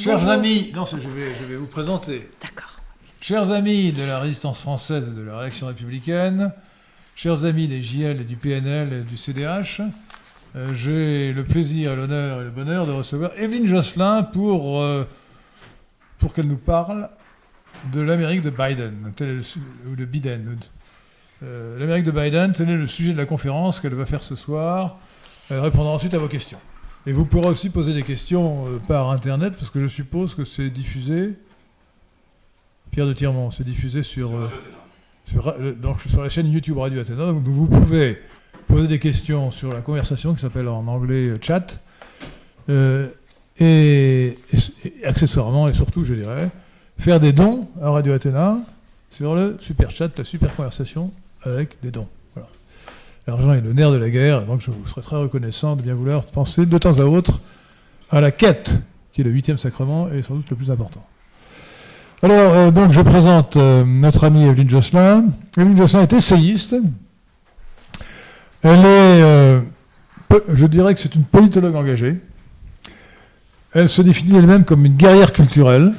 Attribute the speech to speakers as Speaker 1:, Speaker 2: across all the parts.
Speaker 1: Chers amis, non, je vais, je vais vous présenter.
Speaker 2: D'accord.
Speaker 1: Chers amis de la résistance française et de la réaction républicaine, chers amis des JL et du PNL et du CDH, euh, j'ai le plaisir, l'honneur et le bonheur de recevoir Evelyne Josselin pour, euh, pour qu'elle nous parle de l'Amérique de Biden, ou de Biden. Euh, L'Amérique de Biden, tel est le sujet de la conférence qu'elle va faire ce soir. Elle répondra ensuite à vos questions. Et vous pourrez aussi poser des questions par Internet, parce que je suppose que c'est diffusé. Pierre de Tirmont, c'est diffusé sur, sur, donc, sur la chaîne YouTube Radio Athéna. Donc vous pouvez poser des questions sur la conversation qui s'appelle en anglais chat. et, accessoirement, et surtout, je dirais, faire des dons à Radio Athéna sur le super chat, la super conversation avec des dons. L'argent est le nerf de la guerre, donc je vous serais très reconnaissant de bien vouloir penser de temps à autre à la quête, qui est le huitième sacrement et sans doute le plus important. Alors, euh, donc, je présente euh, notre amie Evelyne Josselin. Evelyne Josselin est essayiste. Elle est, euh, je dirais que c'est une politologue engagée. Elle se définit elle-même comme une guerrière culturelle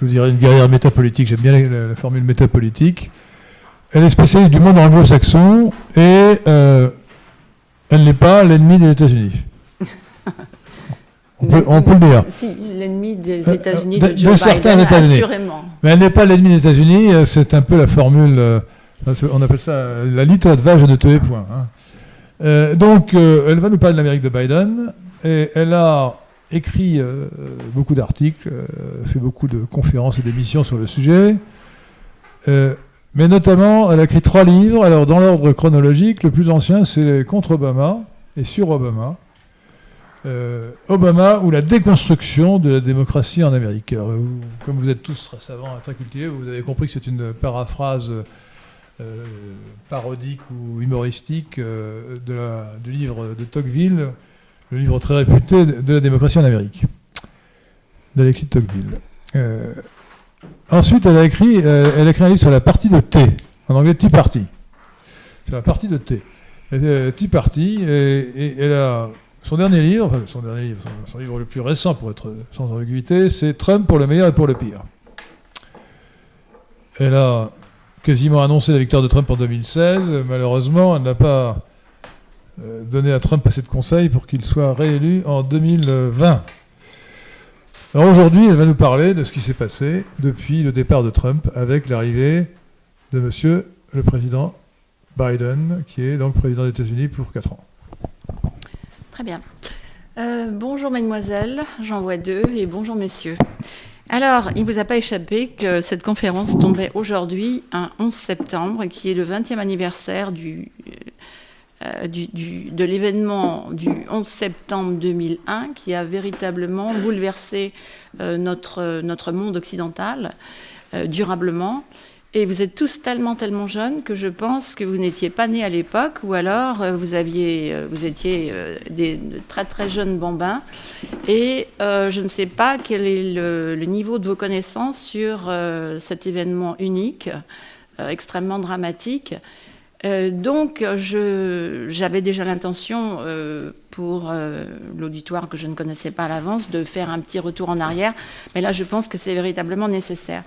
Speaker 1: je dirais une guerrière métapolitique, j'aime bien la, formule métapolitique. Elle est spécialiste du monde anglo-saxon et euh, elle n'est pas l'ennemi des États-Unis. On peut, le dire.
Speaker 2: Si, l'ennemi des euh, États-Unis, de, de,
Speaker 1: certains États-Unis. Mais elle n'est pas l'ennemi des États-Unis, euh, c'est un peu la formule, on appelle ça la litre de vache de tuer point. Hein. donc, elle va nous parler de l'Amérique de Biden, et elle a écrit euh, beaucoup d'articles, euh, fait beaucoup de conférences et d'émissions sur le sujet. Euh, mais notamment, elle a écrit trois livres. Alors, dans l'ordre chronologique, le plus ancien, c'est Contre Obama et sur Obama. Obama ou la déconstruction de la démocratie en Amérique. Alors, comme vous êtes tous très savants très cultivés, vous avez compris que c'est une paraphrase parodique ou humoristique de la, du livre de Tocqueville, le livre très réputé de la démocratie en Amérique, d'Alexis Tocqueville. Ensuite, elle a, écrit, euh, elle a écrit un livre sur la partie de T, en anglais Tea Party. Sur la partie de T. Euh, Tea Party, et, elle a son dernier livre, son dernier livre, son, livre le plus récent pour être sans ambiguïté, c'est Trump pour le meilleur et pour le pire. Elle a quasiment annoncé la victoire de Trump en 2016. Malheureusement, elle n'a pas euh, donner à Trump assez de conseils pour qu'il soit réélu en 2020. Alors aujourd'hui, elle va nous parler de ce qui s'est passé depuis le départ de Trump avec l'arrivée de monsieur le président Biden, qui est donc président des États-Unis pour 4 ans.
Speaker 2: Très bien. Euh, bonjour mademoiselle, j'en vois deux, et bonjour messieurs. Alors, il ne vous a pas échappé que cette conférence tombait aujourd'hui, un 11 septembre, qui est le 20e anniversaire du, euh, de l'événement du 11 septembre 2001 qui a véritablement bouleversé euh, notre, notre monde occidental euh, durablement. Et vous êtes tous tellement, tellement jeunes que je pense que vous n'étiez pas nés à l'époque, ou alors vous, aviez, vous étiez des très, très jeunes bambins. Et je ne sais pas quel est le niveau de vos connaissances sur cet événement unique, extrêmement dramatique. Euh, donc, j'avais déjà l'intention, euh, pour euh, l'auditoire que je ne connaissais pas à l'avance, de faire un petit retour en arrière. Mais là, je pense que c'est véritablement nécessaire.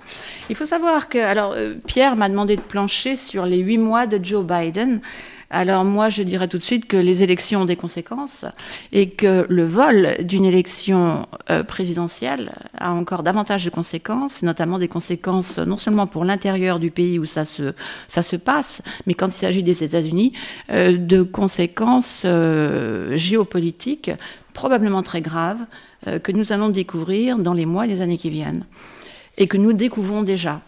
Speaker 2: Il faut savoir que, alors, Pierre m'a demandé de plancher sur les huit mois de Joe Biden. Alors moi, je dirais tout de suite que les élections ont des conséquences et que le vol d'une élection euh, présidentielle a encore davantage de conséquences, notamment des conséquences non seulement pour l'intérieur du pays où ça se, ça se passe, mais quand il s'agit des États-Unis, euh, de conséquences euh, géopolitiques probablement très graves que nous allons découvrir dans les mois et les années qui viennent et que nous découvrons déjà.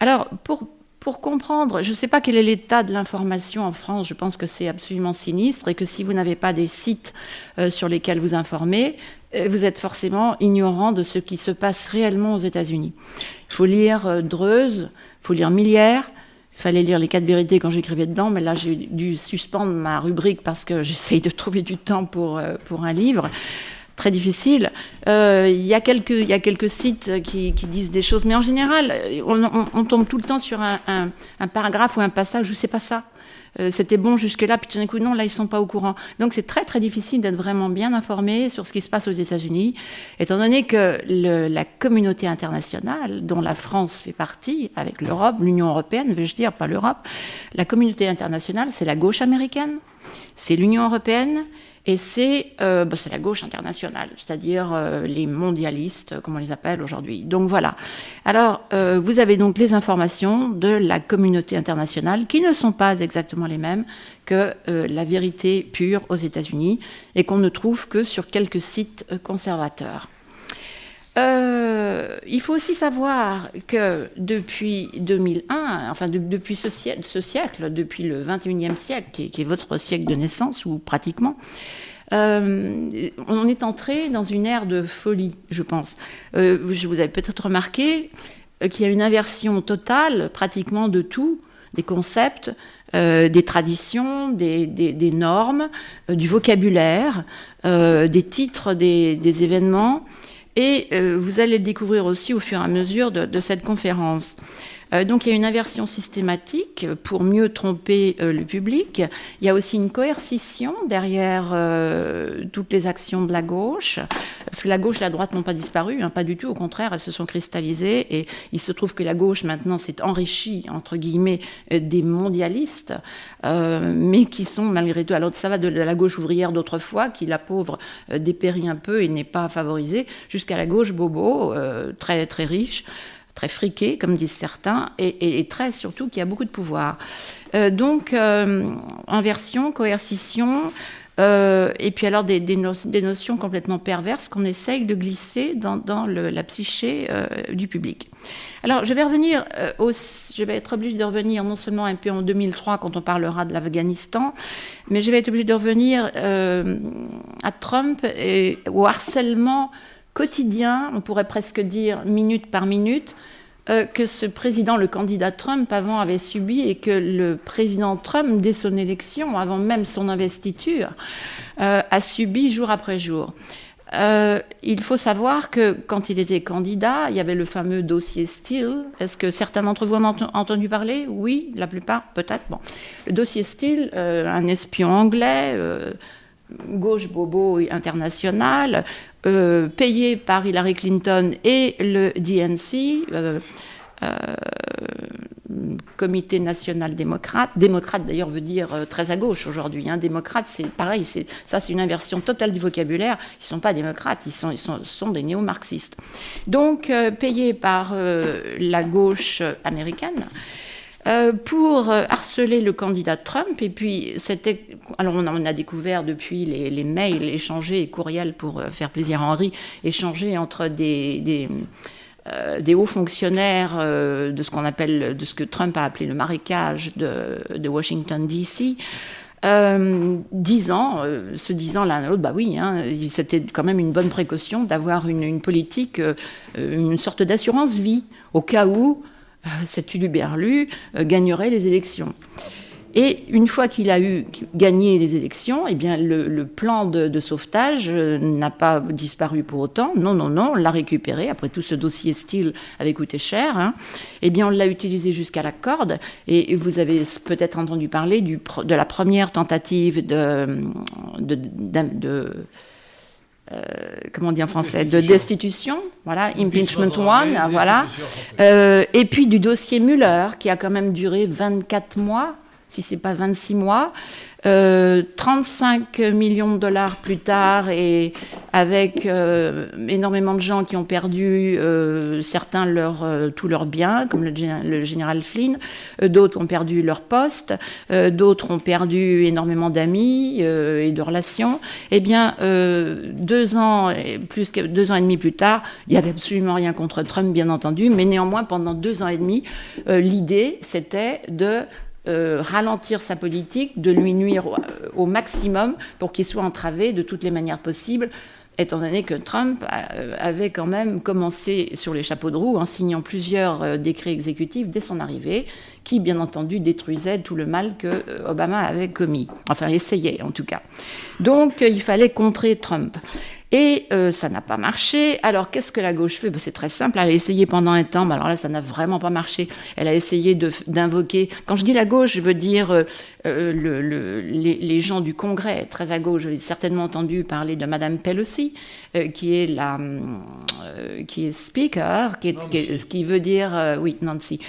Speaker 2: Alors, pour, pour comprendre, je ne sais pas quel est l'état de l'information en France, je pense que c'est absolument sinistre et que si vous n'avez pas des sites euh, sur lesquels vous informer, euh, vous êtes forcément ignorant de ce qui se passe réellement aux États-Unis. Il faut lire euh, Dreuze, il faut lire Millière, il fallait lire les quatre vérités quand j'écrivais dedans, mais là j'ai dû suspendre ma rubrique parce que j'essaye de trouver du temps pour, pour un livre. Très difficile. Euh, il y, a quelques, sites qui, disent des choses, mais en général, on, tombe tout le temps sur un, paragraphe ou un passage où c'est pas ça. Euh, c'était bon jusque-là, puis tout d'un coup, non, là, ils sont pas au courant. Donc, c'est très, très difficile d'être vraiment bien informé sur ce qui se passe aux États-Unis, étant donné que la communauté internationale, dont la France fait partie, avec l'Europe, l'Union européenne, veux-je dire, pas l'Europe, la communauté internationale, c'est la gauche américaine, c'est l'Union européenne, et euh, bah, c'est la gauche internationale, c'est-à-dire euh, les mondialistes, comme on les appelle aujourd'hui. Donc voilà. Alors, euh, vous avez donc les informations de la communauté internationale qui ne sont pas exactement les mêmes que la vérité pure aux États-Unis et qu'on ne trouve que sur quelques sites conservateurs. Il faut aussi savoir que depuis 2001, enfin depuis ce siècle, depuis le 21e siècle, qui est, votre siècle de naissance, ou pratiquement, euh, on est entré dans une ère de folie, je pense. Euh, vous avez peut-être remarqué euh, qu'il y a une inversion totale, pratiquement de tout, des concepts, des traditions, des, normes, du vocabulaire, des titres des, événements. Et vous allez le découvrir aussi au fur et à mesure de cette conférence. Euh, donc il y a une inversion systématique pour mieux tromper euh, le public. Il y a aussi une coercition derrière euh, toutes les actions de la gauche, parce que la gauche et la droite n'ont pas disparu, hein, pas du tout, au contraire, elles se sont cristallisées, et il se trouve que la gauche maintenant s'est enrichie, entre guillemets, des mondialistes, mais qui sont malgré tout, alors ça va de la gauche ouvrière d'autrefois, qui la pauvre dépérit un peu et n'est pas favorisée, jusqu'à la gauche bobo, très très riche, très friqué, comme disent certains, et, très surtout qui a beaucoup de pouvoir. Euh, donc, euh, inversion, coercition, euh, et puis alors des, notions complètement perverses qu'on essaye de glisser dans, la psyché du public. Alors, je vais revenir, je vais être obligé de revenir non seulement un peu en 2003 quand on parlera de l'Afghanistan, mais je vais être obligé de revenir à Trump et au harcèlement quotidien, on pourrait presque dire minute par minute, euh, que ce président, le candidat Trump, avant avait subi et que le président Trump, dès son élection, avant même son investiture, euh, a subi jour après jour. Euh, il faut savoir que quand il était candidat, il y avait le fameux dossier Steele. Est-ce que certains d'entre vous en ont entendu parler? Oui, la plupart, peut-être. Bon. Le dossier Steele, un espion anglais, gauche bobo international, euh, payé par Hillary Clinton et le DNC, euh, euh, Comité national démocrate. Démocrate d'ailleurs veut dire très à gauche aujourd'hui. Hein. Démocrate, c'est pareil, ça c'est une inversion totale du vocabulaire. Ils ne sont pas démocrates, ils sont, ils sont des néo-marxistes. Donc payé par la gauche américaine. Euh, pour euh, harceler le candidat Trump. Et puis, c'était. Alors, on a, découvert depuis les, mails échangés et courriels pour euh, faire plaisir à Henri, échangés entre des, des, hauts fonctionnaires de ce qu'on appelle, de ce que Trump a appelé le marécage de, Washington, D.C. disant, se disant l'un à l'autre, bah oui, hein, c'était quand même une bonne précaution d'avoir une, politique, une sorte d'assurance vie, au cas où cet uluberlu euh, gagnerait les élections. Et une fois qu'il a eu gagné les élections, eh bien le, plan de, sauvetage euh, n'a pas disparu pour autant. Non, non, non, on l'a récupéré. Après tout, ce dossier style avait coûté cher. Hein. Eh bien, on l'a utilisé jusqu'à la corde. Et vous avez peut-être entendu parler de la première tentative de, euh, comment on dit en français, de destitution, voilà, impeachment one, voilà, euh, et puis du dossier Muller qui a quand même duré 24 mois, si c'est pas 26 mois, 35 euh, millions de dollars plus tard et avec euh, énormément de gens qui ont perdu euh, certains leur, tous leurs biens, comme le, général Flynn, d'autres ont perdu leur poste, d'autres ont perdu énormément d'amis et de relations. Eh bien, deux ans, plus que deux ans et demi plus tard, il n'y avait absolument rien contre Trump, bien entendu, mais néanmoins, pendant deux ans et demi, l'idée, c'était de euh, ralentir sa politique, de lui nuire au, maximum pour qu'il soit entravé de toutes les manières possibles, étant donné que Trump euh, avait quand même commencé sur les chapeaux de roue en signant plusieurs euh, décrets exécutifs dès son arrivée, qui bien entendu détruisaient tout le mal que Obama avait commis, enfin essayait en tout cas. Donc il fallait contrer Trump. Et euh, ça n'a pas marché. Alors qu'est-ce que la gauche fait? Ben, C'est très simple. Elle a essayé pendant un temps, mais alors là, ça n'a vraiment pas marché. Elle a essayé d'invoquer. Quand je dis la gauche, je veux dire euh, euh, le, les, gens du Congrès, très à gauche. J'ai certainement entendu parler de Madame Pelosi, qui est la, qui est speaker, qui, est, qui veut dire, oui, Nancy,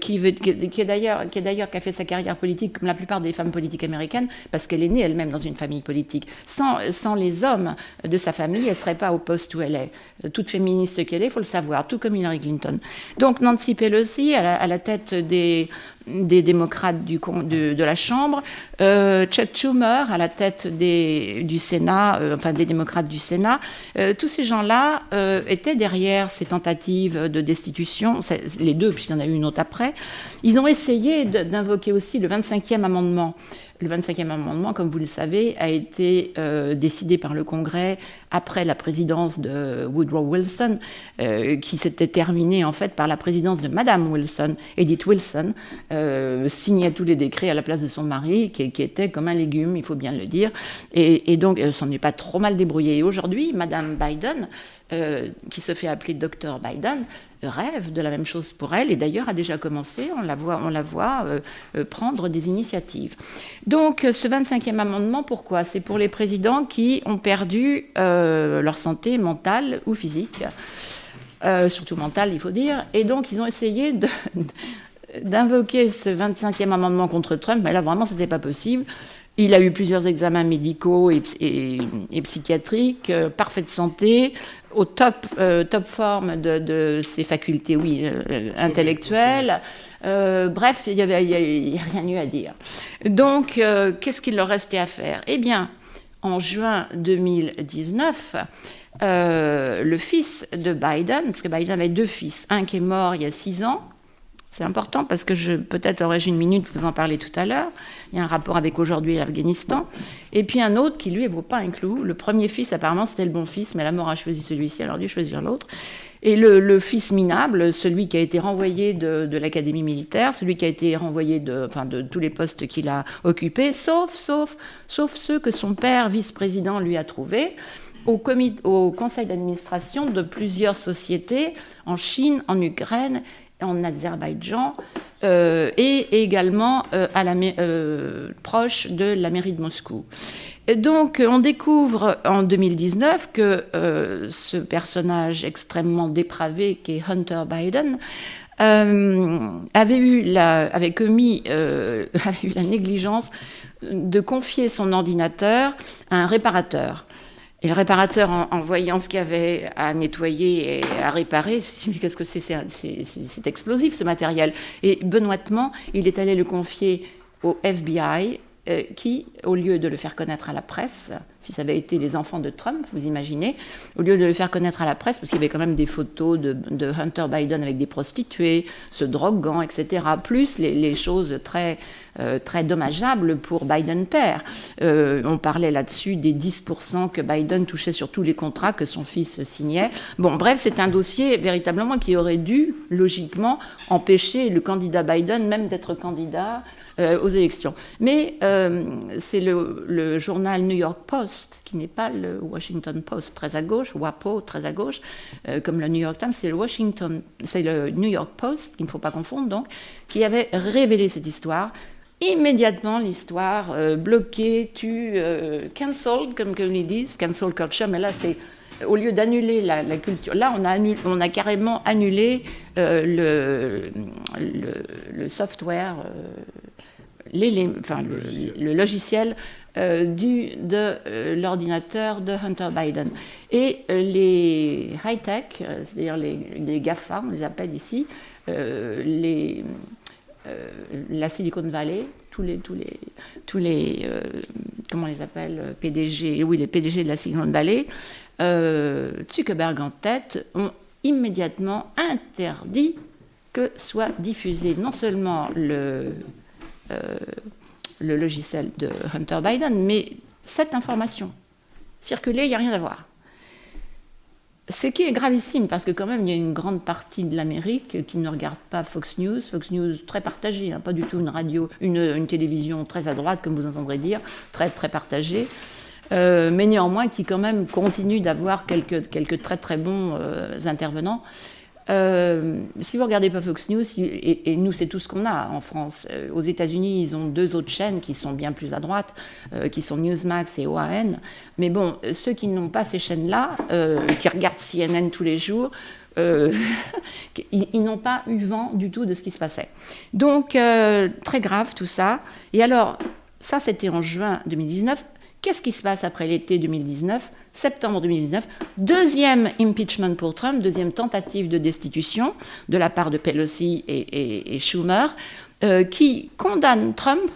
Speaker 2: qui, veut, qui, est d'ailleurs, qui est d'ailleurs qui a fait sa carrière politique comme la plupart des femmes politiques américaines, parce qu'elle est née elle-même dans une famille politique. Sans, sans les hommes de sa famille, elle ne serait pas au poste où elle est. Toute féministe qu'elle est, il faut le savoir, tout comme Hillary Clinton. Donc Nancy Pelosi, à la, tête des, des démocrates du, de, de la Chambre, euh, Chuck Schumer à la tête des, du Sénat, euh, enfin des démocrates du Sénat, euh, tous ces gens-là euh, étaient derrière ces tentatives de destitution, les deux, puisqu'il y en a eu une autre après. Ils ont essayé d'invoquer aussi le 25e amendement le 25e amendement, comme vous le savez, a été euh, décidé par le Congrès après la présidence de Woodrow Wilson, euh, qui s'était terminée en fait par la présidence de Madame Wilson, Edith Wilson, euh, signait tous les décrets à la place de son mari, qui, était comme un légume, il faut bien le dire. Et, donc, elle s'en est pas trop mal débrouillée. Et aujourd'hui, Madame Biden, qui se fait appeler Dr Biden, rêve de la même chose pour elle et d'ailleurs a déjà commencé, on la voit, euh, euh, prendre des initiatives. Donc ce 25e amendement, pourquoi? C'est pour les présidents qui ont perdu euh, leur santé mentale ou physique, surtout mentale il faut dire, et donc ils ont essayé d'invoquer ce 25e amendement contre Trump, mais là vraiment c'était pas possible. Il a eu plusieurs examens médicaux et psychiatriques, parfaite santé, au top, euh, top forme de, ses facultés, oui, euh, intellectuelles. Euh, bref, il n'y a, rien eu à dire. Donc, qu'est-ce qu'il leur restait à faire? Eh bien, en juin 2019, le fils de Biden, parce que Biden avait deux fils, un qui est mort il y a six ans, c'est important parce que je peut-être aurais-je une minute pour vous en parler tout à l'heure. Il y a un rapport avec aujourd'hui l'Afghanistan. Et puis un autre qui, lui, vaut pas un clou. Le premier fils, apparemment, c'était le bon fils, mais la mort a choisi celui-ci, alors dû choisir l'autre. Et le, fils minable, celui qui a été renvoyé de, l'académie militaire, celui qui a été renvoyé de tous les postes qu'il a occupés, sauf, sauf, sauf ceux que son père, vice-président, lui a trouvés, au, au conseil d'administration de plusieurs sociétés en Chine, en Ukraine en Azerbaïdjan euh, et également euh, à la, euh, proche de la mairie de Moscou. Donc on découvre en 2019 que ce personnage extrêmement dépravé qui est Hunter Biden avait, eu la, avait commis avait eu la négligence de confier son ordinateur à un réparateur. Et le réparateur, en, voyant ce qu'il y avait à nettoyer et à réparer, qu'est-ce que c'est C'est explosif ce matériel. Et benoîtement, il est allé le confier au FBI, euh, qui, au lieu de le faire connaître à la presse, si ça avait été les enfants de Trump, vous imaginez, au lieu de le faire connaître à la presse, parce qu'il y avait quand même des photos de, Hunter Biden avec des prostituées, se droguant, etc., plus les, choses très, euh, très dommageables pour Biden père. Euh, on parlait là-dessus des 10% que Biden touchait sur tous les contrats que son fils signait. Bon, bref, c'est un dossier véritablement qui aurait dû, logiquement, empêcher le candidat Biden même d'être candidat euh, aux élections. Mais c'est le, le journal New York Post qui n'est pas le Washington Post très à gauche, WAPO très à gauche, comme le New York Times, c'est le Washington, c'est le New York Post, qu'il ne faut pas confondre donc, qui avait révélé cette histoire. Immédiatement, l'histoire euh, bloquée, tu euh, cancel, comme, comme ils disent, cancel culture, mais là c'est au lieu d'annuler la, culture, là on a, on a carrément annulé le, le, software, les, enfin, le, logiciel euh, du, de euh, l'ordinateur de Hunter Biden. Et euh, les high-tech, c'est-à-dire les, GAFA, on les appelle ici, les, la Silicon Valley, tous les, tous les, tous les comment on les appelle, PDG, oui, les PDG de la Silicon Valley, Zuckerberg en tête, ont immédiatement interdit que soit diffusé non seulement le, le logiciel de Hunter Biden, mais cette information circulée, il n'y a rien à voir. Ce qui est gravissime, parce que quand même, il y a une grande partie de l'Amérique qui ne regarde pas Fox News, Fox News très partagée, hein, pas du tout une radio, une, télévision très à droite, comme vous entendrez dire, très très partagée. mais néanmoins qui quand même continue d'avoir quelques, quelques très très bons intervenants. Euh, si vous regardez pas Fox News, et, nous c'est tout ce qu'on a en France, euh, aux États-Unis ils ont deux autres chaînes qui sont bien plus à droite, euh, qui sont Newsmax et OAN. Mais bon, ceux qui n'ont pas ces chaînes-là, qui regardent CNN tous les jours, ils, n'ont pas eu vent du tout de ce qui se passait. Donc très grave tout ça. Et alors, ça c'était en juin 2019. Qu'est-ce qui se passe après l'été 2019 septembre 2019, deuxième impeachment pour Trump, deuxième tentative de destitution de la part de Pelosi et, Schumer, euh, qui condamne Trump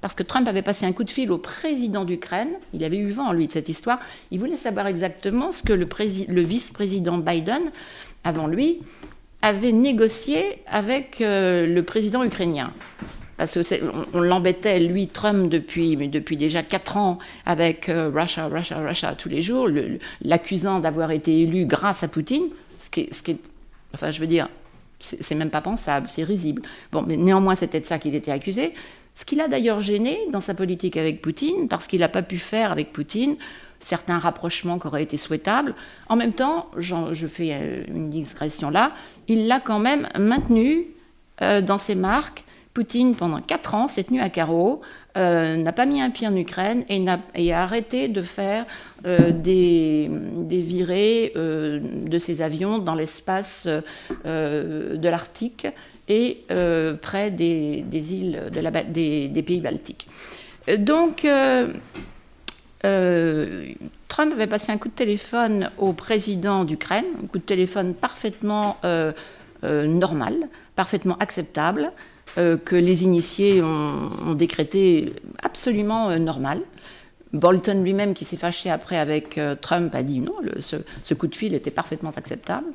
Speaker 2: parce que Trump avait passé un coup de fil au président d'Ukraine, il avait eu vent, lui, de cette histoire, il voulait savoir exactement ce que le, le vice-président Biden, avant lui, avait négocié avec euh, le président ukrainien parce qu'on on, l'embêtait, lui, Trump, depuis, depuis déjà quatre ans, avec euh, Russia, Russia, Russia tous les jours, l'accusant d'avoir été élu grâce à Poutine, ce qui est, enfin, je veux dire, c'est même pas pensable, c'est risible. Bon, mais néanmoins, c'était de ça qu'il était accusé. Ce qui l'a d'ailleurs gêné dans sa politique avec Poutine, parce qu'il n'a pas pu faire avec Poutine certains rapprochements qui auraient été souhaitables. En même temps, je fais euh, une digression là, il l'a quand même maintenu euh, dans ses marques Poutine, pendant quatre ans, s'est tenu à carreau, euh, n'a pas mis un pied en Ukraine et, a, arrêté de faire euh, des, virées euh, de ses avions dans l'espace de l'Arctique et près des, îles des, pays baltiques. Donc, Trump avait passé un coup de téléphone au président d'Ukraine, un coup de téléphone parfaitement normal, parfaitement acceptable, euh, que les initiés ont, décrété absolument euh, normal. Bolton lui-même, qui s'est fâché après avec euh, Trump, a dit non, ce, coup de fil était parfaitement acceptable.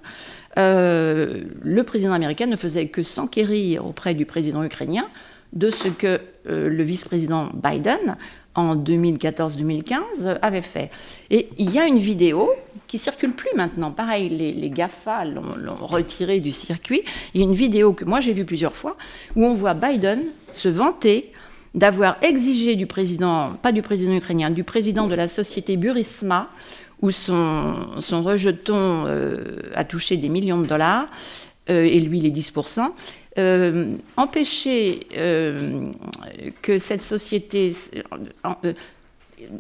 Speaker 2: le président américain ne faisait que s'enquérir auprès du président ukrainien de ce que le vice-président Biden en 2014-2015 avait fait. Et il y a une vidéo qui circule plus maintenant. Pareil, les, GAFA l'ont retiré du circuit. Il y a une vidéo que moi j'ai vue plusieurs fois où on voit Biden se vanter d'avoir exigé du président, pas du président ukrainien, du président de la société Burisma, où son, son rejeton euh, a touché des millions de dollars, euh, et lui les 10%, euh, empêcher euh, que cette société, euh,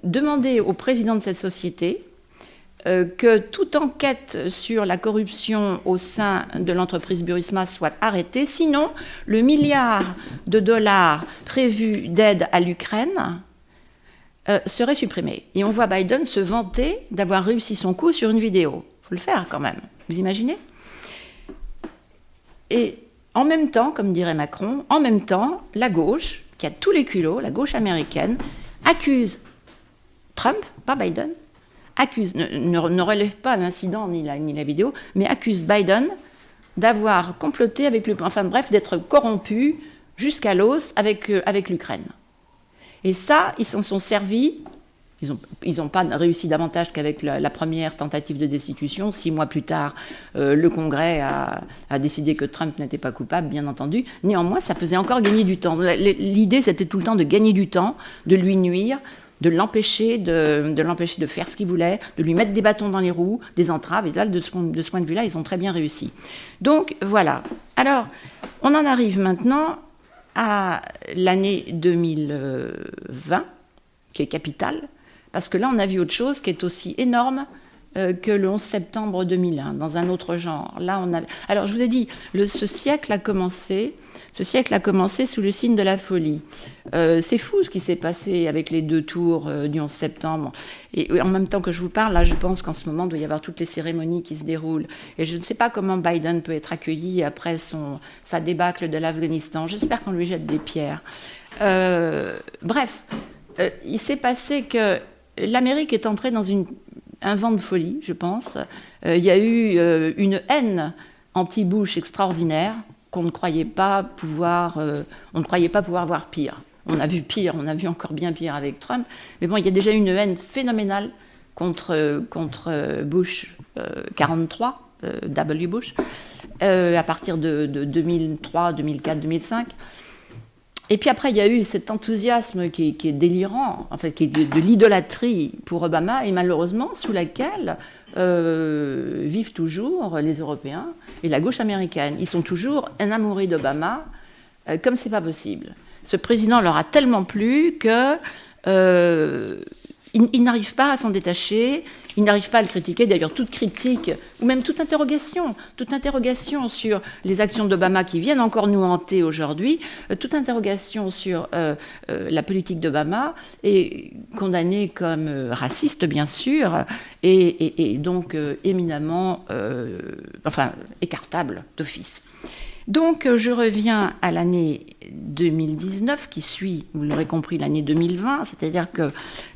Speaker 2: demander au président de cette société que toute enquête sur la corruption au sein de l'entreprise Burisma soit arrêtée, sinon le milliard de dollars prévu d'aide à l'Ukraine serait supprimé. Et on voit Biden se vanter d'avoir réussi son coup sur une vidéo. Il faut le faire quand même. Vous imaginez? Et en même temps, comme dirait Macron, en même temps, la gauche, qui a tous les culots, la gauche américaine, accuse Trump, pas Biden, accuse, ne, relève pas l'incident ni la, vidéo, mais accuse Biden d'avoir comploté avec l'Ukraine, enfin bref, d'être corrompu jusqu'à l'os avec, euh, avec l'Ukraine. Et ça, ils s'en sont servis ils n'ont pas réussi davantage qu'avec la, première tentative de destitution. Six mois plus tard, euh, le Congrès a, décidé que Trump n'était pas coupable, bien entendu. Néanmoins, ça faisait encore gagner du temps. L'idée, c'était tout le temps de gagner du temps, de lui nuire, de l'empêcher de, l'empêcher de faire ce qu'il voulait, de lui mettre des bâtons dans les roues, des entraves. Et là, de ce, de ce point de vue-là, ils ont très bien réussi. Donc, voilà. Alors, on en arrive maintenant à l'année 2020, qui est capitale parce que là, on a vu autre chose qui est aussi énorme euh, que le 11 septembre 2001, dans un autre genre. Là, on a... Alors, je vous ai dit, ce siècle a commencé. Ce siècle a commencé sous le signe de la folie. Euh, c'est fou ce qui s'est passé avec les deux tours euh, du 11 septembre. Et en même temps que je vous parle, là, je pense qu'en ce moment, il doit y avoir toutes les cérémonies qui se déroulent. Et je ne sais pas comment Biden peut être accueilli après son, sa débâcle de l'Afghanistan. J'espère qu'on lui jette des pierres. bref, il s'est passé que l'Amérique est entrée dans un vent de folie, je pense. Euh, il y a eu euh, une haine anti-Bush extraordinaire qu'on ne croyait pas pouvoir, euh, on ne croyait pas pouvoir voir pire. On a vu pire, on a vu encore bien pire avec Trump. Mais bon, il y a déjà une haine phénoménale contre, contre Bush 43, W. Bush, à partir de, de 2003, 2004, 2005. Et puis après, il y a eu cet enthousiasme qui, est délirant, en fait, qui est de, l'idolâtrie pour Obama, et malheureusement, sous laquelle euh, vivent toujours les Européens et la gauche américaine. Ils sont toujours enamourés d'Obama, euh, comme c'est pas possible. Ce président leur a tellement plu que euh, il, n'arrive pas à s'en détacher, il n'arrive pas à le critiquer. D'ailleurs, toute critique, ou même toute interrogation, toute interrogation sur les actions d'Obama qui viennent encore nous hanter aujourd'hui, euh, toute interrogation sur euh, euh, la politique d'Obama est condamnée comme raciste, bien sûr, et donc éminemment, enfin, écartable d'office. Donc je reviens à l'année 2019 qui suit, vous l'aurez compris, l'année 2020, c'est-à-dire que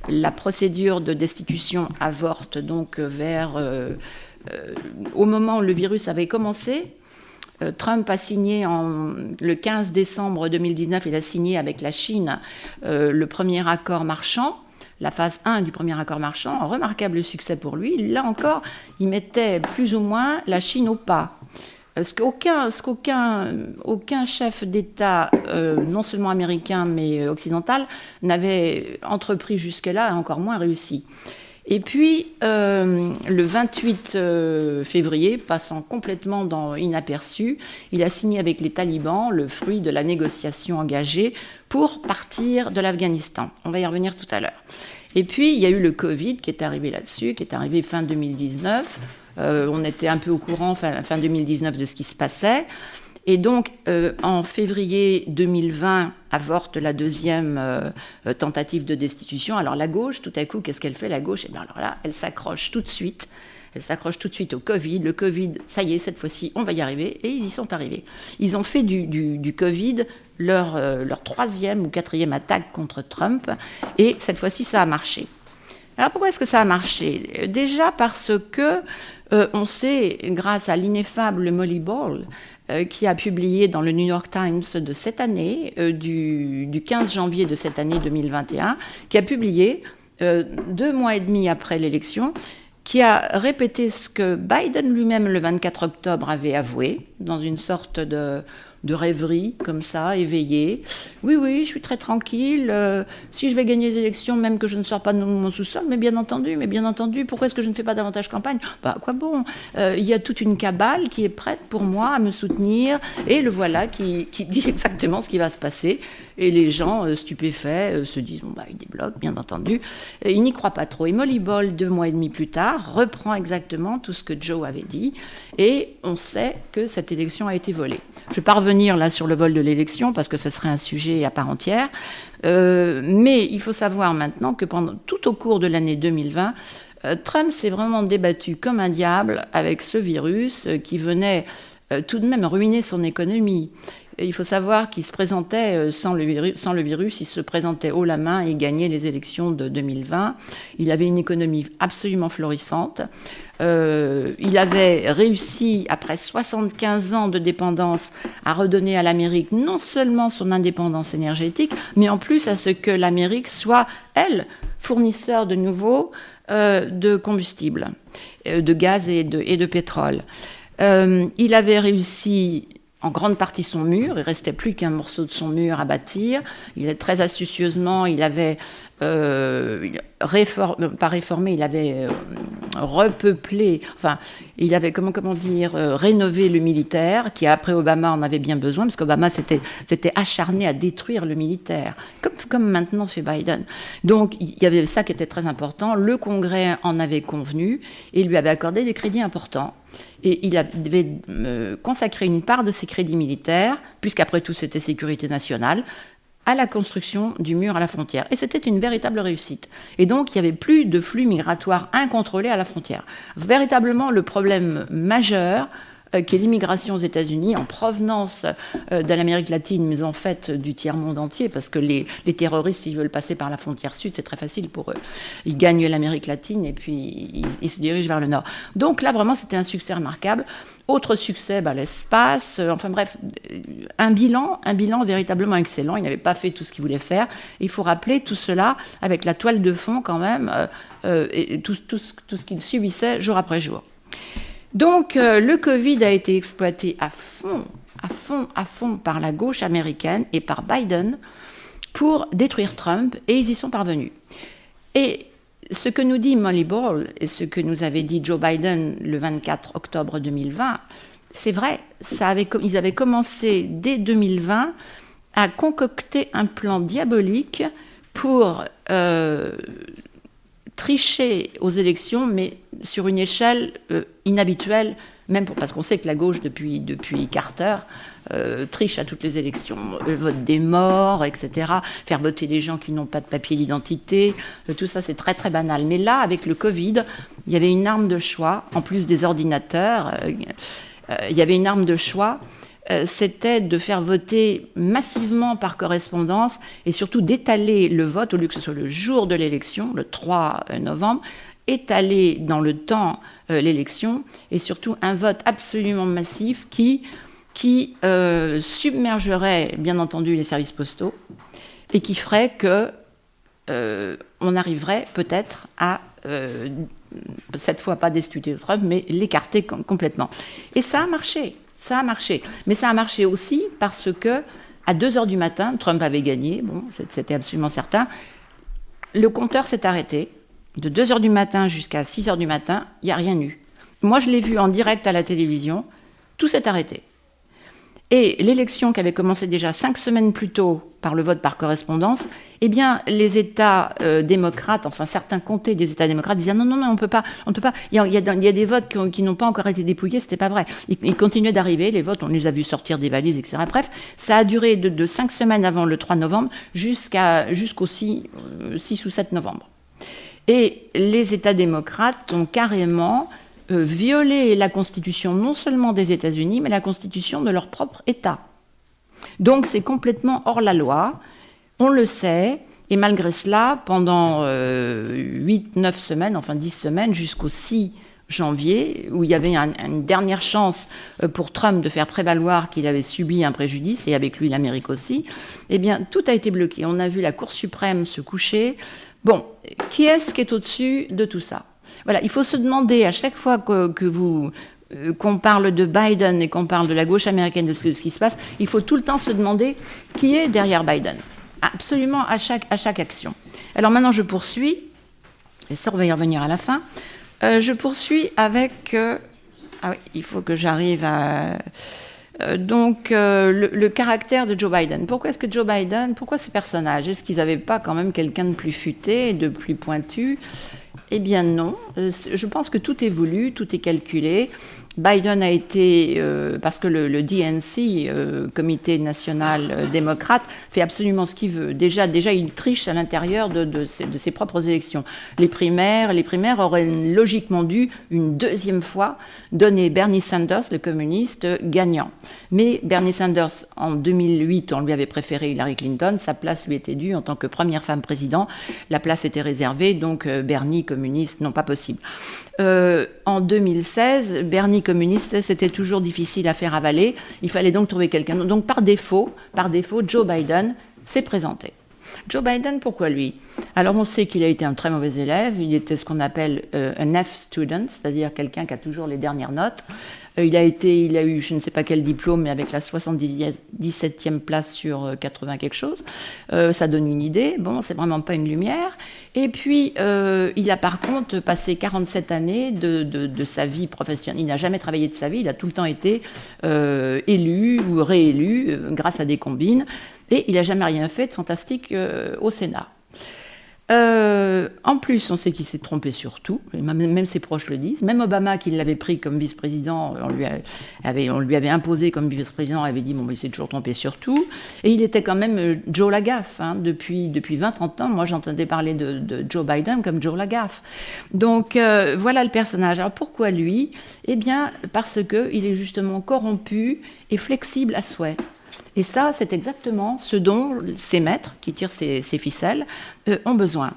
Speaker 2: la procédure de destitution avorte donc vers euh, euh, au moment où le virus avait commencé. Euh, Trump a signé le 15 décembre 2019, il a signé avec la Chine le premier accord marchand la phase 1 du premier accord marchand, un remarquable succès pour lui. Là encore, il mettait plus ou moins la Chine au pas. Euh, ce qu'aucun, aucun chef d'État, euh, non seulement américain mais euh, occidental, n'avait entrepris jusque-là, et encore moins réussi. Et puis, le 28 février, passant complètement dans, inaperçu, il a signé avec les talibans le fruit de la négociation engagée pour partir de l'Afghanistan. On va y revenir tout à l'heure. Et puis, il y a eu le Covid qui est arrivé là-dessus, qui est arrivé fin 2019. Euh, on était un peu au courant fin, fin 2019 de ce qui se passait. Et donc, euh, en février 2020, avorte la deuxième euh, tentative de destitution. Alors, la gauche, tout à coup, qu'est-ce qu'elle fait, la gauche? Eh bien, alors là, elle s'accroche tout de suite. Elle s'accroche tout de suite au Covid. Le Covid, ça y est, cette fois-ci, on va y arriver. Et ils y sont arrivés. Ils ont fait du, Covid leur, leur troisième ou quatrième attaque contre Trump. Et cette fois-ci, ça a marché. Alors, pourquoi est-ce que ça a marché? Déjà parce que euh, on sait, grâce à l'ineffable Molly Ball, euh, qui a publié dans le New York Times de cette année, euh, du, 15 janvier de cette année 2021, qui a publié, deux mois et demi après l'élection, qui a répété ce que Biden lui-même, le 24 octobre, avait avoué, dans une sorte de de rêverie, comme ça, éveillée. Oui, oui, je suis très tranquille. Euh, si je vais gagner les élections, même que je ne sors pas de mon sous-sol, mais bien entendu, mais bien entendu, pourquoi est-ce que je ne fais pas davantage campagne? Bah, quoi bon? Euh, Il y a toute une cabale qui est prête pour moi à me soutenir, et le voilà qui, qui dit exactement ce qui va se passer. Et les gens euh, stupéfaits se disent bon bah il débloque, bien entendu. Et ils n'y croient pas trop. Et Molly Ball, deux mois et demi plus tard, reprend exactement tout ce que Joe avait dit, et on sait que cette élection a été volée. Je vais pas revenir là sur le vol de l'élection parce que ce serait un sujet à part entière. Euh, mais il faut savoir maintenant que pendant tout au cours de l'année 2020, euh, Trump s'est vraiment débattu comme un diable avec ce virus euh, qui venait tout de même ruiner son économie. Il faut savoir qu'il se présentait sans le, virus, sans le virus, il se présentait haut la main et gagnait les élections de 2020. Il avait une économie absolument florissante. Euh, il avait réussi, après 75 ans de dépendance, à redonner à l'Amérique non seulement son indépendance énergétique, mais en plus à ce que l'Amérique soit, elle, fournisseur de nouveau euh, de combustible, euh, de gaz et de pétrole. il avait réussi en grande partie son mur. Il restait plus qu'un morceau de son mur à bâtir. Il est très astucieusement, il avait euh, pas réformé, il avait euh, repeuplé, enfin, il avait, comment, dire, euh, rénové le militaire, qui après Obama en avait bien besoin, parce qu'Obama s'était acharné à détruire le militaire, comme, comme maintenant fait Biden. Donc, il y avait ça qui était très important. Le Congrès en avait convenu et lui avait accordé des crédits importants. Et il devait euh, consacrer une part de ses crédits militaires, puisqu'après tout c'était sécurité nationale, à la construction du mur à la frontière. Et c'était une véritable réussite. Et donc, il n'y avait plus de flux migratoires incontrôlés à la frontière. Véritablement, le problème majeur qui est l'immigration aux États-Unis en provenance euh, de l'Amérique latine, mais en fait du tiers-monde entier, parce que les, terroristes, s'ils veulent passer par la frontière sud, c'est très facile pour eux. Ils gagnent l'Amérique latine et puis ils, se dirigent vers le nord. Donc là, vraiment, c'était un succès remarquable. Autre succès, bah, l'espace. Euh, enfin bref, un bilan, un bilan véritablement excellent. Il n'avait pas fait tout ce qu'il voulait faire. Il faut rappeler tout cela avec la toile de fond quand même, et tout ce qu'il subissait jour après jour. Donc euh, le Covid a été exploité à fond à fond, à fond par la gauche américaine et par Biden pour détruire Trump, et ils y sont parvenus. Et ce que nous dit Molly Ball et ce que nous avait dit Joe Biden le 24 octobre 2020, c'est vrai, ils avaient commencé dès 2020 à concocter un plan diabolique pour euh, tricher aux élections, mais sur une échelle euh, inhabituelle, même parce qu'on sait que la gauche, depuis, Carter, euh, triche à toutes les élections, vote des morts, etc., faire voter des gens qui n'ont pas de papier d'identité, tout ça c'est très très banal. Mais là, avec le Covid, il y avait une arme de choix, en plus des ordinateurs, il y avait une arme de choix euh, c'était de faire voter massivement par correspondance et surtout d'étaler le vote, au lieu que ce soit le jour de l'élection, le 3 euh, novembre, étaler dans le temps euh, l'élection et surtout un vote absolument massif qui, qui submergerait bien entendu les services postaux et qui ferait que on arriverait peut-être à cette fois pas destituer Trump, mais l'écarter complètement. Et ça a marché. Ça a marché. Mais ça a marché aussi parce que, à 2 heures du matin, Trump avait gagné, bon, c'était absolument certain. Le compteur s'est arrêté. De 2 heures du matin jusqu'à 6 heures du matin, il n'y a rien eu. Moi, je l'ai vu en direct à la télévision. Tout s'est arrêté. Et l'élection qui avait commencé déjà cinq semaines plus tôt par le vote par correspondance, eh bien, les États euh, démocrates, enfin certains comtés des États démocrates disaient non, non, non, on peut pas, on peut pas. Il y a, des votes qui, n'ont pas encore été dépouillés, c'était pas vrai. Ils, continuaient d'arriver, les votes, on les a vus sortir des valises, etc. Bref, ça a duré de, cinq semaines avant le 3 novembre jusqu'au 6, 6 euh, ou 7 novembre. Et les États démocrates ont carrément violer la constitution non seulement des États-Unis, mais la constitution de leur propre État. Donc c'est complètement hors la loi, on le sait, et malgré cela, pendant 8-9 euh, semaines, enfin 10 semaines, jusqu'au 6 janvier, où il y avait une dernière chance euh, pour Trump de faire prévaloir qu'il avait subi un préjudice, et avec lui l'Amérique aussi, eh bien tout a été bloqué. On a vu la Cour suprême se coucher. Bon, qui est-ce qui est au-dessus de tout ça? Voilà, il faut se demander à chaque fois que, vous euh, qu'on parle de Biden et qu'on parle de la gauche américaine, de ce, qui se passe, il faut tout le temps se demander qui est derrière Biden. Absolument à chaque, action. Alors maintenant, je poursuis, et ça, on va y revenir à la fin. Euh, je poursuis avec. Euh, ah oui, il faut que j'arrive à. donc, le, le, caractère de Joe Biden. Pourquoi est-ce que Joe Biden, pourquoi ce personnage? Est-ce qu'ils n'avaient pas quand même quelqu'un de plus futé, de plus pointu? Eh bien non. Euh, je pense que tout voulu, tout est calculé. Biden a été, euh, parce que le, DNC, euh, Comité national démocrate, fait absolument ce qu'il veut. Déjà, déjà, il triche à l'intérieur de, ses, propres élections. Les primaires, les primaires auraient logiquement dû, une deuxième fois, donner Bernie Sanders, le communiste, gagnant. Mais Bernie Sanders, en 2008, on lui avait préféré Hillary Clinton. Sa place lui était due en tant que première femme président. La place était réservée, donc Bernie, communiste, non pas possible. En 2016, Bernie communiste, c'était toujours difficile à faire avaler. Il fallait donc trouver quelqu'un. Donc par défaut, par défaut, Joe Biden s'est présenté. Joe Biden, pourquoi lui? Alors on sait qu'il a été un très mauvais élève, il était ce qu'on appelle euh, un F student, c'est-à-dire quelqu'un qui a toujours les dernières notes. Euh, il a été, il a eu je ne sais pas quel diplôme, mais avec la 77e place sur 80 euh, quelque chose. ça donne une idée. Bon, c'est vraiment pas une lumière. Et puis, il a par contre passé 47 années de, de, sa vie professionnelle. Il n'a jamais travaillé de sa vie, il a tout le temps été élu ou réélu grâce à des combines. Et il n'a jamais rien fait de fantastique euh, au Sénat. Euh, en plus, on sait qu'il s'est trompé sur tout, même ses proches le disent. Même Obama, qui l'avait pris comme vice-président, on, lui avait, on lui avait imposé comme vice-président, avait dit bon, il s'est toujours trompé sur tout. Et il était quand même euh, Joe Lagaffe. Hein, depuis, depuis 20-30 ans, moi j'entendais parler de, Joe Biden comme Joe Lagaffe. Donc voilà le personnage. Alors pourquoi lui? Eh bien, parce qu'il est justement corrompu et flexible à souhait. Et ça, c'est exactement ce dont ces maîtres, qui tirent ces, ficelles, euh, ont besoin.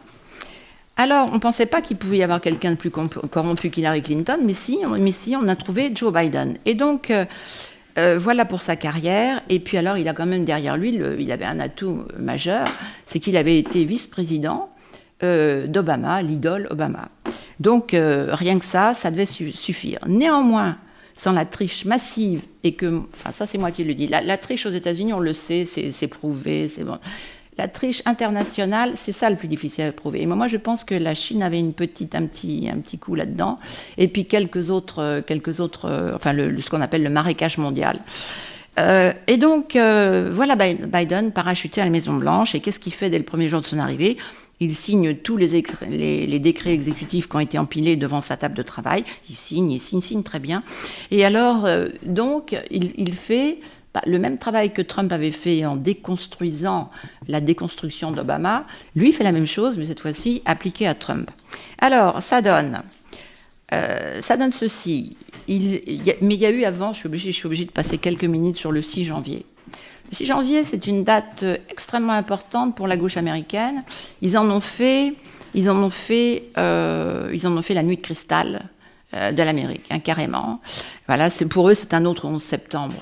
Speaker 2: Alors, on ne pensait pas qu'il pouvait y avoir quelqu'un de plus corrompu qu'Hillary Clinton, mais si, mais si, on a trouvé Joe Biden. Et donc, euh, euh, voilà pour sa carrière. Et puis alors, il a quand même derrière lui, il avait un atout majeur, c'est qu'il avait été vice-président d'Obama, l'idole Obama. Donc, rien que ça, ça devait suffire. Néanmoins, sans la triche massive, et que, enfin ça c'est moi qui le dis, la, triche aux États-Unis, on le sait, c'est prouvé, c'est bon. La triche internationale, c'est ça le plus difficile à prouver. Et moi, je pense que la Chine avait une petite, un petit, un petit coup là-dedans, et puis quelques autres, quelques autres, enfin le, ce qu'on appelle le marécage mondial. Euh, et donc, euh, voilà Biden parachuté à la Maison Blanche. Et qu'est-ce qu'il fait dès le premier jour de son arrivée? Il signe tous les, décrets exécutifs qui ont été empilés devant sa table de travail. Il signe, il signe, signe très bien. Et alors, euh, donc, il, fait bah, le même travail que Trump avait fait en déconstruisant la déconstruction d'Obama. Lui fait la même chose, mais cette fois-ci appliquée à Trump. Alors, ça donne, euh, ça donne ceci. Mais il y a eu avant, je suis, obligée, je suis obligée de passer quelques minutes sur le 6 janvier. 6 janvier, c'est une date euh, extrêmement importante pour la gauche américaine. Ils en ont fait, ils en ont fait, euh, ils en ont fait la nuit de cristal euh, de l'Amérique, hein, carrément. Voilà, pour eux, c'est un autre 11 septembre.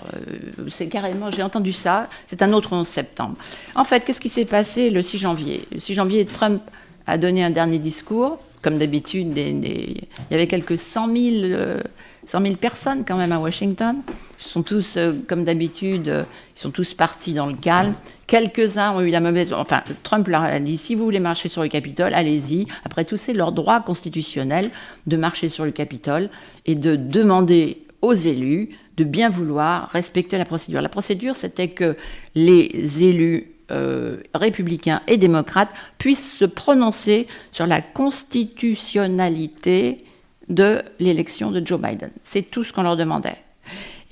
Speaker 2: c'est carrément, j'ai entendu ça, c'est un autre 11 septembre. En fait, qu'est-ce qui s'est passé le 6 janvier? Le 6 janvier, Trump a donné un dernier discours. Comme d'habitude, il y avait quelques 100 000 100 000 personnes quand même à Washington. Ils sont tous, euh, comme d'habitude, euh, ils sont tous partis dans le calme. Quelques-uns ont eu la mauvaise. Enfin, Trump leur a dit si vous voulez marcher sur le Capitole, allez-y. Après tout, c'est leur droit constitutionnel de marcher sur le Capitole et de demander aux élus de bien vouloir respecter la procédure. La procédure, c'était que les élus euh, républicains et démocrates puissent se prononcer sur la constitutionnalité de l'élection de Joe Biden. C'est tout ce qu'on leur demandait.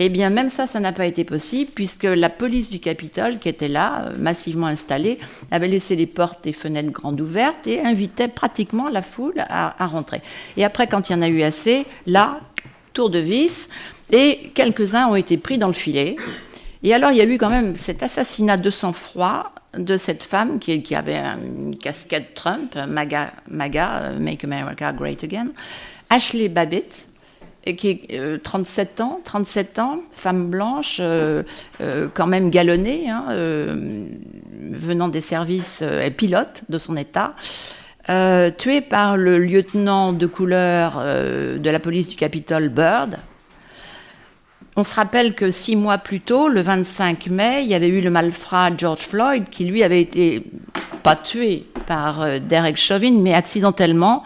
Speaker 2: Eh bien, même ça, ça n'a pas été possible, puisque la police du Capitole, qui était là, euh, massivement installée, avait laissé les portes et fenêtres grandes ouvertes et invitait pratiquement la foule à, rentrer. Et après, quand il y en a eu assez, là, tour de vis, et quelques-uns ont été pris dans le filet. Et alors, il y a eu quand même cet assassinat de sang-froid de cette femme qui, avait une casquette Trump, MAGA, MAGA, euh, Make America Great Again, Ashley Babbitt, qui est 37 euh, ans, 37 ans, femme blanche, euh, euh, quand même galonnée, hein, venant des services, et pilote de son État, tuée par le lieutenant de couleur de la police du Capitole, Bird. On se rappelle que six mois plus tôt, le 25 mai, il y avait eu le malfrat George Floyd, qui lui avait été, pas tué par Derek Chauvin, mais accidentellement,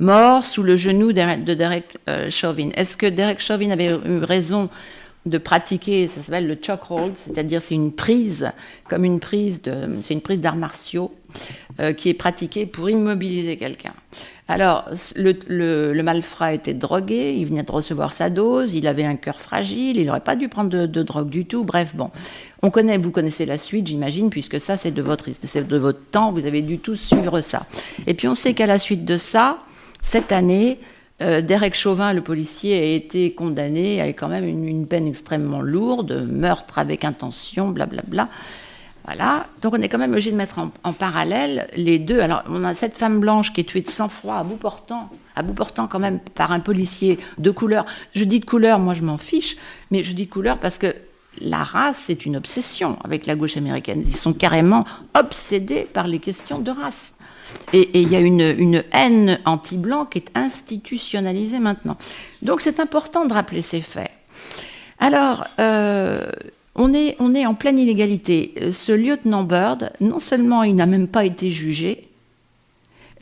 Speaker 2: mort sous le genou de Derek euh, Chauvin. Est-ce que Derek Chauvin avait eu raison de pratiquer, ça s'appelle le chokehold, c'est-à-dire c'est une prise, comme une prise de, c'est une prise d'arts martiaux euh, qui est pratiquée pour immobiliser quelqu'un. Alors, le, le, malfrat était drogué, il venait de recevoir sa dose, il avait un cœur fragile, il n'aurait pas dû prendre de, de, drogue du tout. Bref, bon, on connaît, vous connaissez la suite, j'imagine, puisque ça, c'est de votre, c'est de votre temps, vous avez dû tous suivre ça. Et puis, on sait qu'à la suite de ça, cette année, euh, Derek Chauvin, le policier, a été condamné à quand même une, peine extrêmement lourde, meurtre avec intention, blablabla. Voilà. Donc on est quand même obligé de mettre en, parallèle les deux. Alors on a cette femme blanche qui est tuée de sang-froid à bout portant, à bout portant quand même par un policier de couleur. Je dis de couleur, moi je m'en fiche, mais je dis de couleur parce que la race est une obsession avec la gauche américaine. Ils sont carrément obsédés par les questions de race. Et il y a une, haine anti-blanc qui est institutionnalisée maintenant. Donc c'est important de rappeler ces faits. Alors, euh, on, est, on est en pleine illégalité. Ce lieutenant Bird, non seulement il n'a même pas été jugé,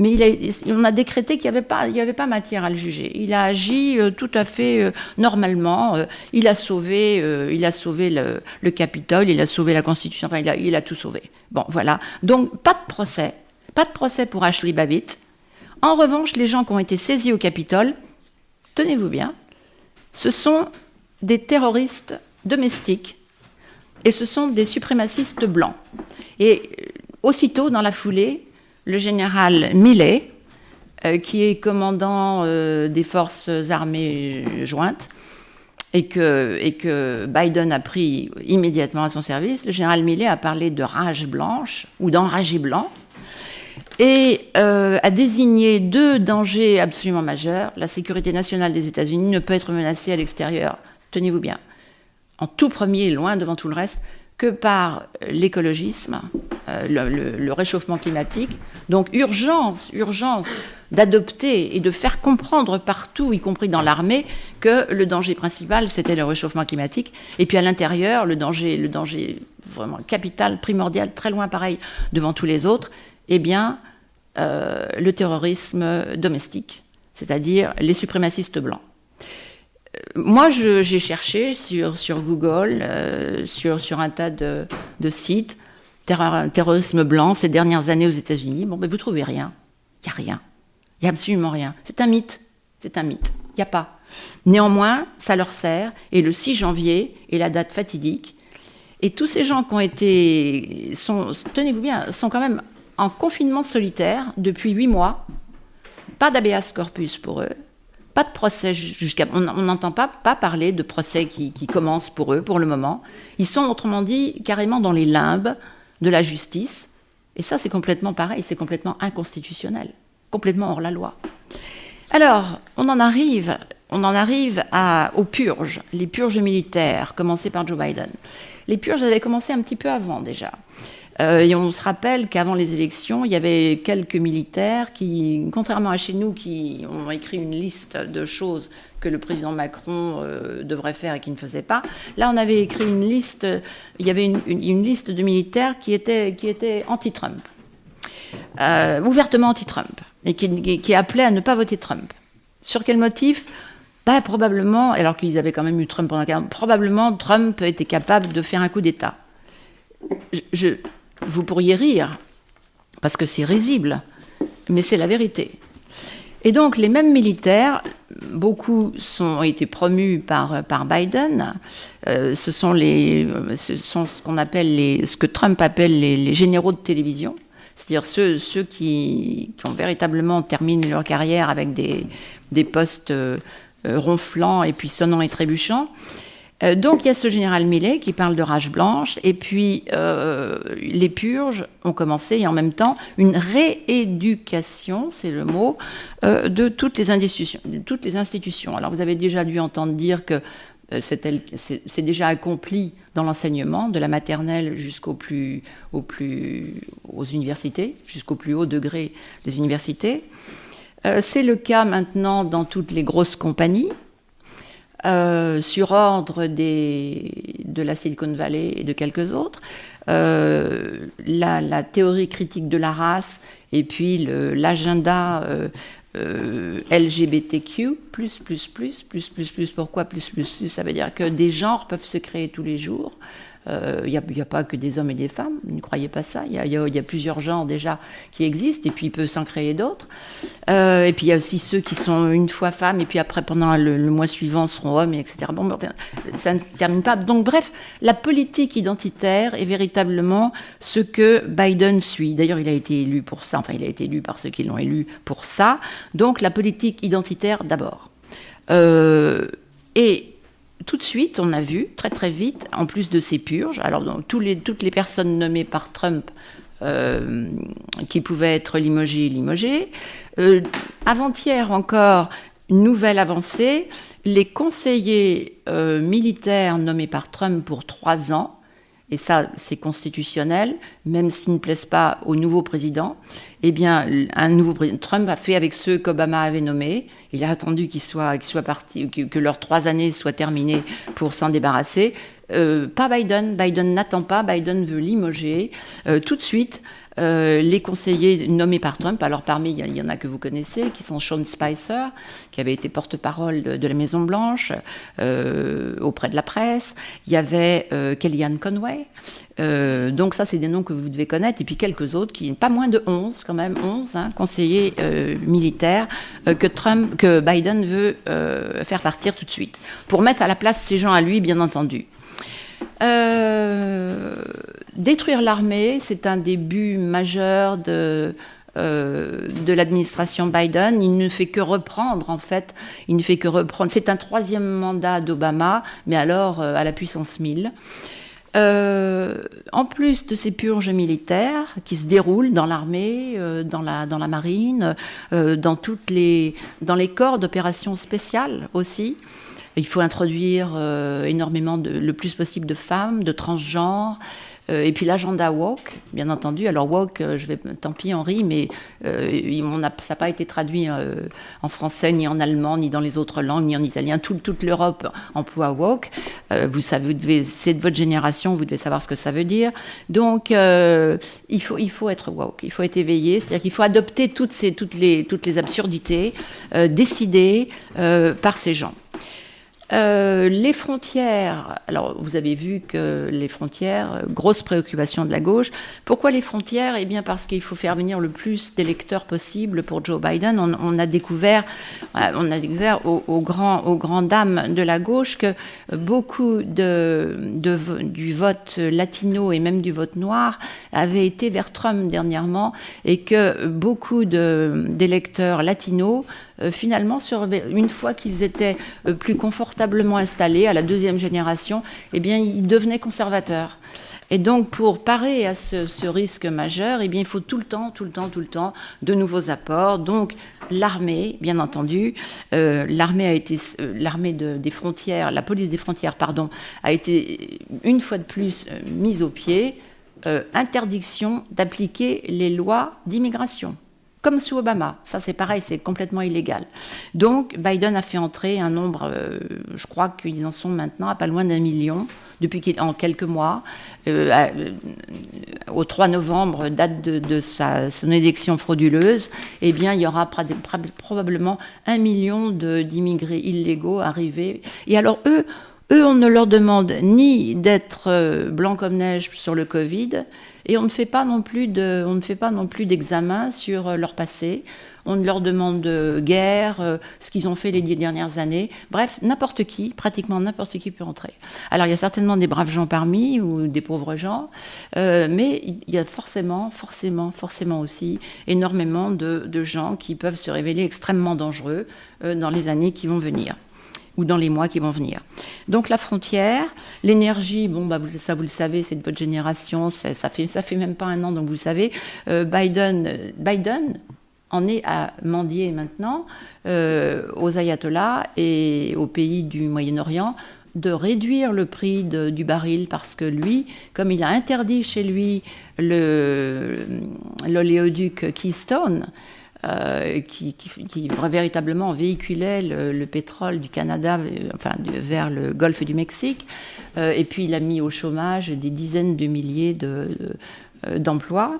Speaker 2: mais on a décrété qu'il n'y avait, pas, matière à le juger. Il a agi euh, tout à fait euh, normalement. il a sauvé, il a sauvé le, le, Capitole, il a sauvé la Constitution, enfin, il a, il a tout sauvé. Bon, voilà. Donc, pas de procès. Pas de procès pour Ashley Babbitt. En revanche, les gens qui ont été saisis au Capitole, tenez-vous bien, ce sont des terroristes domestiques et ce sont des suprémacistes blancs. Et euh, aussitôt, dans la foulée, le général Millet, euh, qui est commandant euh, des forces armées jointes, et que, et que, Biden a pris immédiatement à son service, le général Millet a parlé de rage blanche ou d'enragé blanc et euh, a désigné deux dangers absolument majeurs. La sécurité nationale des États-Unis ne peut être menacée à l'extérieur, tenez-vous bien, en tout premier, loin devant tout le reste, que par l'écologisme, le, réchauffement climatique. Donc urgence, urgence d'adopter et de faire comprendre partout, y compris dans l'armée, que le danger principal, c'était le réchauffement climatique. Et puis à l'intérieur, le danger, le danger vraiment capital, primordial, très loin pareil devant tous les autres, eh bien, euh, le terrorisme domestique, c'est-à-dire les suprémacistes blancs. Euh, moi, j'ai cherché sur, Google, euh, sur, un tas de, sites, terrorisme blanc ces dernières années aux États-Unis. Bon, ben, vous trouvez rien. Il n'y a rien. Il n'y a absolument rien. C'est un mythe. C'est un mythe. Il n'y a pas. Néanmoins, ça leur sert. Et le 6 janvier est la date fatidique. Et tous ces gens qui ont été, tenez-vous bien, sont quand même en confinement solitaire depuis huit mois. Pas d'habeas corpus pour eux. Pas de procès jusqu'à. On n'entend pas, pas parler de procès qui, commencent pour eux pour le moment. Ils sont, autrement dit, carrément dans les limbes de la justice. Et ça, c'est complètement pareil, c'est complètement inconstitutionnel complètement hors la loi. Alors, on en arrive, on en arrive aux purges, les purges militaires, commencées par Joe Biden. Les purges avaient commencé un petit peu avant déjà. Euh, et on se rappelle qu'avant les élections, il y avait quelques militaires qui, contrairement à chez nous, qui ont écrit une liste de choses que le président Macron euh, devrait faire et qui ne faisait pas. Là, on avait écrit une liste, il y avait une, liste de militaires qui étaient, anti-Trump, euh, ouvertement anti-Trump et qui, qui, appelait à ne pas voter Trump. Sur quel motif? Bah, Probablement, alors qu'ils avaient quand même eu Trump pendant 40 probablement Trump était capable de faire un coup d'État. Je, vous pourriez rire, parce que c'est risible, mais c'est la vérité. Et donc les mêmes militaires, beaucoup sont, ont été promus par, par Biden. Euh, ce, sont les, ce sont ce qu'on appelle les, ce que Trump appelle les, généraux de télévision c'est-à-dire ceux, ceux qui, ont véritablement terminé leur carrière avec des, des postes euh, ronflants et puis sonnants et trébuchants. Euh, donc il y a ce général Millet qui parle de rage blanche, et puis euh, les purges ont commencé, et en même temps une rééducation, c'est le mot, de toutes les, institutions, de toutes les institutions. Alors vous avez déjà dû entendre dire que c'est déjà accompli dans l'enseignement, de la maternelle jusqu'au plus, au plus, aux universités, jusqu'au plus haut degré des universités. Euh, c'est le cas maintenant dans toutes les grosses compagnies, euh, sur ordre des, de la Silicon Valley et de quelques autres. Euh, la, la, théorie critique de la race et puis l'agenda LGBTQ, plus, plus, plus, plus, plus, plus, pourquoi plus, plus, plus? Ça veut dire que des genres peuvent se créer tous les jours. Il euh, n'y a, pas que des hommes et des femmes, ne croyez pas ça. Il y, y, a plusieurs genres déjà qui existent, et puis il peut s'en créer d'autres. Euh, et puis il y a aussi ceux qui sont une fois femmes, et puis après, pendant le, mois suivant, seront hommes, etc. Bon, ça ne termine pas. Donc, bref, la politique identitaire est véritablement ce que Biden suit. D'ailleurs, il a été élu pour ça, enfin, il a été élu par ceux qui l'ont élu pour ça. Donc, la politique identitaire d'abord. Euh, et tout de suite, on a vu, très très vite, en plus de ces purges, alors toutes les personnes nommées par Trump euh, qui pouvaient être limogées, limogées. Euh, avant-hier encore, nouvelle avancée, les conseillers euh, militaires nommés par Trump pour trois ans, et ça c'est constitutionnel, même s'ils ne plaisent pas au nouveau président, eh bien un nouveau président, Trump a fait avec ceux qu'Obama avait nommés, il a attendu qu'ils soient, qu'ils soient partis, que, leurs trois années soient terminées pour s'en débarrasser. Euh, pas Biden. Biden n'attend pas. Biden veut limoger euh, tout de suite. Euh, les conseillers nommés par Trump, alors parmi, il y, en a que vous connaissez, qui sont Sean Spicer, qui avait été porte-parole de, la Maison-Blanche euh, auprès de la presse. Il y avait euh, Kellyanne Conway. Donc ça, c'est des noms que vous devez connaître. Et puis quelques autres, qui pas moins de 11, quand même 11 hein, conseillers militaires que, Trump, que Biden veut faire partir tout de suite, pour mettre à la place ces gens à lui, bien entendu. Euh, détruire l'armée, c'est un des buts majeurs de, euh, de l'administration Biden. Il ne fait que reprendre, en fait. Il ne fait que reprendre. C'est un troisième mandat d'Obama, mais alors euh, à la puissance 1000. en plus de ces purges militaires qui se déroulent dans l'armée, dans, la, dans la marine, dans, toutes les, dans les corps d'opérations spéciales aussi, Il faut introduire énormément, de, le plus possible de femmes, de transgenres. Euh, et puis l'agenda woke, bien entendu. Alors woke, euh, je vais, tant pis Henri, mais euh, ça n'a pas été traduit en français, ni en allemand, ni dans les autres langues, ni en italien. toute l'Europe emploie woke. vous savez, c'est de votre génération, vous devez savoir ce que ça veut dire. Donc il, faut, il faut être woke, il faut être éveillé, c'est-à-dire qu'il faut adopter toutes, ces, toutes, les, toutes les absurdités décidées par ces gens. Euh, les frontières, alors vous avez vu que les frontières, grosse préoccupation de la gauche. Pourquoi les frontières? Eh bien parce qu'il faut faire venir le plus d'électeurs possible pour Joe Biden. On, a découvert, euh, on a découvert aux, grands, aux grandes dames de la gauche que beaucoup de, du vote latino et même du vote noir avait été vers Trump dernièrement et que beaucoup d'électeurs latinos euh, finalement, une fois qu'ils étaient euh, plus confortablement installés à la deuxième génération, eh bien, ils devenaient conservateurs. Et donc, pour parer à ce, risque majeur, eh bien, il faut tout le temps, tout le temps, tout le temps de nouveaux apports. Donc, l'armée, bien entendu, euh, l'armée a été, l'armée des frontières, la police des frontières, pardon, a été une fois de plus mise au pied. interdiction d'appliquer les lois d'immigration comme sous Obama. Ça, c'est pareil, c'est complètement illégal. Donc, Biden a fait entrer un nombre, euh, je crois qu'ils en sont maintenant à pas loin d'un million, depuis en quelques mois. Euh, euh, au 3 novembre, date de, sa, son élection frauduleuse, eh bien, il y aura probablement un million d'immigrés illégaux arrivés. Et alors, eux, eux, on ne leur demande ni d'être blanc comme neige sur le Covid, et on ne fait pas non plus on ne fait pas non plus d'examen sur euh, leur passé. On ne leur demande de guerre, euh, ce qu'ils ont fait les dix dernières années. Bref, n'importe qui, pratiquement n'importe qui peut entrer. Alors il y a certainement des braves gens parmi ou des pauvres gens, euh, mais il y a forcément, forcément, forcément aussi énormément de gens qui peuvent se révéler extrêmement dangereux dans les années qui vont venir ou dans les mois qui vont venir. Donc la frontière, l'énergie, bon, bah, ça vous le savez, c'est de votre génération, ça fait, ça fait même pas un an, donc vous le savez. Euh, Biden, Biden en est à mendier maintenant euh, aux ayatollahs et aux pays du Moyen-Orient de réduire le prix du baril parce que lui, comme il a interdit chez lui l'oléoduc Keystone, euh, qui, véritablement véhiculait le, pétrole du Canada euh, enfin, vers le golfe du Mexique. Euh, et puis il a mis au chômage des dizaines de milliers d'emplois,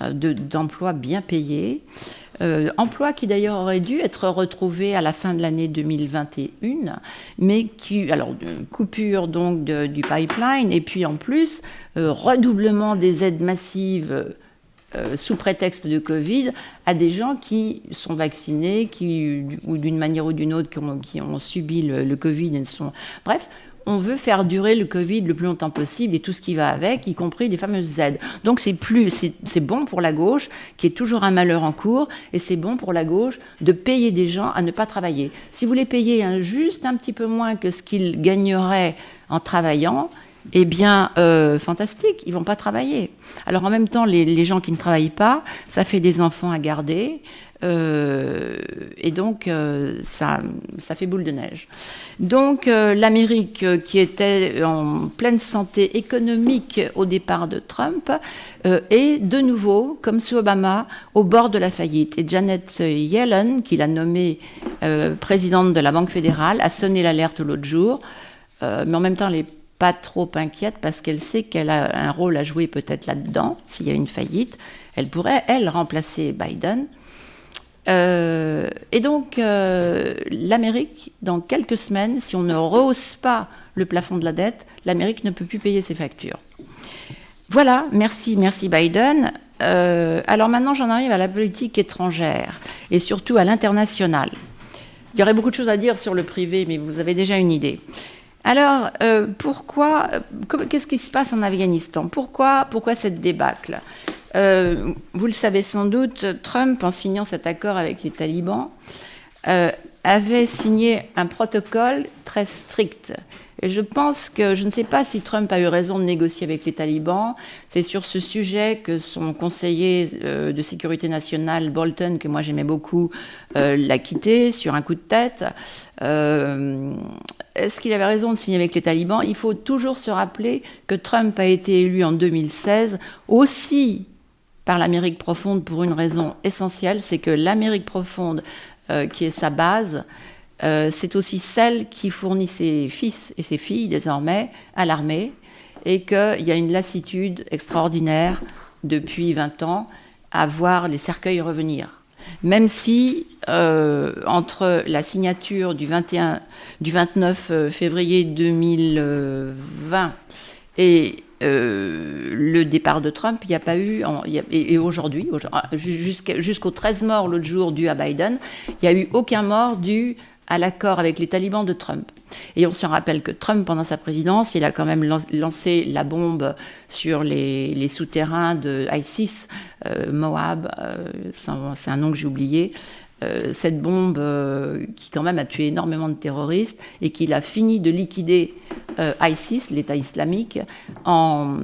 Speaker 2: d'emplois bien payés. emplois qui d'ailleurs auraient dû être retrouvés à la fin de l'année 2021, mais qui, alors, coupure donc du pipeline, et puis en plus, redoublement des aides massives euh, sous prétexte de Covid à des gens qui sont vaccinés, qui, ou d'une manière ou d'une autre, qui ont, subi le, Covid. Et sont... Bref, on veut faire durer le Covid le plus longtemps possible et tout ce qui va avec, y compris les fameuses aides. Donc c'est plus, c'est bon pour la gauche, qui est toujours un malheur en cours, et c'est bon pour la gauche de payer des gens à ne pas travailler. Si vous les payez juste un petit peu moins que ce qu'ils gagneraient en travaillant, eh bien, euh, fantastique, ils vont pas travailler. Alors en même temps, les, gens qui ne travaillent pas, ça fait des enfants à garder, euh, et donc euh, ça, fait boule de neige. Donc l'Amérique, qui était en pleine santé économique au départ de Trump, est de nouveau, comme sous Obama, au bord de la faillite. Et Janet Yellen, qui l'a nommée présidente de la Banque fédérale, a sonné l'alerte l'autre jour. mais en même temps, les pas trop inquiète parce qu'elle sait qu'elle a un rôle à jouer peut-être là-dedans, s'il y a une faillite. Elle pourrait, elle, remplacer Biden. Euh, et donc, euh, l'Amérique, dans quelques semaines, si on ne rehausse pas le plafond de la dette, l'Amérique ne peut plus payer ses factures. Voilà, merci, merci Biden. Euh, alors maintenant, j'en arrive à la politique étrangère et surtout à l'international. Il y aurait beaucoup de choses à dire sur le privé, mais vous avez déjà une idée. Alors, euh, pourquoi, qu'est-ce qui se passe en Afghanistan? Pourquoi, cette débâcle? Euh, Vous le savez sans doute, Trump, en signant cet accord avec les talibans, euh, avait signé un protocole très strict Et je pense que je ne sais pas si Trump a eu raison de négocier avec les talibans. C'est sur ce sujet que son conseiller euh, de sécurité nationale, Bolton, que moi j'aimais beaucoup, euh, l'a quitté sur un coup de tête. Euh, est-ce qu'il avait raison de signer avec les talibans? Il faut toujours se rappeler que Trump a été élu en 2016 aussi par l'Amérique profonde pour une raison essentielle, c'est que l'Amérique profonde, qui est sa base, euh, c'est aussi celle qui fournit ses fils et ses filles désormais à l'armée et qu'il y a une lassitude extraordinaire depuis 20 ans à voir les cercueils revenir. Même si, euh, entre la signature du, 21, du 29 euh, février 2020 et le départ de Trump, il n'y a pas eu, et, aujourd'hui, jusqu'au 13 morts l'autre jour dû à Biden, il n'y a eu aucun mort dû à l'accord avec les talibans de Trump. Et on se rappelle que Trump, pendant sa présidence, il a quand même lancé la bombe sur les, souterrains de ISIS, euh, Moab, euh, c'est un nom que j'ai oublié. Euh, cette bombe qui quand même a tué énormément de terroristes et qu'il a fini de liquider ISIS, l'État islamique, en,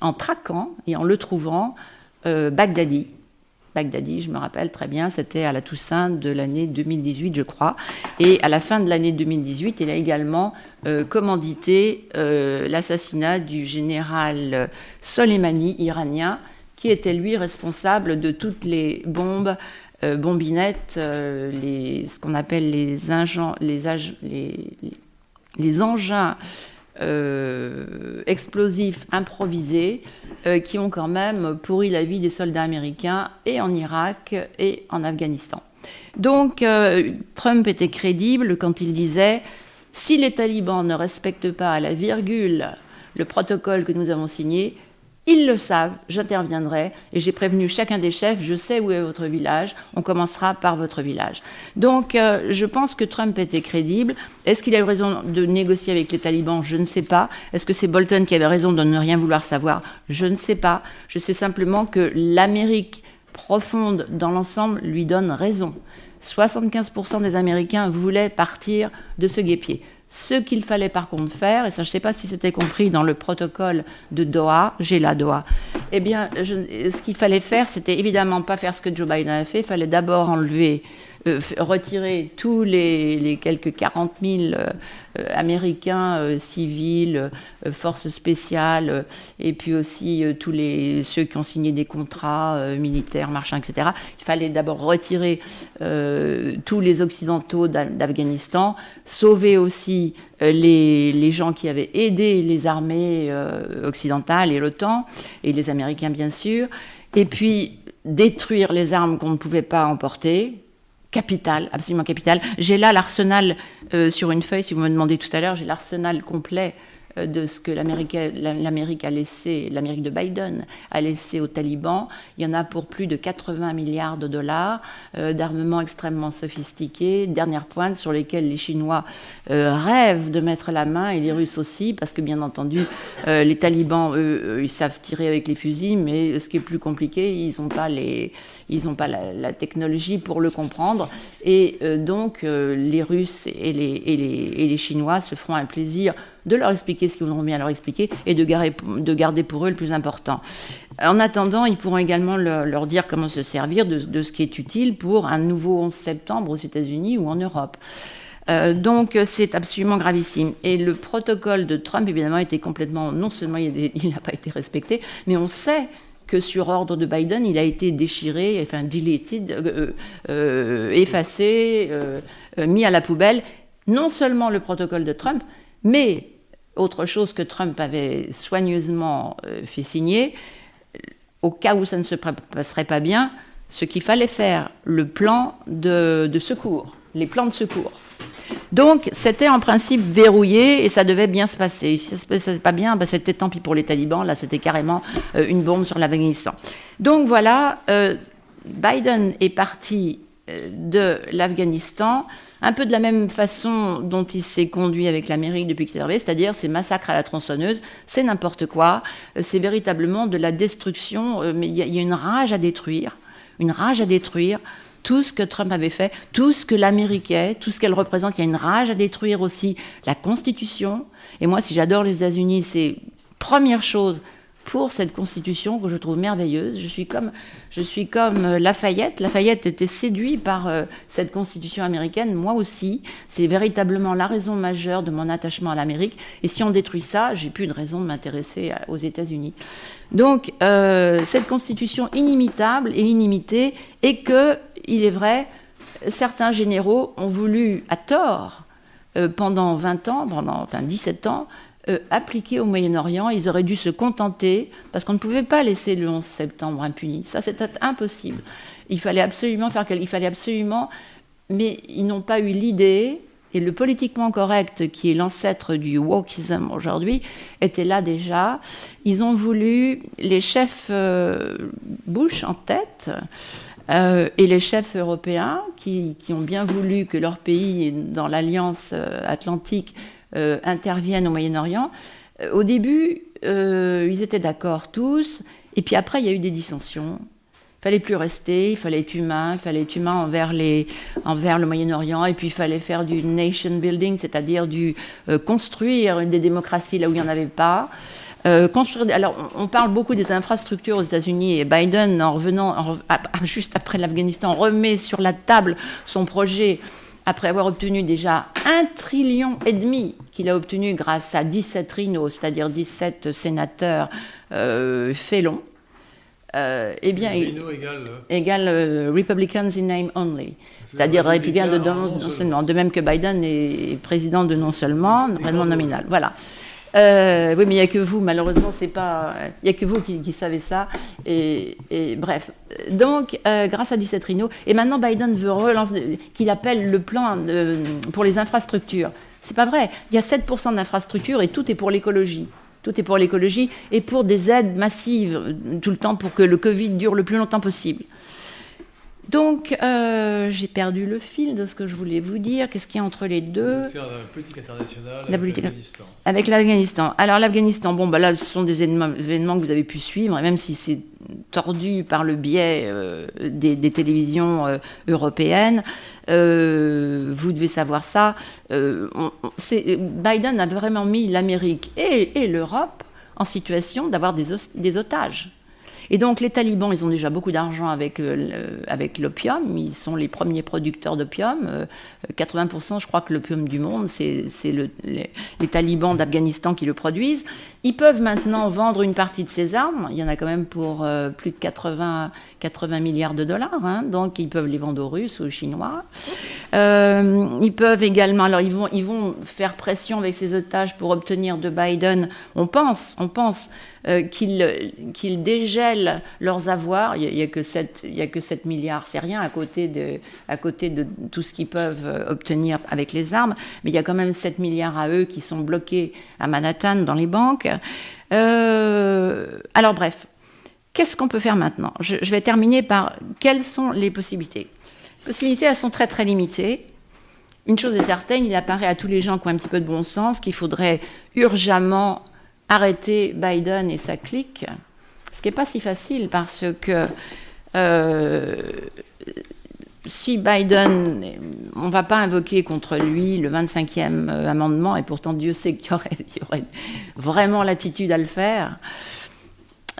Speaker 2: en traquant et en le trouvant Baghdadi, Baghdadi, je me rappelle très bien, c'était à la Toussaint de l'année 2018, je crois. Et à la fin de l'année 2018, il a également euh, commandité euh, l'assassinat du général Soleimani, iranien, qui était lui responsable de toutes les bombes, euh, bombinettes, ce qu'on appelle les engins euh, explosifs improvisés euh, qui ont quand même pourri la vie des soldats américains et en Irak et en Afghanistan. Donc euh, Trump était crédible quand il disait si les talibans ne respectent pas à la virgule le protocole que nous avons signé, ils le savent, j'interviendrai et j'ai prévenu chacun des chefs, je sais où est votre village, on commencera par votre village. Donc euh, je pense que Trump était crédible. Est-ce qu'il a eu raison de négocier avec les talibans? Je ne sais pas. Est-ce que c'est Bolton qui avait raison de ne rien vouloir savoir? Je ne sais pas. Je sais simplement que l'Amérique profonde dans l'ensemble lui donne raison. 75% des Américains voulaient partir de ce guépier. Ce qu'il fallait par contre faire, et ça je ne sais pas si c'était compris dans le protocole de Doha, j'ai la Doha, eh bien ce qu'il fallait faire, c'était évidemment pas faire ce que Joe Biden a fait, il fallait d'abord enlever euh, retirer tous les, quelques 40 000 euh, Américains euh, civils, forces spéciales, et puis aussi tous les, ceux qui ont signé des contrats militaires, marchands, etc. Il fallait d'abord retirer tous les Occidentaux d'Afghanistan, sauver aussi les, les, gens qui avaient aidé les armées occidentales et l'OTAN, et les Américains bien sûr, et puis détruire les armes qu'on ne pouvait pas emporter, capital, absolument capital. J'ai là l'arsenal euh, sur une feuille, si vous me demandez tout à l'heure, j'ai l'arsenal complet de ce que l'Amérique a laissé, l'Amérique de Biden a laissé aux talibans. Il y en a pour plus de 80 milliards de dollars euh, d'armements extrêmement sophistiqués, dernière pointe sur lesquels les Chinois euh, rêvent de mettre la main et les Russes aussi, parce que bien entendu, les talibans, eux, ils savent tirer avec les fusils, mais ce qui est plus compliqué, ils n'ont pas les, ils pas la, technologie pour le comprendre. Et donc, les Russes et les, et les, et les Chinois se feront un plaisir de leur expliquer ce qu'ils voudront bien leur expliquer et de, garder pour eux le plus important. En attendant, ils pourront également leur, dire comment se servir de, ce qui est utile pour un nouveau 11 septembre aux États-Unis ou en Europe. Euh, donc c'est absolument gravissime. Et le protocole de Trump, évidemment, était complètement, non seulement il n'a pas été respecté, mais on sait que sur ordre de Biden, il a été déchiré, enfin deleted, euh, euh, effacé, mis à la poubelle, non seulement le protocole de Trump, mais autre chose que Trump avait soigneusement euh, fait signer, au cas où ça ne se passerait pas bien, ce qu'il fallait faire, le plan de, secours, les plans de secours. Donc, c'était en principe verrouillé et ça devait bien se passer. Si ça ne se passait pas bien, ben, c'était tant pis pour les talibans. Là, c'était carrément euh, une bombe sur l'Afghanistan. Donc, voilà, euh, Biden est parti de l'Afghanistan un peu de la même façon dont il s'est conduit avec l'Amérique depuis qu'il est arrivé, c'est-à-dire ces massacres à la tronçonneuse, c'est n'importe quoi, euh, c'est véritablement de la destruction, euh, mais il y, a une rage à détruire, une rage à détruire. tout ce que Trump avait fait, tout ce que l'Amérique est, tout ce qu'elle représente. Il y a une rage à détruire aussi la Constitution. Et moi, si j'adore les États-Unis, c'est première chose, pour cette constitution que je trouve merveilleuse. Je suis comme, je suis comme euh, Lafayette. Lafayette était séduit par euh, cette constitution américaine, moi aussi. C'est véritablement la raison majeure de mon attachement à l'Amérique. Et si on détruit ça, j'ai plus de raison de m'intéresser aux États-Unis. Donc, euh, cette constitution inimitable et inimitée, et que, il est vrai, certains généraux ont voulu, à tort, pendant 20 ans, pendant enfin 17 ans, euh, appliqués au Moyen-Orient. Ils auraient dû se contenter, parce qu'on ne pouvait pas laisser le 11 septembre impuni. Ça, c'était impossible. Il fallait absolument faire Il fallait absolument. Mais ils n'ont pas eu l'idée, et le politiquement correct, qui est l'ancêtre du wokism aujourd'hui, était là déjà. Ils ont voulu, les chefs euh, Bush en tête, euh, et les chefs européens qui, qui, ont bien voulu que leur pays, dans l'alliance atlantique, euh, interviennent au Moyen-Orient. Euh, au début, euh, ils étaient d'accord tous, et puis après, il y a eu des dissensions. Il fallait plus rester, il fallait être humain, il fallait être humain envers, les, envers le Moyen-Orient, et puis il fallait faire du nation building, c'est-à-dire du construire des démocraties là où il n'y en avait pas. construire, alors, on, parle beaucoup des infrastructures aux États-Unis et Biden, en revenant juste après l'Afghanistan, remet sur la table son projet après avoir obtenu déjà un trillion et demi qu'il a obtenu grâce à 17 rhinos, c'est-à-dire 17 sénateurs euh, félons, euh, eh bien,
Speaker 1: Rhino
Speaker 2: égale, euh, Republicans in name only, c'est-à-dire républicains de non, seulement, de même que Biden est président de non seulement, vraiment nominal. Voilà. Euh, oui, mais il n'y a que vous, malheureusement, c'est pas. Il n'y a que vous qui, savez ça. Et, bref. Donc, euh, grâce à 17 Rhino, et maintenant Biden veut relancer, qu'il appelle le plan pour les infrastructures. C'est pas vrai. Il y a 7% d'infrastructures et tout est pour l'écologie. Tout est pour l'écologie et pour des aides massives tout le temps pour que le Covid dure le plus longtemps possible. Donc, euh, j'ai perdu le fil de ce que je voulais vous dire. Qu'est-ce qu'il y a entre les deux
Speaker 1: la politique internationale avec l'Afghanistan.
Speaker 2: Avec l'Afghanistan. Alors, l'Afghanistan, bon, bah là, ce sont des événements, que vous avez pu suivre, et même si c'est tordu par le biais euh, des, télévisions euh, européennes, vous devez savoir ça. Biden a vraiment mis l'Amérique et, l'Europe en situation d'avoir des otages. Et donc les talibans, ils ont déjà beaucoup d'argent avec, euh, avec l'opium, ils sont les premiers producteurs d'opium. 80%, euh, je crois que l'opium du monde, c'est le, les, talibans d'Afghanistan qui le produisent. Ils peuvent maintenant vendre une partie de ces armes, il y en a quand même pour euh, plus de 80, 80 milliards de dollars, hein. donc ils peuvent les vendre aux Russes, aux Chinois. ils peuvent également, alors ils vont, ils vont faire pression avec ces otages pour obtenir de Biden, on pense, on pense, euh, qu'ils dégèlent leurs avoirs. Il n'y a, que 7, il a que 7 milliards, c'est rien à côté, de, à côté de tout ce qu'ils peuvent euh, obtenir avec les armes, mais il y a quand même 7 milliards à eux qui sont bloqués à Manhattan dans les banques. Euh, alors bref, qu'est-ce qu'on peut faire maintenant? Je, je, vais terminer par quelles sont les possibilités? Les possibilités, elles sont très très limitées. Une chose est certaine, il apparaît à tous les gens qui ont un petit peu de bon sens qu'il faudrait urgemment arrêter Biden et sa clique, ce qui n'est pas si facile parce que euh, si Biden, on ne va pas invoquer contre lui le 25e amendement, et pourtant Dieu sait qu'il y aurait, vraiment l'attitude à le faire.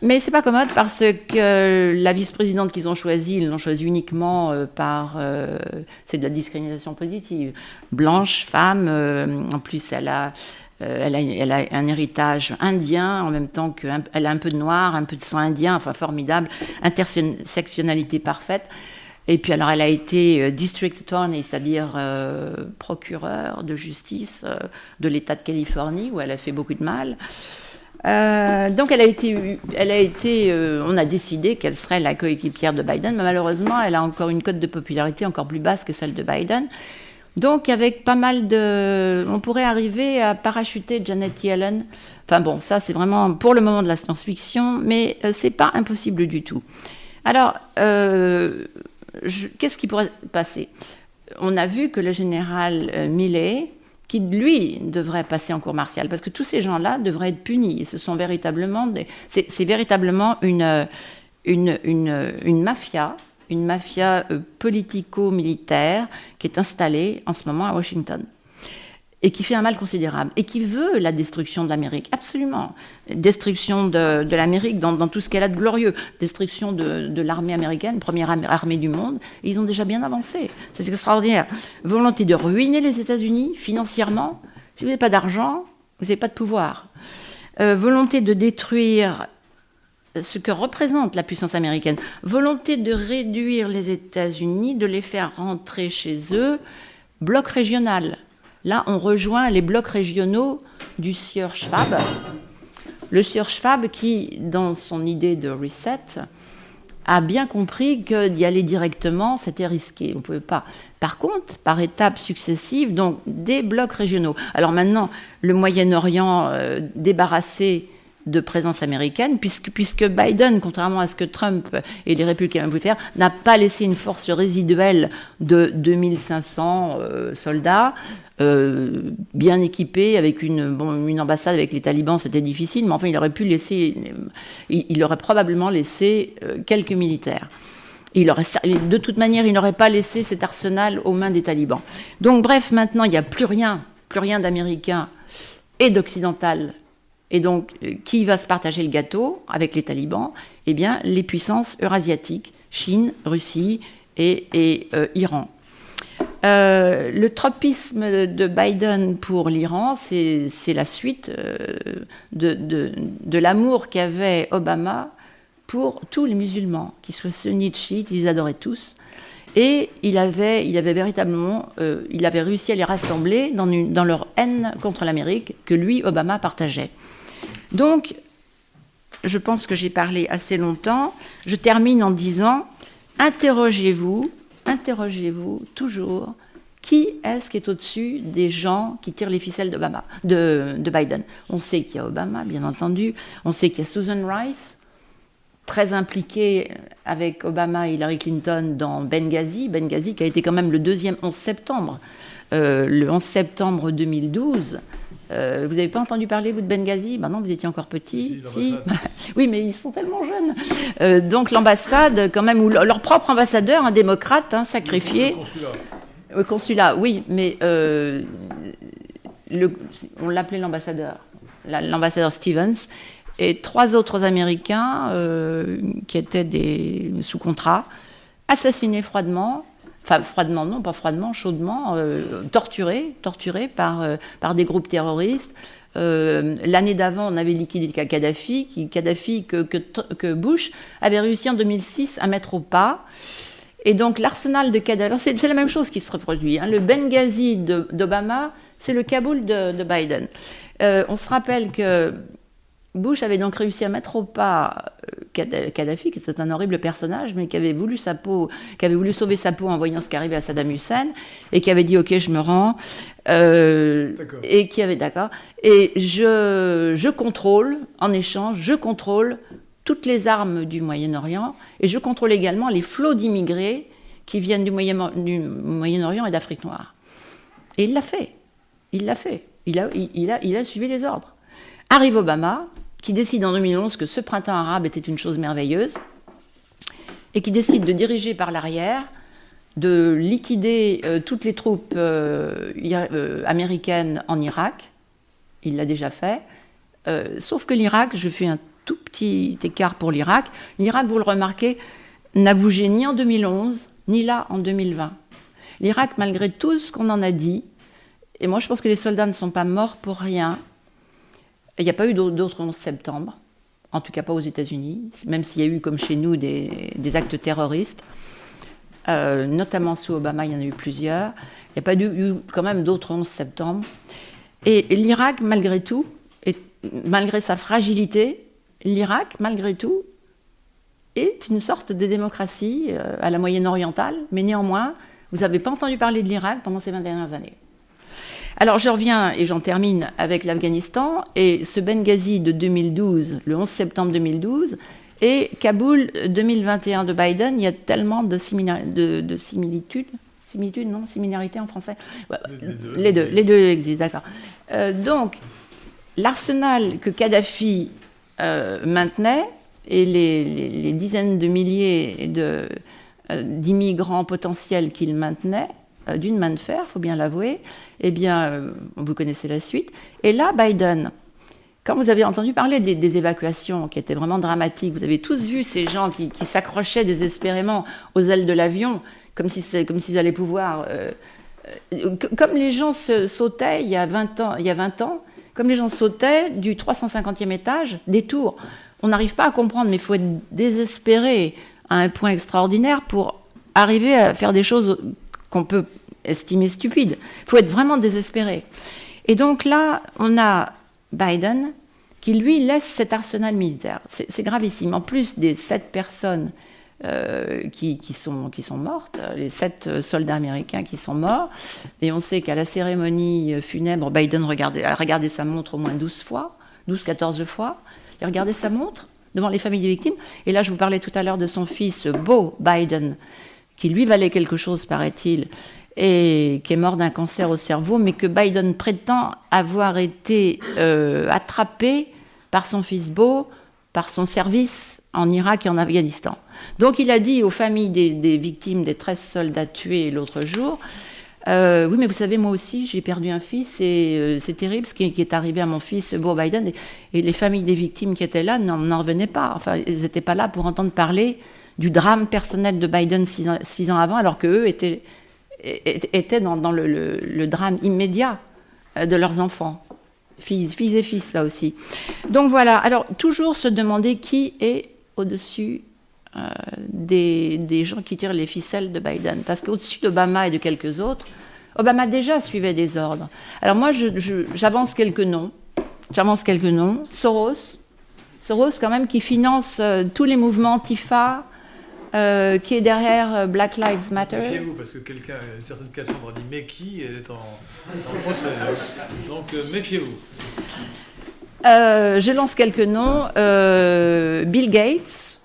Speaker 2: Mais c'est pas commode parce que la vice-présidente qu'ils ont choisie, ils l'ont choisie uniquement euh, par. Euh, c'est de la discrimination positive. Blanche, femme, en plus elle a euh, elle, a, un héritage indien en même temps qu'elle a un peu de noir, un peu de sang indien, enfin formidable, intersectionnalité parfaite. Et puis alors elle a été euh, district attorney, c'est-à-dire euh, procureur de justice de l'État de Californie, où elle a fait beaucoup de mal. donc elle a été on a décidé qu'elle serait la coéquipière de Biden, mais malheureusement elle a encore une cote de popularité encore plus basse que celle de Biden. Donc, avec pas mal de. On pourrait arriver à parachuter Janet Yellen. Enfin bon, ça, c'est vraiment pour le moment de la science-fiction, mais euh, c'est pas impossible du tout. Alors, euh, qu'est-ce qui pourrait passer? On a vu que le général euh, Millet, qui lui devrait passer en cour martiale, parce que tous ces gens-là devraient être punis. Sont véritablement. C'est véritablement une, une, une mafia une mafia euh, politico-militaire qui est installée en ce moment à Washington et qui fait un mal considérable et qui veut la destruction de l'Amérique, absolument. Destruction de, l'Amérique dans, tout ce qu'elle a de glorieux, destruction de, l'armée américaine, première armée du monde, ils ont déjà bien avancé. C'est extraordinaire. Volonté de ruiner les États-Unis financièrement. Si vous n'avez pas d'argent, vous n'avez pas de pouvoir. Euh, volonté de détruire ce que représente la puissance américaine. Volonté de réduire les États-Unis, de les faire rentrer chez eux. Bloc régional. Là, on rejoint les blocs régionaux du Sieur Schwab. Le Sieur Schwab qui, dans son idée de reset, a bien compris que d'y aller directement, c'était risqué. On ne pouvait pas. Par contre, par étapes successives, donc des blocs régionaux. Alors maintenant, le Moyen-Orient euh, débarrassé de présence américaine, puisque, puisque, Biden, contrairement à ce que Trump et les républicains voulaient faire, n'a pas laissé une force résiduelle de 2500 euh, soldats, euh, bien équipés, avec une, une ambassade avec les talibans, c'était difficile, mais enfin, il aurait pu laisser, il, aurait probablement laissé euh, quelques militaires. Il aurait, de toute manière, il n'aurait pas laissé cet arsenal aux mains des talibans. Donc, bref, maintenant, il n'y a plus rien, plus rien d'américain et d'occidental et donc, euh, qui va se partager le gâteau avec les talibans? Eh bien, les puissances eurasiatiques, Chine, Russie et, euh, Iran. Euh, le tropisme de Biden pour l'Iran, c'est la suite de, l'amour qu'avait Obama pour tous les musulmans, qu'ils soient sunnites, chiites, ils adoraient tous. Et il avait, véritablement, il avait réussi à les rassembler dans leur haine contre l'Amérique que lui, Obama, partageait. Donc, je pense que j'ai parlé assez longtemps. Je termine en disant, interrogez-vous, interrogez-vous toujours, qui est-ce qui est au-dessus des gens qui tirent les ficelles de, Biden? On sait qu'il y a Obama, bien entendu. On sait qu'il y a Susan Rice, très impliquée avec Obama et Hillary Clinton dans Benghazi. Benghazi qui a été quand même le deuxième 11 septembre. Euh, le 11 septembre 2012, euh, vous n'avez pas entendu parler, vous, de Benghazi? Ben Non, vous étiez encore petit. Si, oui, mais ils sont tellement jeunes. Euh, donc l'ambassade, quand même, ou leur propre ambassadeur, un démocrate, hein, sacrifié. Le consulat. Le consulat, oui, mais euh, le, on l'appelait l'ambassadeur, l'ambassadeur Stevens, et trois autres Américains qui étaient des, sous contrat, assassinés froidement enfin froidement non, pas froidement, chaudement, euh, torturés, torturés par, euh, par des groupes terroristes. Euh, l'année d'avant, on avait liquidé Kadhafi, qui, Kadhafi que, que, Bush avait réussi en 2006 à mettre au pas. Et donc l'arsenal de Kadhafi, c'est la même chose qui se reproduit. Hein. Le Benghazi d'Obama, c'est le Kaboul de, de Biden. on se rappelle que Bush avait donc réussi à mettre au pas euh, Kadhafi, qui était un horrible personnage, mais qui avait voulu sa peau, qui avait voulu sauver sa peau en voyant ce qui arrivait à Saddam Hussein, et qui avait dit ok, je me rends, euh, et qui avait d'accord, et je, je contrôle en échange, je contrôle toutes les armes du Moyen-Orient, et je contrôle également les flots d'immigrés qui viennent du Moyen-Orient et d'Afrique noire. Et il l'a fait, il l'a fait, il a, il, a, il a suivi les ordres. Arrive Obama, qui décide en 2011 que ce printemps arabe était une chose merveilleuse, et qui décide de diriger par l'arrière, de liquider euh, toutes les troupes euh, euh, américaines en Irak. Il l'a déjà fait. sauf que l'Irak, je fais un tout petit écart pour l'Irak, l'Irak, vous le remarquez, n'a bougé ni en 2011, ni là en 2020. L'Irak, malgré tout ce qu'on en a dit, et moi je pense que les soldats ne sont pas morts pour rien, il n'y a pas eu d'autres 11 septembre, en tout cas pas aux États-Unis, même s'il y a eu, comme chez nous, des, actes terroristes. Euh, notamment sous Obama, il y en a eu plusieurs. Il n'y a pas eu, quand même d'autres 11 septembre. Et, l'Irak, malgré tout, et, malgré sa fragilité, l'Irak, malgré tout, est une sorte de démocratie euh, à la moyenne orientale, mais néanmoins, vous n'avez pas entendu parler de l'Irak pendant ces 20 dernières années. Alors je reviens et j'en termine avec l'Afghanistan et ce Benghazi de 2012, le 11 septembre 2012, et Kaboul 2021 de Biden, il y a tellement de, de, similitudes. Similitudes, non Similarité en français les, deux, les, deux, existent, d'accord. Euh, donc, l'arsenal que Kadhafi euh, maintenait et les, les, dizaines de milliers de, d'immigrants potentiels qu'il maintenait d'une main de fer, faut bien l'avouer. Eh bien, vous connaissez la suite. Et là, Biden, quand vous avez entendu parler des, évacuations qui étaient vraiment dramatiques, vous avez tous vu ces gens qui, s'accrochaient désespérément aux ailes de l'avion, comme s'ils si allaient pouvoir... Euh, euh, comme les gens sautaient il y, a 20 ans, il y a 20 ans, comme les gens sautaient du 350e étage des tours. On n'arrive pas à comprendre, mais il faut être désespéré à un point extraordinaire pour arriver à faire des choses qu'on peut estimer stupides. Il faut être vraiment désespéré. Et donc là, on a Biden, qui lui laisse cet arsenal militaire. C'est gravissime. En plus des sept personnes euh, qui, sont, mortes, les sept soldats américains qui sont morts, et on sait qu'à la cérémonie funèbre, Biden regardait, a regardé sa montre au moins 12 fois, 12-14 fois. Il a regardé sa montre devant les familles des victimes. Et là, je vous parlais tout à l'heure de son fils, Beau Biden, qui lui valait quelque chose, paraît-il, et qui est mort d'un cancer au cerveau, mais que Biden prétend avoir été euh, attrapé par son fils Beau, par son service en Irak et en Afghanistan. Donc il a dit aux familles des, victimes des 13 soldats tués l'autre jour, euh, oui, mais vous savez, moi aussi, j'ai perdu un fils et euh, c'est terrible ce qui, est arrivé à mon fils, Beau Biden. Et, les familles des victimes qui étaient là n'en revenaient pas. Enfin, ils n'étaient pas là pour entendre parler du drame personnel de Biden six ans, six ans avant, alors qu'eux étaient étaient dans, le, drame immédiat euh, de leurs enfants, filles, filles et fils là aussi. Donc voilà, alors toujours se demander qui est au-dessus euh, des, gens qui tirent les ficelles de Biden. Parce qu'au-dessus d'Obama et de quelques autres, Obama déjà suivait des ordres. Alors moi, j'avance quelques noms. J'avance quelques noms. Soros, Soros quand même qui finance euh, tous les mouvements TIFA, euh, qui est derrière euh, Black Lives Matter.
Speaker 1: Méfiez-vous, parce que quelqu'un, une certaine Cassandre dit mais qui Elle est en, procès. Donc euh, méfiez-vous.
Speaker 2: je lance quelques noms. Bill Gates,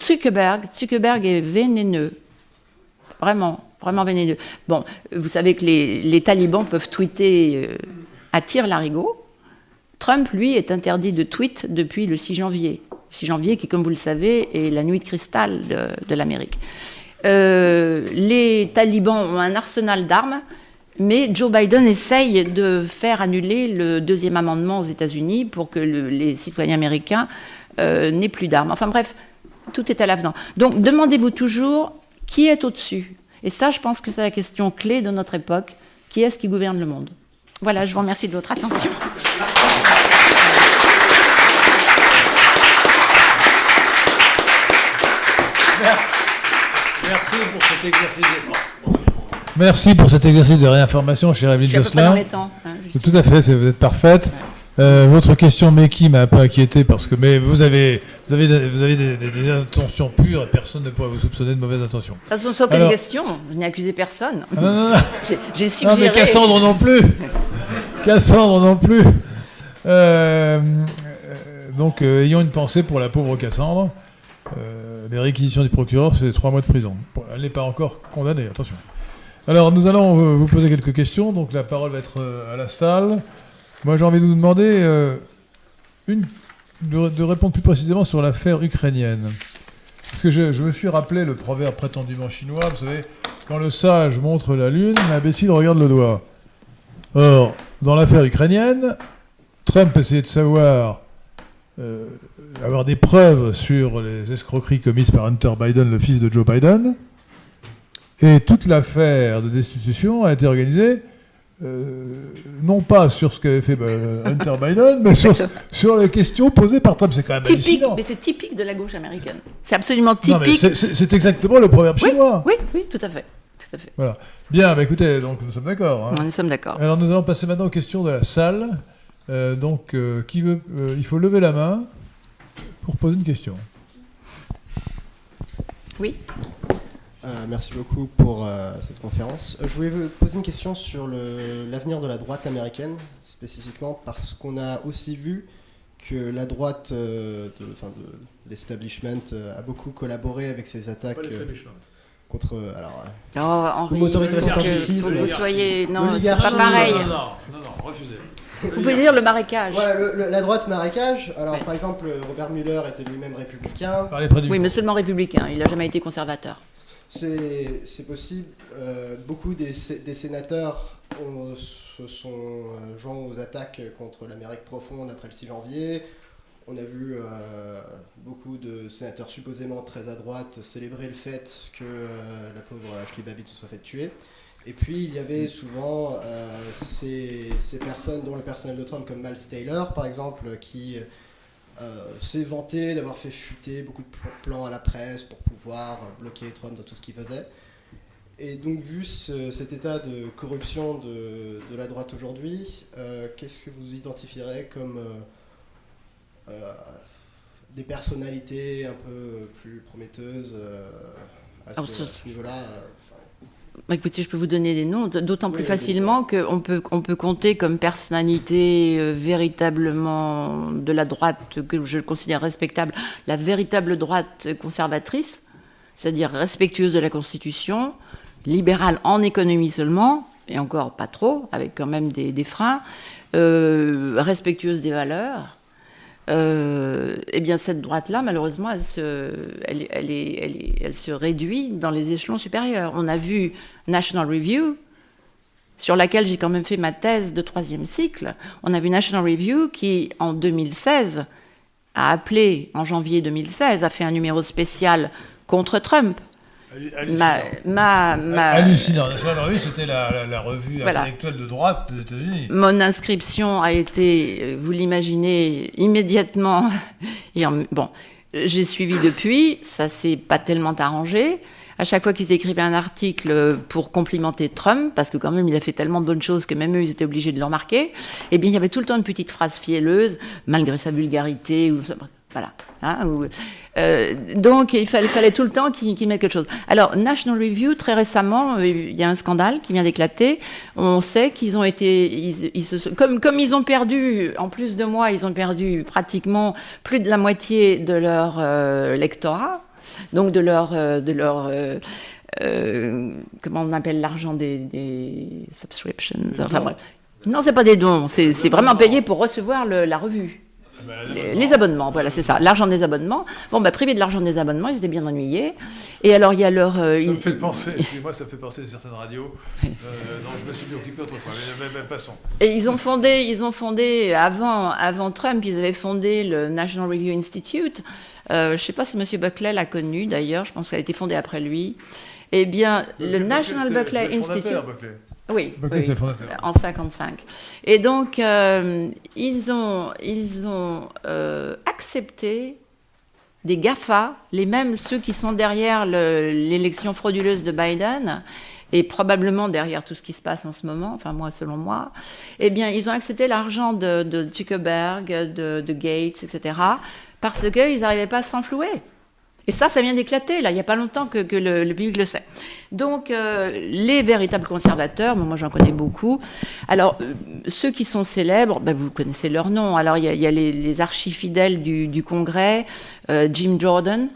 Speaker 2: Zuckerberg. Zuckerberg est vénéneux. Vraiment, vraiment vénéneux. Bon, vous savez que les, les talibans peuvent tweeter à tir larigot. Trump, lui, est interdit de tweet depuis le 6 janvier. 6 janvier, qui, comme vous le savez, est la nuit de cristal de, l'Amérique. Euh, les talibans ont un arsenal d'armes, mais Joe Biden essaye de faire annuler le deuxième amendement aux États-Unis pour que les citoyens américains euh, n'aient plus d'armes. Enfin bref, tout est à l'avenant. Donc demandez-vous toujours qui est au-dessus. Et ça, je pense que c'est la question clé de notre époque. Qui est-ce qui gouverne le monde? Voilà, je vous remercie de votre attention.
Speaker 1: Merci. pour cet exercice. Merci pour cet exercice de réinformation, chère Evelyne Josselin. Hein, Tout à fait, vous êtes parfaite. Euh, votre question, mais qui m'a un peu inquiété parce que mais vous avez vous avez vous avez des, intentions pures et personne ne pourrait vous soupçonner de mauvaises intentions.
Speaker 2: Ça ne sont pas une question. Je n'ai accusé personne.
Speaker 1: Non, non, non. J'ai suggéré. Non mais Cassandre non plus. Cassandre non plus. Euh, euh, donc ayons une pensée pour la pauvre Cassandre. Euh, les réquisitions du procureur, c'est trois mois de prison. Elle n'est pas encore condamnée, attention. Alors, nous allons euh, vous poser quelques questions. Donc, la parole va être euh, à la salle. Moi, j'ai envie de vous demander de, répondre plus précisément sur l'affaire ukrainienne. Parce que je, me suis rappelé le proverbe prétendument chinois, vous savez, quand le sage montre la lune, l'imbécile regarde le doigt. Or, dans l'affaire ukrainienne, Trump essayait de savoir euh, avoir des preuves sur les escroqueries commises par Hunter Biden, le fils de Joe Biden. Et toute l'affaire de destitution a été organisée euh, non pas sur ce qu'avait fait bah, Hunter Biden, mais sur, les questions posées par Trump. C'est quand même
Speaker 2: typique, Mais c'est typique de la gauche américaine. C'est absolument typique.
Speaker 1: C'est exactement le proverbe chinois.
Speaker 2: Oui, oui, tout à fait. Tout à fait.
Speaker 1: Voilà. Bien, bah, écoutez, donc nous sommes d'accord.
Speaker 2: Hein. Nous sommes d'accord.
Speaker 1: Alors nous allons passer maintenant aux questions de la salle. Euh, donc, euh, qui veut, euh, il faut lever la main pour poser une question.
Speaker 2: Oui.
Speaker 3: merci beaucoup pour cette conférence. je voulais vous poser une question sur l'avenir de la droite américaine, spécifiquement parce qu'on a aussi vu que la droite de, de l'establishment a beaucoup collaboré avec ces attaques. contre. Alors,
Speaker 2: Oh, Henri,
Speaker 3: Vous m'autorisez
Speaker 2: soyez... Non, c'est pas pareil.
Speaker 1: Non, non, non, non, refusez.
Speaker 2: Vous pouvez dire le marécage.
Speaker 3: voilà, le- le- la droite marécage. Alors,
Speaker 2: Ouais.
Speaker 3: par exemple, Robert Mueller était lui-même républicain.
Speaker 1: Parlez près du
Speaker 2: Oui, mais seulement républicain. Il n'a jamais été conservateur.
Speaker 3: C'est possible. Euh, beaucoup des, sé- des sénateurs ont- se sont euh, joints aux attaques contre l'Amérique profonde après le 6 janvier. On a vu euh, beaucoup de sénateurs supposément très à droite célébrer le fait que euh, la pauvre Ashley Babbitt se soit fait tuer. Et puis il y avait souvent euh, ces, ces personnes dont le personnel de Trump, comme Miles Taylor par exemple, qui euh, s'est vanté d'avoir fait fuiter beaucoup de pl- plans à la presse pour pouvoir bloquer Trump dans tout ce qu'il faisait. Et donc, vu ce- cet état de corruption de, de la droite aujourd'hui, euh, qu'est-ce que vous identifierez comme des personnalités un peu plus prometteuses euh, à
Speaker 2: Alors,
Speaker 3: ce,
Speaker 2: ce-
Speaker 3: à ce niveau-là
Speaker 2: Écoutez, je peux vous donner des noms, d'autant plus facilement qu'on peut, on peut compter comme personnalité euh, véritablement de la droite, que je considère respectable, la véritable droite conservatrice, c'est-à-dire respectueuse de la Constitution, libérale en économie seulement, et encore pas trop, avec quand même des, des freins, euh, respectueuse des valeurs. Euh, eh bien, cette droite-là, malheureusement, elle se, elle, est- elle se réduit dans les échelons supérieurs. On a vu National Review, sur laquelle j'ai quand même fait ma thèse de troisième cycle. On a vu National Review qui, en 2016, a appelé, en janvier 2016, a fait un numéro spécial contre Trump. Ma, ma, ma-
Speaker 1: Hallucinant. C'était la, la- la revue
Speaker 2: Voilà.
Speaker 1: intellectuelle de droite des États-Unis.
Speaker 2: Mon inscription a été, euh, vous l'imaginez, immédiatement. Et en- bon, j'ai suivi depuis, ça s'est pas tellement arrangé. À chaque fois qu'ils écrivaient un article pour complimenter Trump, parce que quand même il a fait tellement de bonnes choses que même eux ils étaient obligés de le remarquer, eh bien il y avait tout le temps une petite phrase fielleuse, malgré sa vulgarité ou voilà. hein, ou- euh, donc il fallait, tout le temps qu'ils qu'ils mettent quelque chose. Alors National Review très récemment, euh, il y a un scandale qui vient d'éclater. On sait qu'ils ont été, ils, ils se comme comme ils ont perdu, en plus de moi, ils ont perdu pratiquement plus de la moitié de leur euh, lectorat, donc de leur euh, de leur euh, euh, comment on appelle l'argent des, des subscriptions. Enfin bref. Non, c'est pas des dons, c'est vraiment payé pour recevoir le- la revue. Les, les abonnements, voilà, c'est ça. L'argent des abonnements. Bon, bah, privés de l'argent des abonnements, ils étaient bien ennuyés. Et alors, il y a leur. euh,
Speaker 1: Ça me fait penser, excusez-moi, ça me fait penser à certaines radios euh, dont je me suis occupé autrefois. Mais, mais- mais passons.
Speaker 2: Et ils ont fondé, ils ont fondé avant, avant Trump, ils avaient fondé le National Review Institute. Euh, je ne sais pas si M. Buckley l'a connu d'ailleurs, je pense qu'elle a été fondée après lui. Eh bien, le National
Speaker 1: Buckley,
Speaker 2: Institute.
Speaker 1: Buckley.
Speaker 2: Oui, en 55. Et donc, euh, ils ont, ils ont euh, accepté des GAFA, les mêmes ceux qui sont derrière le- l'élection frauduleuse de Biden, et probablement derrière tout ce qui se passe en ce moment, enfin moi selon moi, eh bien ils ont accepté l'argent de, de Zuckerberg, de, de Gates, etc., parce qu'ils n'arrivaient pas à se renflouer. Et ça, ça vient d'éclater, là, il n'y a pas longtemps que, le, public le sait. Donc, euh, les véritables conservateurs, moi j'en connais beaucoup. Alors, euh, ceux qui sont célèbres, ben, vous connaissez leur nom. Alors, il y a, les, les archifidèles du, Congrès, euh, Jim Jordan,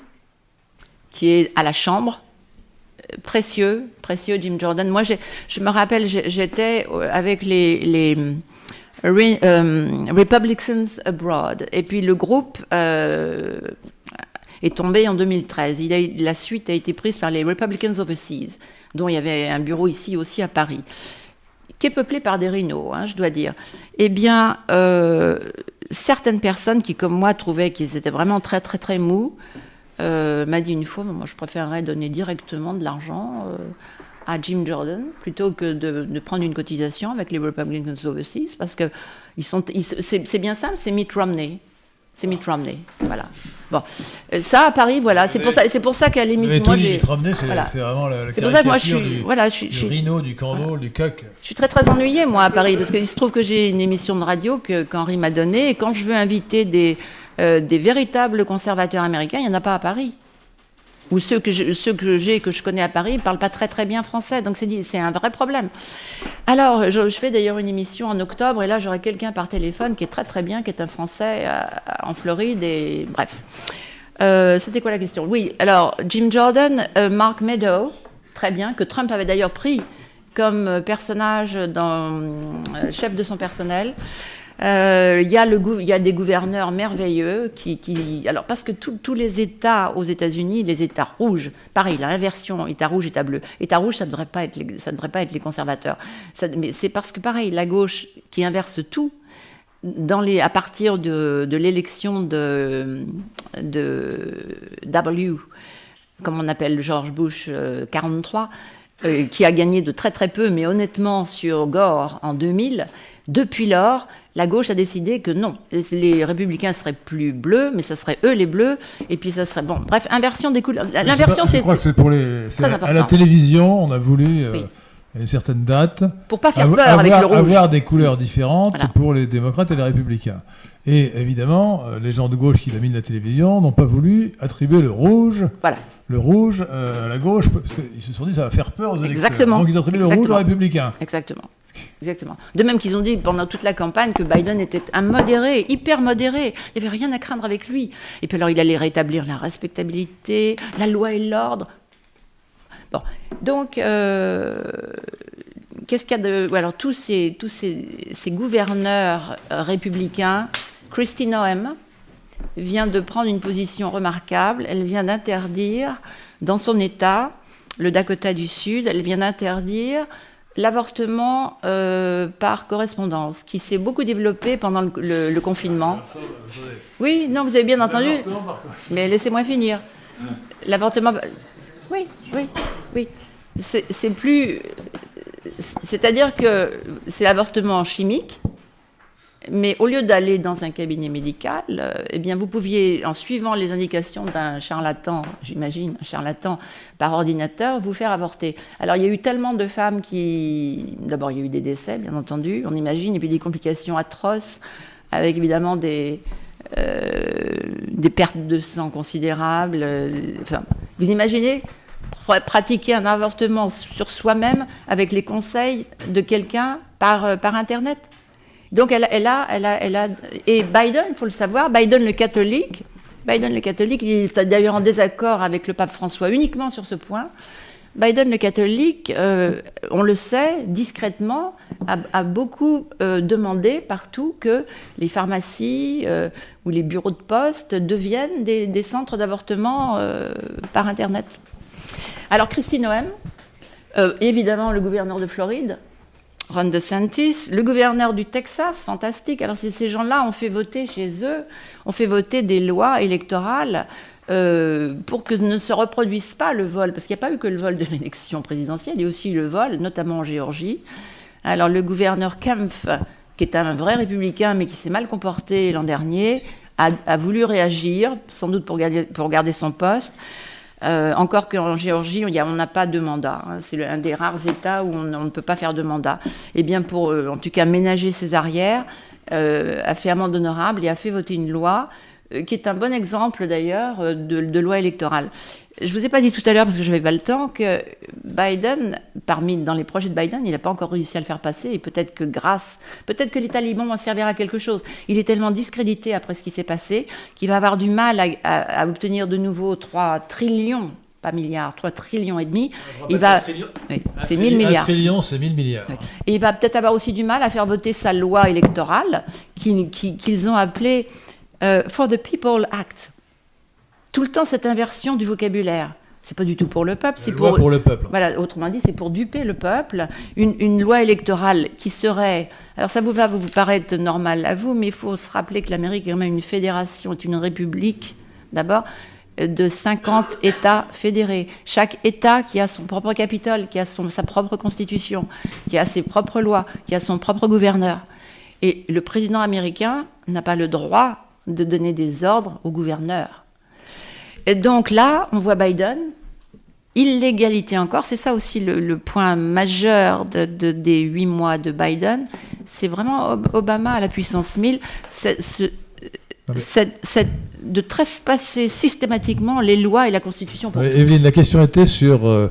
Speaker 2: qui est à la Chambre. Précieux, précieux Jim Jordan. Moi, je me rappelle, j'étais avec les, les Re- Republicans Abroad. Et puis le groupe est tombé en 2013. Il a, la suite a été prise par les Republicans Overseas, dont il y avait un bureau ici aussi à Paris, qui est peuplé par des rhinos, hein, je dois dire. Eh bien, euh, certaines personnes qui, comme moi, trouvaient qu'ils étaient vraiment très, très, très mous, euh, m'a dit une fois, moi, je préférerais donner directement de l'argent euh, à Jim Jordan plutôt que de, prendre une cotisation avec les Republicans Overseas, parce que c'est c'est bien simple, c'est Mitt Romney. C'est Mitt Romney, voilà. Bon, Euh, ça à Paris, voilà. C'est pour ça, c'est pour ça qu'à l'émission, moi j'ai.
Speaker 1: Mitt Romney, c'est
Speaker 2: voilà.
Speaker 1: vraiment la, la
Speaker 2: C'est pour ça que moi je suis,
Speaker 1: du,
Speaker 2: voilà, je suis,
Speaker 1: du
Speaker 2: je suis-
Speaker 1: rhino, du candole, du coq.
Speaker 2: je suis très très ennuyée moi à Paris parce qu'il se trouve que j'ai une émission de radio que qu'Henri m'a donnée et quand je veux inviter des euh, des véritables conservateurs américains, il n'y en a pas à Paris. Ou ceux que ceux que j'ai que je connais à Paris ne parlent pas très très bien français, donc c'est un vrai problème. Alors je, fais d'ailleurs une émission en octobre et là j'aurai quelqu'un par téléphone qui est très très bien, qui est un Français euh, en Floride et bref. Euh, C'était quoi la question? Oui, alors Jim Jordan, euh, Mark Meadow, très bien, que Trump avait d'ailleurs pris comme personnage dans chef de son personnel. Euh, il y, a des gouverneurs merveilleux qui, alors parce que tous les États aux États-Unis, les États rouges, pareil, l'inversion État rouge, État bleu. État rouge, ça ne devrait pas être les, conservateurs. mais c'est parce que pareil, la gauche qui inverse tout. À partir de, l'élection de, de W, comme on appelle George Bush 43, euh, qui a gagné de très très peu, mais honnêtement sur Gore en 2000, depuis lors, la gauche a décidé que non, les républicains seraient plus bleus, mais ce serait eux les bleus, et puis ça serait bon. Bref, inversion des couleurs.
Speaker 1: L'inversion, c'est. Je crois que c'est pour les. À la télévision, on a voulu. Euh, une certaine date.
Speaker 2: Pour pas faire peur avec le rouge.
Speaker 1: Avoir des couleurs différentes pour les démocrates et les républicains. Et évidemment, euh, les gens de gauche qui de la télévision n'ont pas voulu attribuer le rouge,
Speaker 2: voilà.
Speaker 1: le rouge euh, à la gauche, parce qu'ils se sont dit ça va faire peur aux électeurs.
Speaker 2: Exactement.
Speaker 1: Donc ils ont attribué le rouge aux républicains.
Speaker 2: Exactement. Exactement. De même qu'ils ont dit pendant toute la campagne que Biden était un modéré, hyper modéré. Il n'y avait rien à craindre avec lui. Et puis alors il allait rétablir la respectabilité, la loi et l'ordre. Bon, donc euh, qu'est-ce qu'il y a de alors tous ces tous ces, ces gouverneurs républicains, Christine Noem vient de prendre une position remarquable. Elle vient d'interdire dans son État, le Dakota du Sud, elle vient d'interdire l'avortement euh, par correspondance, qui s'est beaucoup développé pendant le, confinement. Oui, non, vous avez bien entendu. Mais laissez-moi finir. L'avortement. Oui, oui, oui. C'est plus. C'est-à-dire que c'est l'avortement chimique, mais au lieu d'aller dans un cabinet médical, euh, eh bien, vous pouviez, en suivant les indications d'un charlatan, j'imagine, un charlatan par ordinateur, vous faire avorter. Alors, il y a eu tellement de femmes qui. D'abord, il y a eu des décès, bien entendu, on imagine, et puis des complications atroces, avec évidemment des, euh, pertes de sang considérables. Euh, vous imaginez pratiquer un avortement sur soi-même avec les conseils de quelqu'un par Internet? Donc elle, a, et Biden, il faut le savoir, Biden le catholique, Biden le catholique, il est d'ailleurs en désaccord avec le pape François uniquement sur ce point. Biden le catholique, euh, on le sait, discrètement, a, beaucoup euh, demandé partout que les pharmacies euh, ou les bureaux de poste deviennent des, des centres d'avortement par Internet. Alors Christine Noem, évidemment le gouverneur de Floride, Ron DeSantis, le gouverneur du Texas, fantastique. Alors ces gens-là ont fait voter chez eux, ont fait voter des lois électorales euh, pour que ne se reproduise pas le vol, parce qu'il n'y a pas eu que le vol de l'élection présidentielle, il y a aussi eu le vol, notamment en Géorgie. Alors le gouverneur Kempf, qui est un vrai républicain mais qui s'est mal comporté l'an dernier, a, voulu réagir, sans doute pour pour garder son poste. Euh, encore qu'en Géorgie, on n'a pas de mandat. Hein. C'est un des rares États où on, ne peut pas faire de mandat. Et eh bien, pour euh, en tout cas ménager ses arrières, euh, a fait amende honorable et a fait voter une loi qui est un bon exemple d'ailleurs de, loi électorale. Je vous ai pas dit tout à l'heure, parce que je n'avais pas le temps, que Biden, parmi dans les projets de Biden, il n'a pas encore réussi à le faire passer, et peut-être que grâce, peut-être que les talibans vont servir à quelque chose. Il est tellement discrédité après ce qui s'est passé qu'il va avoir du mal à, obtenir de nouveau 3 trillions pas milliards, 3 trillions et demi.
Speaker 1: Il va, c'est 1000 milliards. 1 trillion, c'est 1000 milliards.
Speaker 2: Et il va peut-être avoir aussi du mal à faire voter sa loi électorale qu'ils ont appelée euh, For the People Act tout le temps cette inversion du vocabulaire. C'est pas du tout pour le peuple, c'est pour,
Speaker 1: pour le peuple.
Speaker 2: Voilà, autrement dit, c'est pour duper le peuple. Une, loi électorale qui serait, alors ça vous va vous, paraître normal à vous, mais il faut se rappeler que l'Amérique est quand même une fédération, est une république d'abord de 50 États fédérés. Chaque État qui a son propre capitole, qui a son, sa propre constitution, qui a ses propres lois, qui a son propre gouverneur. Et le président américain n'a pas le droit de donner des ordres au gouverneur. Et donc là, on voit Biden, illégalité encore, c'est ça aussi le, point majeur de, des huit mois de Biden, c'est vraiment Obama à la puissance 1000, de trespasser systématiquement les lois et la Constitution.
Speaker 1: Pour Evelyne, la question était sur euh,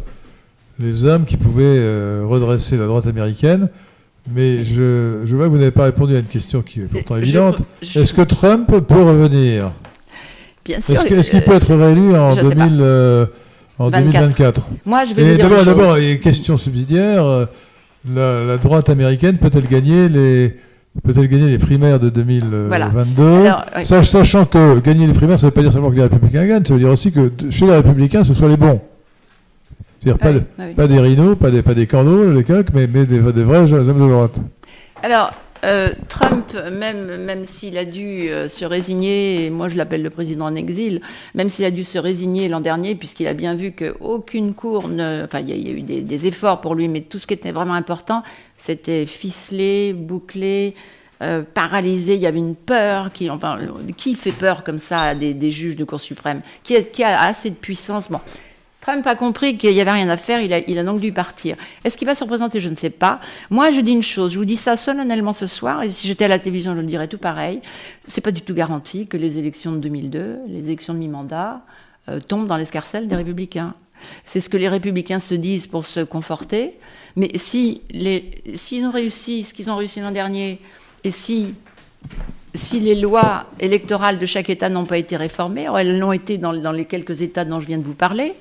Speaker 1: les hommes qui pouvaient euh, redresser la droite américaine. Mais je, vois que vous n'avez pas répondu à une question qui est pourtant évidente. Est-ce que Trump peut revenir?
Speaker 2: Bien sûr.
Speaker 1: Est-ce qu'il peut être réélu en, 2000, euh, en
Speaker 2: 24.
Speaker 1: 2024.
Speaker 2: Moi, je vais
Speaker 1: Et
Speaker 2: vous dire
Speaker 1: d'abord, question subsidiaire, euh, la, la droite américaine peut-elle gagner les peut-elle gagner les primaires de 2022
Speaker 2: Alors, oui.
Speaker 1: Sach- Sachant que gagner les primaires, ça ne veut pas dire seulement que les républicains gagnent, ça veut dire aussi que chez les républicains, ce soit les bons. C'est-à-dire pas,
Speaker 2: Oui,
Speaker 1: de-
Speaker 2: oui.
Speaker 1: pas des rhinos, pas des, pas des les coqs, mais, mais des, des vrais hommes de droite.
Speaker 2: Alors, euh, Trump, même, même s'il a dû euh, se résigner, et moi je l'appelle le président en exil, même s'il a dû se résigner l'an dernier, puisqu'il a bien vu qu'aucune cour ne. Enfin, il y, a- eu des, des efforts pour lui, mais tout ce qui était vraiment important, c'était ficelé, bouclé. euh, paralysé, il y avait une peur qui, enfin, qui fait peur comme ça à des, des juges de Cour suprême qui qui a assez de puissance Bon, Trump a compris qu'il n'y avait rien à faire, il a, donc dû partir. Est-ce qu'il va se représenter? Je ne sais pas. Moi, je dis une chose, je vous dis ça solennellement ce soir, et si j'étais à la télévision, je le dirais tout pareil. C'est pas du tout garanti que les élections de 2002, les élections de mi-mandat, euh, tombent dans l'escarcelle des républicains. C'est ce que les républicains se disent pour se conforter. Mais si s'ils ont réussi ce qu'ils ont réussi l'an dernier, et si les lois électorales de chaque État n'ont pas été réformées, or elles l'ont été dans les quelques États dont je viens de vous parler,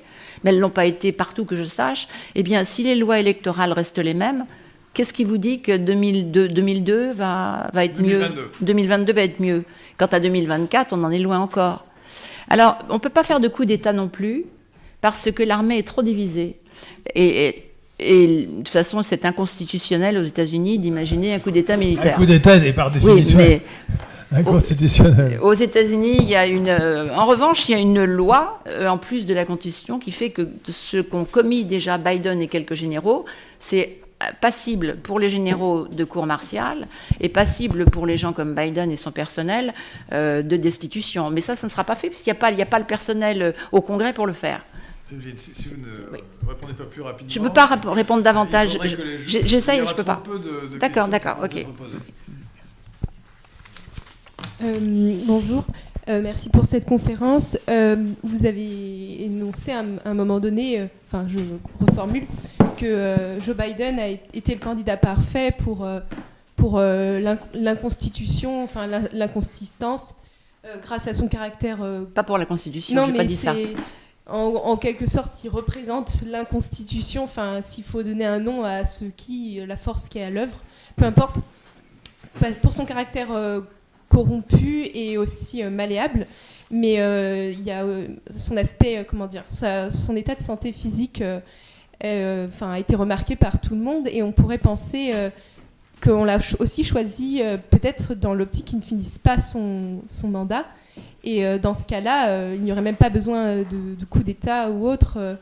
Speaker 2: mais elles ne l'ont pas été partout que je sache, eh bien, si les lois électorales restent les mêmes, qu'est-ce qui vous dit que 2002, 2002 va, va être
Speaker 1: 2022.
Speaker 2: mieux 2022 va être mieux. Quant à 2024, on en est loin encore. Alors, on ne peut pas faire de coup d'État non plus, parce que l'armée est trop divisée. Et, et- et de toute façon, c'est inconstitutionnel aux États-Unis d'imaginer un coup d'État
Speaker 1: Un
Speaker 2: militaire.
Speaker 1: coup d'État est par
Speaker 2: oui,
Speaker 1: définition
Speaker 2: mais
Speaker 1: inconstitutionnel.
Speaker 2: aux États-Unis, il y a une. euh, en revanche, il y a une loi, euh, en plus de la Constitution, qui fait que ce qu'ont commis déjà Biden et quelques généraux, c'est euh, passible pour les généraux de cour martiale et passible pour les gens comme Biden et son personnel euh, de destitution. Mais ça, ça ne sera pas fait puisqu'il n'y a, pas- a le personnel au Congrès pour le faire.
Speaker 1: Si, vous ne
Speaker 2: Oui.
Speaker 1: répondez pas plus rapidement.
Speaker 2: Je ne peux pas répondre davantage. Je- J'essaye, je peux
Speaker 1: trop
Speaker 2: pas. D'accord, d'accord, ok.
Speaker 4: Euh, bonjour, Euh, merci pour cette conférence. Euh, vous avez énoncé à un, moment donné, enfin je reformule, que Joe Biden a été le candidat parfait pour, pour l'inc- l'inconstitution, enfin l'in- l'inconsistance, grâce à son caractère
Speaker 2: Pas pour la Constitution,
Speaker 4: non, mais
Speaker 2: pas dit ça.
Speaker 4: c'est en, en quelque sorte, il représente l'inconstitution. Enfin, s'il faut donner un nom à ce qui, la force qui est à l'œuvre, peu importe. Pour son caractère corrompu et aussi euh, malléable, mais euh, il y a euh, son aspect, comment dire, son état de santé physique, a été remarqué par tout le monde et on pourrait penser. qu'on l'a aussi choisi peut-être dans l'optique qu'il ne finisse pas son, mandat. Et dans ce cas-là, il n'y aurait même pas besoin de, coup d'État ou autre.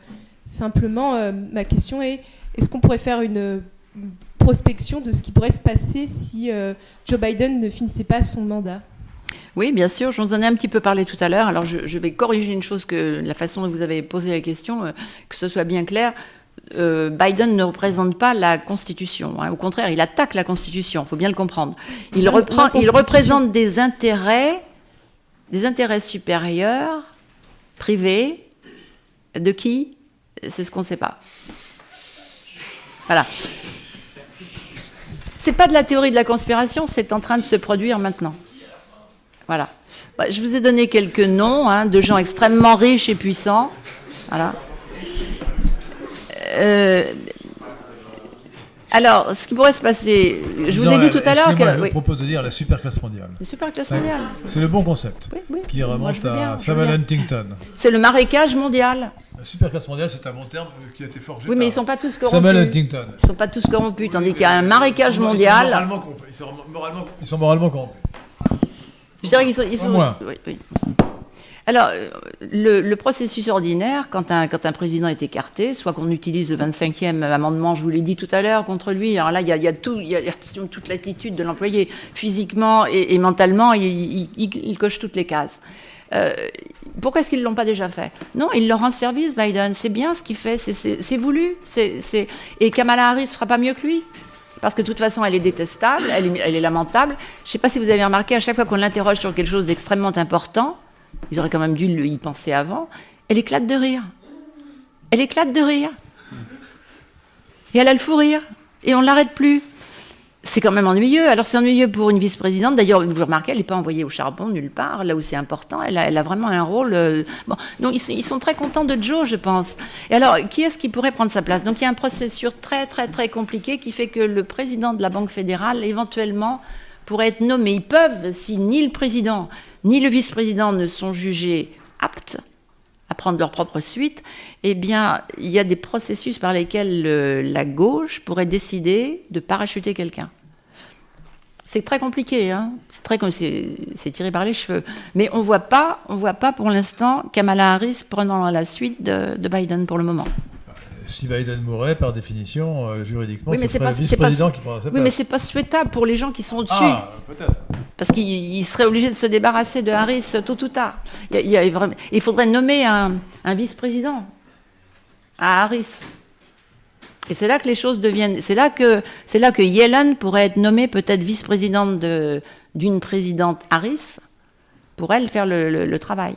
Speaker 4: simplement, ma question est, est-ce qu'on pourrait faire une, prospection de ce qui pourrait se passer si euh, Joe Biden ne finissait pas son mandat
Speaker 2: Oui, bien sûr, je vous en ai un petit peu parlé tout à l'heure. Alors, je, je vais corriger une chose que la façon dont vous avez posé la question, euh, que ce soit bien clair. Euh, Biden ne représente pas la Constitution. hein. Au contraire, il attaque la Constitution. Il faut bien le comprendre. Il, reprend, il représente des intérêts, des intérêts supérieurs, privés. De qui? C'est ce qu'on ne sait pas. Voilà. C'est pas de la théorie de la conspiration, c'est en train de se produire maintenant. Voilà. Bah, Je vous ai donné quelques noms hein, de gens extrêmement riches et puissants. Voilà. Euh, alors, ce qui pourrait se passer, je vous ai dit tout à l'heure que.
Speaker 1: Je
Speaker 2: Oui.
Speaker 1: propose de dire la superclasse mondiale.
Speaker 2: C'est super classe mondiale.
Speaker 1: C'est le bon concept.
Speaker 2: Oui, oui.
Speaker 1: Qui remonte à Samuel. Huntington.
Speaker 2: C'est le marécage mondial.
Speaker 1: La superclasse mondiale, c'est un bon terme euh, qui a été forgé
Speaker 2: Oui, mais ils
Speaker 1: par
Speaker 2: sont pas tous
Speaker 1: Samuel
Speaker 2: corrompus.
Speaker 1: Huntington.
Speaker 2: Ils sont pas tous corrompus, tandis qu'il y a un marécage
Speaker 1: sont- ils sont
Speaker 2: mondial.
Speaker 1: moralement corrompus. Ils sont moralement, ils sont moralement corrompus.
Speaker 2: Je dirais qu'ils sont. ils sont-
Speaker 1: moins.
Speaker 2: oui, oui. Alors, euh, le, processus ordinaire, quand un, président est écarté, soit qu'on utilise le 25e amendement, je vous l'ai dit tout à l'heure, contre lui, alors là, il y a, toute l'attitude de l'employé, physiquement et, mentalement, il, il- coche toutes les cases. Euh, pourquoi est-ce qu'ils ne l'ont pas déjà fait? Non, il leur rend service, Biden. C'est bien ce qu'il fait, c'est- voulu. Et Kamala Harris fera pas mieux que lui. Parce que de toute façon, elle est détestable, elle est, elle est lamentable. Je ne sais pas si vous avez remarqué, à chaque fois qu'on l'interroge sur quelque chose d'extrêmement important, ils auraient quand même dû y penser avant, elle éclate de rire. Elle éclate de rire. Et elle a le fou rire. Et on ne l'arrête plus. c'est quand même ennuyeux. Alors c'est ennuyeux pour une vice-présidente. D'ailleurs, vous remarquez, elle n'est pas envoyée au charbon nulle part, là où c'est important. Elle a, vraiment un rôle. Euh, donc ils, sont très contents de Joe, je pense. Et alors, qui est-ce qui pourrait prendre sa place? Donc il y a un processus très très très compliqué qui fait que le président de la Banque fédérale, éventuellement, pourrait être nommé. Ils peuvent, si ni le président ni le vice-président ne sont jugés aptes à prendre leur propre suite, eh bien, il y a des processus par lesquels le, la gauche pourrait décider de parachuter quelqu'un. C'est très compliqué, hein c'est tiré par les cheveux. Mais on on voit pas pour l'instant Kamala Harris prenant la suite de, Biden pour le moment.
Speaker 1: Si Biden mourait, par définition, euh, juridiquement, oui, ce serait pas, le vice-président qui prendrait sa place.
Speaker 2: Oui, mais c'est pas souhaitable pour les gens qui sont au-dessus.
Speaker 1: Ah, peut-être.
Speaker 2: Parce qu'il serait obligé de se débarrasser de Harris tôt ou tard. Il, y a, il, vraiment, il faudrait nommer un, un vice-président à Harris. Et c'est là que les choses deviennent. C'est là que c'est là que Yellen pourrait être nommée peut-être vice-présidente d'une présidente Harris pour elle faire le, le, le, travail.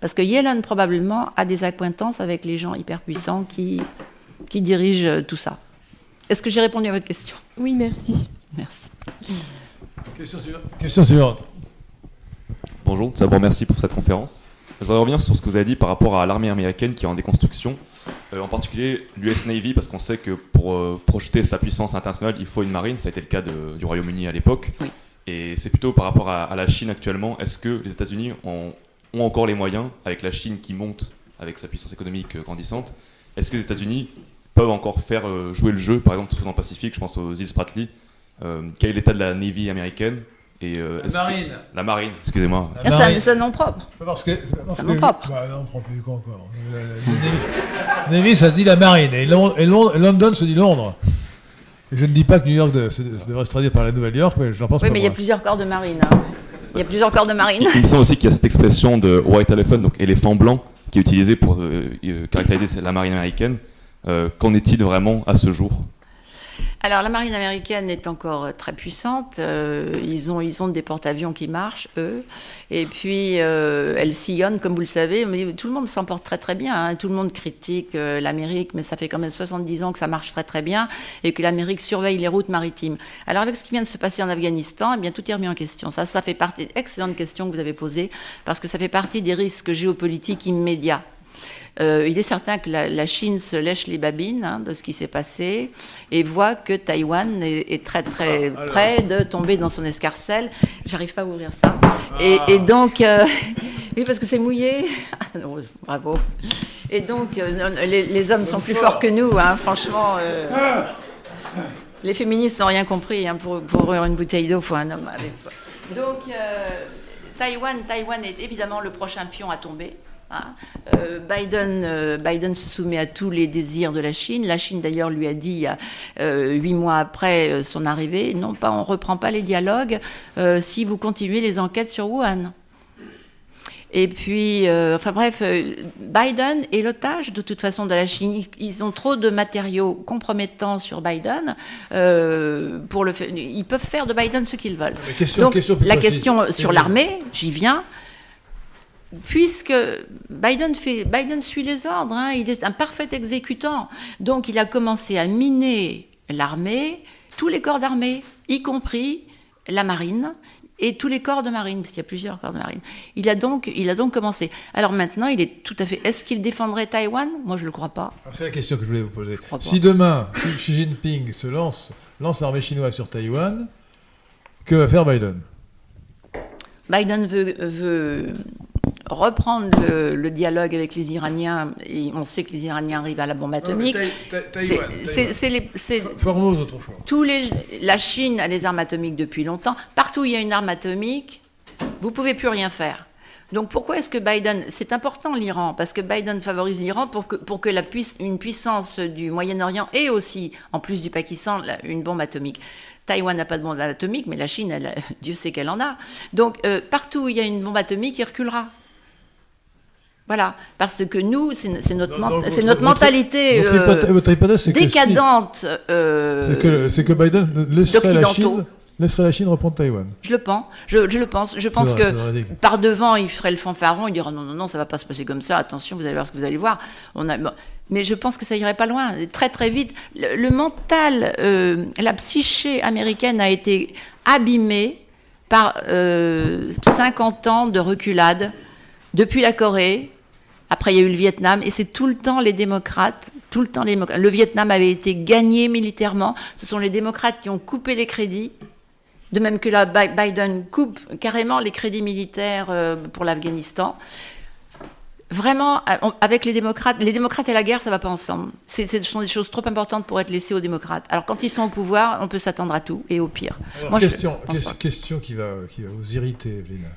Speaker 2: Parce que Yellen probablement a des acquaintances avec les gens hyper puissants qui qui dirigent tout ça. Est-ce que j'ai répondu à votre question?
Speaker 4: Oui, merci.
Speaker 2: Merci.
Speaker 1: Question suivante. Question suivante.
Speaker 5: Bonjour, d'abord merci pour cette conférence. Je voudrais revenir sur ce que vous avez dit par rapport à l'armée américaine qui est en déconstruction, euh, en particulier l'US Navy, parce qu'on sait que pour euh, projeter sa puissance internationale, il faut une marine, ça a été le cas de, du Royaume-Uni à l'époque.
Speaker 2: Oui.
Speaker 5: Et c'est plutôt par rapport à, à, la Chine actuellement, est-ce que les États-Unis ont, ont, encore les moyens, avec la Chine qui monte avec sa puissance économique euh, grandissante, est-ce que les États-Unis peuvent encore faire euh, jouer le jeu, par exemple dans le Pacifique, je pense aux îles Spratly, euh, quel est l'état de la Navy américaine et euh,
Speaker 1: la marine.
Speaker 5: Que... La marine, excusez-moi.
Speaker 2: C'est un nom propre.
Speaker 1: Parce que, parce
Speaker 2: un
Speaker 1: que,
Speaker 2: nom propre.
Speaker 1: Bah, non, propre, quoi encore. La, la, la, Navy, ça se dit la marine. Et, Londres, et Londres, London se dit Londres. Et je ne dis pas que New York de, se, se devrait se traduire par la Nouvelle-York, mais j'en pense
Speaker 2: Oui,
Speaker 1: pas
Speaker 2: mais il y a plusieurs corps de marine. Hein. Il y a plusieurs corps de marine.
Speaker 5: Il me semble aussi qu'il y a cette expression de white elephant, donc éléphant blanc, qui est utilisée pour euh, caractériser la marine américaine. Euh, Qu'en est-il vraiment à ce jour?
Speaker 2: Alors la marine américaine est encore très puissante. Euh, ils, ont, des porte-avions qui marchent, eux. Et puis euh, elle sillonne, comme vous le savez. Mais tout le monde s'en porte très très bien. Hein. Tout le monde critique euh, l'Amérique, mais ça fait quand même 70 ans que ça marche très très bien et que l'Amérique surveille les routes maritimes. Alors avec ce qui vient de se passer en Afghanistan, eh bien tout est remis en question. Ça, ça fait partie. Excellente question que vous avez posée parce que ça fait partie des risques géopolitiques immédiats euh, il est certain que la, la, Chine se lèche les babines hein, de ce qui s'est passé et voit que Taïwan est, est très très ah, près de tomber dans son escarcelle. J'arrive pas à ouvrir ça. Ah. Et, et, donc, euh, oui, parce que c'est mouillé. Ah, non, bravo. Et donc, euh, les, les, hommes sont plus forts que nous, hein, franchement. Les féministes n'ont rien compris. Hein, pour, pour ouvrir une bouteille d'eau, il faut un homme avec soi. Donc, Taïwan, Taïwan est évidemment le prochain pion à tomber. Hein euh, Biden, euh, Biden se soumet à tous les désirs de la Chine. La Chine, d'ailleurs, lui a dit il y a euh, huit mois après son arrivée, non pas, on reprend pas les dialogues si vous continuez les enquêtes sur Wuhan. Et puis, enfin bref, Biden est l'otage de toute façon de la Chine. Ils ont trop de matériaux compromettants sur Biden pour le. Ils peuvent faire de Biden ce qu'ils veulent.
Speaker 1: Question,
Speaker 2: Donc,
Speaker 1: question
Speaker 2: la question sur l'armée, j'y viens puisque Biden, fait, Biden suit les ordres, hein, il est un parfait exécutant. Donc il a commencé à miner l'armée, tous les corps d'armée, y compris la marine et tous les corps de marine, parce qu'il y a plusieurs corps de marine. Il a donc, il a donc commencé. Alors maintenant, il est tout à fait. Est-ce qu'il défendrait Taïwan? Moi, je ne le crois pas.
Speaker 1: C'est la question que je voulais vous poser. Si demain, Xi Jinping se lance, lance l'armée chinoise sur Taïwan, que va faire Biden?
Speaker 2: Biden veut, veut reprendre le, le, dialogue avec les Iraniens, et on sait que les Iraniens arrivent à la bombe atomique.
Speaker 1: C'est Formose autrefois.
Speaker 2: Tous les, la Chine a les armes atomiques depuis longtemps. Partout où il y a une arme atomique, vous pouvez plus rien faire. Donc pourquoi est-ce que Biden, c'est important l'Iran, parce que Biden favorise l'Iran pour que, pour que la puiss, une puissance du Moyen-Orient et aussi, en plus du Pakistan, une bombe atomique. Taïwan n'a pas de bombe atomique, mais la Chine, elle, Dieu sait qu'elle en a. Donc euh, partout où il y a une bombe atomique, il reculera. Voilà, parce que nous, c'est notre, votre, notre mentalité
Speaker 1: votre, hypothèse,
Speaker 2: euh, décadente.
Speaker 1: Euh, c'est que, que, Biden laisserait la Chine laisserait la Chine reprendre Taïwan.
Speaker 2: Je le pense. Je, je le pense. Je pense
Speaker 1: vrai,
Speaker 2: que par devant, il ferait le fanfaron. Il dirait non, non, non, ça va pas se passer comme ça. Attention, vous allez voir ce que vous allez voir. On a, bon. Mais je pense que ça irait pas loin. Très, très vite. Le, le mental, euh, la psyché américaine a été abîmée par euh, 50 ans de reculade depuis la Corée. Après, il y a eu le Vietnam, et c'est tout le temps les démocrates, tout le temps les démocrates. Le Vietnam avait été gagné militairement. Ce sont les démocrates qui ont coupé les crédits. De même que la Bi- Biden coupe carrément les crédits militaires euh, pour l'Afghanistan. Vraiment, avec les démocrates, les démocrates et la guerre, ça va pas ensemble. C'est- Ce sont des choses trop importantes pour être laissées aux démocrates. Alors quand ils sont au pouvoir, on peut s'attendre à tout et au pire.
Speaker 1: Alors,
Speaker 2: Moi, je
Speaker 1: question, question qui, va, qui va vous irriter, Evelyne.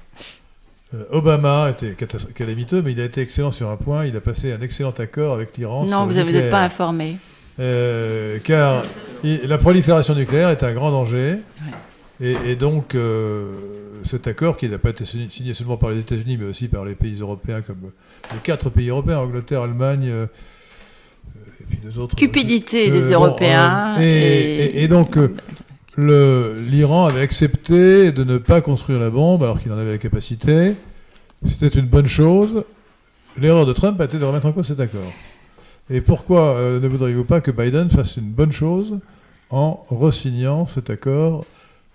Speaker 1: Euh, Obama était calamiteux, mais il a été excellent sur un point. Il a passé un excellent accord avec l'Iran.
Speaker 2: Non, vous n'êtes pas informé.
Speaker 1: Euh, car il- la prolifération nucléaire est un grand danger. Et, et donc, euh, cet accord, qui n'a pas été signé seulement par les États-Unis, mais aussi par les pays européens, comme les quatre pays européens, Angleterre, Allemagne, euh, et puis deux autres.
Speaker 2: Cupidité des
Speaker 1: bon,
Speaker 2: Européens.
Speaker 1: et- et- et donc, l'Iran avait accepté de ne pas construire la bombe alors qu'il en avait la capacité. C'était une bonne chose. L'erreur de Trump a été de remettre en cause cet accord. Et pourquoi euh, ne voudriez-vous pas que Biden fasse une bonne chose en re-signant cet accord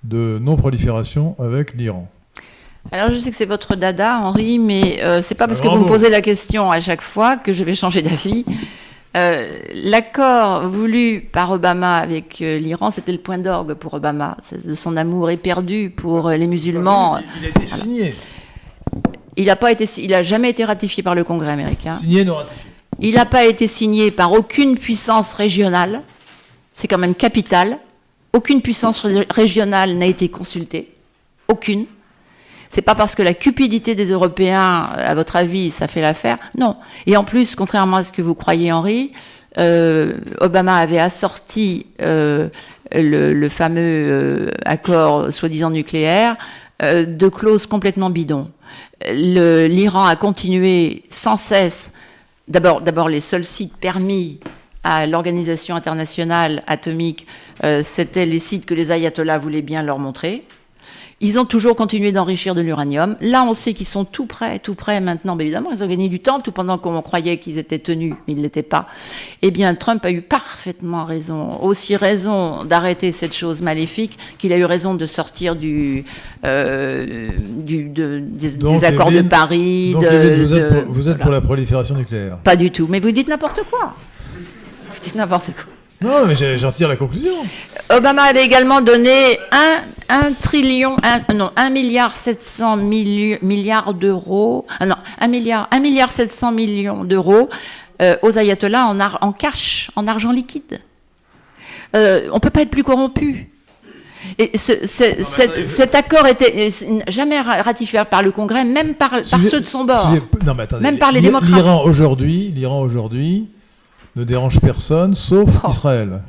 Speaker 1: de non-prolifération avec l'Iran?
Speaker 2: Alors je sais que c'est votre dada, Henri, mais euh, c'est pas parce que vous
Speaker 1: Bravo.
Speaker 2: me posez la question à chaque fois que je vais changer d'avis. Euh, L'accord voulu par Obama avec euh, l'Iran, c'était le point d'orgue pour Obama. De son amour éperdu pour euh, les musulmans.
Speaker 1: Il a été signé.
Speaker 2: Il n'a pas été, il a jamais été ratifié par le Congrès américain.
Speaker 1: Signé, non ratifié.
Speaker 2: Il n'a pas été signé par aucune puissance régionale. C'est quand même capital. Aucune puissance ré- régionale n'a été consultée. Aucune. C'est pas parce que la cupidité des Européens, à votre avis, ça fait l'affaire. Non. Et en plus, contrairement à ce que vous croyez, Henri, euh, Obama avait assorti euh, le, fameux euh, accord soi-disant nucléaire euh, de clauses complètement bidons. L'Iran a continué sans cesse D'abord, les seuls sites permis à l'organisation internationale atomique, euh, c'était les sites que les ayatollahs voulaient bien leur montrer. Ils ont toujours continué d'enrichir de l'uranium. Là, on sait qu'ils sont tout prêts, tout prêts maintenant. Mais évidemment, ils ont gagné du temps, tout pendant qu'on croyait qu'ils étaient tenus, mais ils ne l'étaient pas. Eh bien, Trump a eu parfaitement raison, aussi raison d'arrêter cette chose maléfique qu'il a eu raison de sortir du, euh, du de- des,
Speaker 1: Donc,
Speaker 2: des accords de Paris.
Speaker 1: Donc,
Speaker 2: de-
Speaker 1: vous êtes,
Speaker 2: de-
Speaker 1: pour, vous êtes
Speaker 2: voilà.
Speaker 1: pour la prolifération nucléaire.
Speaker 2: Pas du tout. Mais vous dites n'importe quoi. Vous dites n'importe quoi.
Speaker 1: Non, mais j'en tire la conclusion.
Speaker 2: Obama avait également donné 1, 1 trillion, un- non, 1 milliard 700 milli- milliards d'euros, ah non, 1 milliard, 1 milliard 700 millions d'euros euh, aux ayatollahs en, ar- en cash, en argent liquide. Euh, on peut pas être plus corrompu. Et ce- ce- cet, cet accord était euh, jamais ra- ratifié par le Congrès, même par, ceux de son bord. Même par les démocrates.
Speaker 1: L'Iran aujourd'hui, l'Iran aujourd'hui ne dérange personne sauf
Speaker 2: Oh.
Speaker 1: Israël.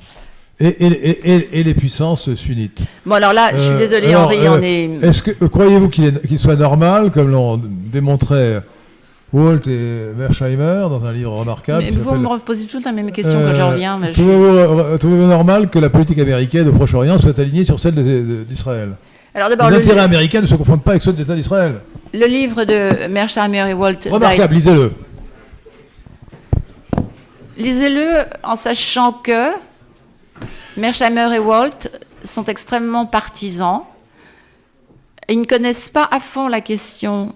Speaker 1: Et, et- et- et- et les puissances sunnites.
Speaker 2: Bon alors là, je suis
Speaker 1: Euh,
Speaker 2: désolée
Speaker 1: alors,
Speaker 2: Henri,
Speaker 1: euh,
Speaker 2: on est...
Speaker 1: Est-ce que euh, croyez-vous qu'il est- qu'il soit normal, comme l'ont démontré Walt et Mersheimer dans un livre remarquable
Speaker 2: Mais vous me reposez toutes la même question
Speaker 1: euh,
Speaker 2: quand je reviens. mais je-
Speaker 1: Trouvez-vous euh, trouvez-vous normal que la politique américaine au Proche-Orient soit alignée sur celle de- de- d'Israël?
Speaker 2: Alors d'abord,
Speaker 1: Les
Speaker 2: le,
Speaker 1: intérêts américains ne se confondent pas avec ceux de l'État d'Israël.
Speaker 2: le livre de Mearsheimer et Walt
Speaker 1: Remarquable, lisez-le.
Speaker 2: Lisez-le en sachant que Mearsheimer et Walt sont extrêmement partisans. Ils ne connaissent pas à fond la question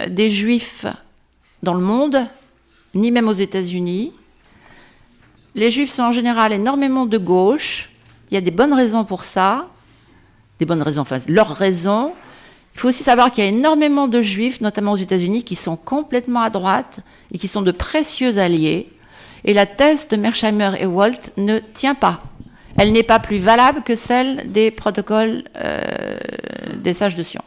Speaker 2: euh, des juifs dans le monde, ni même aux États-Unis. Les juifs sont en général énormément de gauche. Il y a des bonnes raisons pour ça. Des bonnes raisons, enfin, leurs raisons. Il faut aussi savoir qu'il y a énormément de juifs, notamment aux États-Unis, qui sont complètement à droite et qui sont de précieux alliés. Et la thèse de Mearsheimer et Walt ne tient pas. Elle n'est pas plus valable que celle des protocoles euh, des sages de Sion.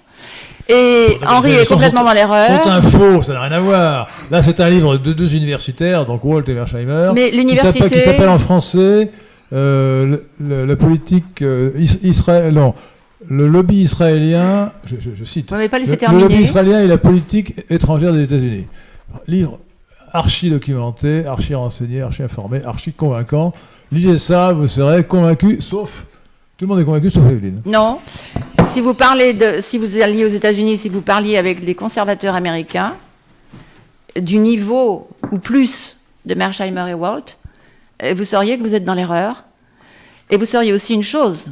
Speaker 2: Et Henri est complètement
Speaker 1: sont-
Speaker 2: dans l'erreur.
Speaker 1: sont un faux, ça n'a rien à voir. Là, c'est un livre de deux universitaires, donc Walt et Mersheimer,
Speaker 2: Mais l'université-
Speaker 1: qui s'appelle en français euh, le- le- la politique euh, is- Israël, non, le lobby israélien, je, je- je cite,
Speaker 2: Vous m'avez pas
Speaker 1: le, le lobby israélien et la politique étrangère des États-Unis. Livre archi documenté, archi renseigné, archi informé, archi convaincant. Lisez ça, vous serez convaincu, sauf Tout le monde est convaincu sauf Evelyne.
Speaker 2: Non. Si vous parlez de, si vous alliez aux États-Unis, si vous parliez avec des conservateurs américains du niveau ou plus de Mersheimer et Walt, euh, vous sauriez que vous êtes dans l'erreur. Et vous sauriez aussi une chose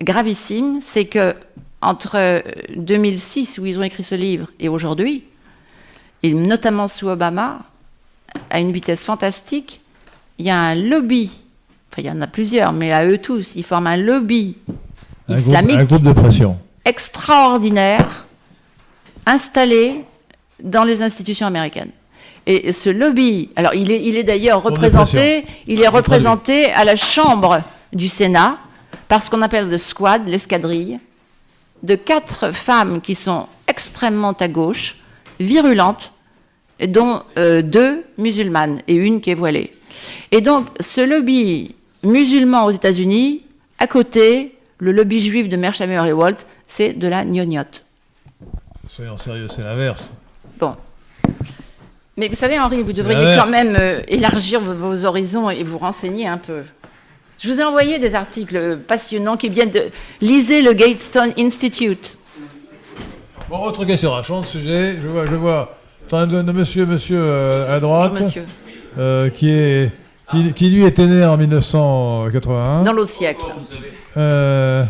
Speaker 2: gravissime, c'est que entre 2006 où ils ont écrit ce livre et aujourd'hui, et notamment sous Obama, à une vitesse fantastique, il y a un lobby, enfin il y en a plusieurs, mais à eux tous, ils forment un lobby
Speaker 1: Un groupe,
Speaker 2: islamique
Speaker 1: un groupe de pression.
Speaker 2: extraordinaire installé dans les institutions américaines. Et ce lobby, alors il est, il est d'ailleurs représenté, il est représenté à la Chambre du Sénat par ce qu'on appelle le squad, l'escadrille, de quatre femmes qui sont extrêmement à gauche, virulentes, dont euh, deux musulmanes et une qui est voilée. Et donc ce lobby musulman aux États-Unis, à côté, le lobby juif de Mershamer et Walt, c'est de la gnognotte.
Speaker 1: Soyons sérieux, c'est l'inverse.
Speaker 2: Bon. Mais vous savez, Henri, vous devriez quand même euh, élargir vos, vos horizons et vous renseigner un peu. Je vous ai envoyé des articles passionnants qui viennent de... Lisez le Gatestone Institute.
Speaker 1: Bon, autre question, un champ de sujet. Je vois, je vois. De monsieur, monsieur euh, à droite,
Speaker 2: Bonjour, monsieur.
Speaker 1: euh, qui est, qui, qui, lui était né en 1981.
Speaker 2: Dans l'autre siècle.
Speaker 1: Euh,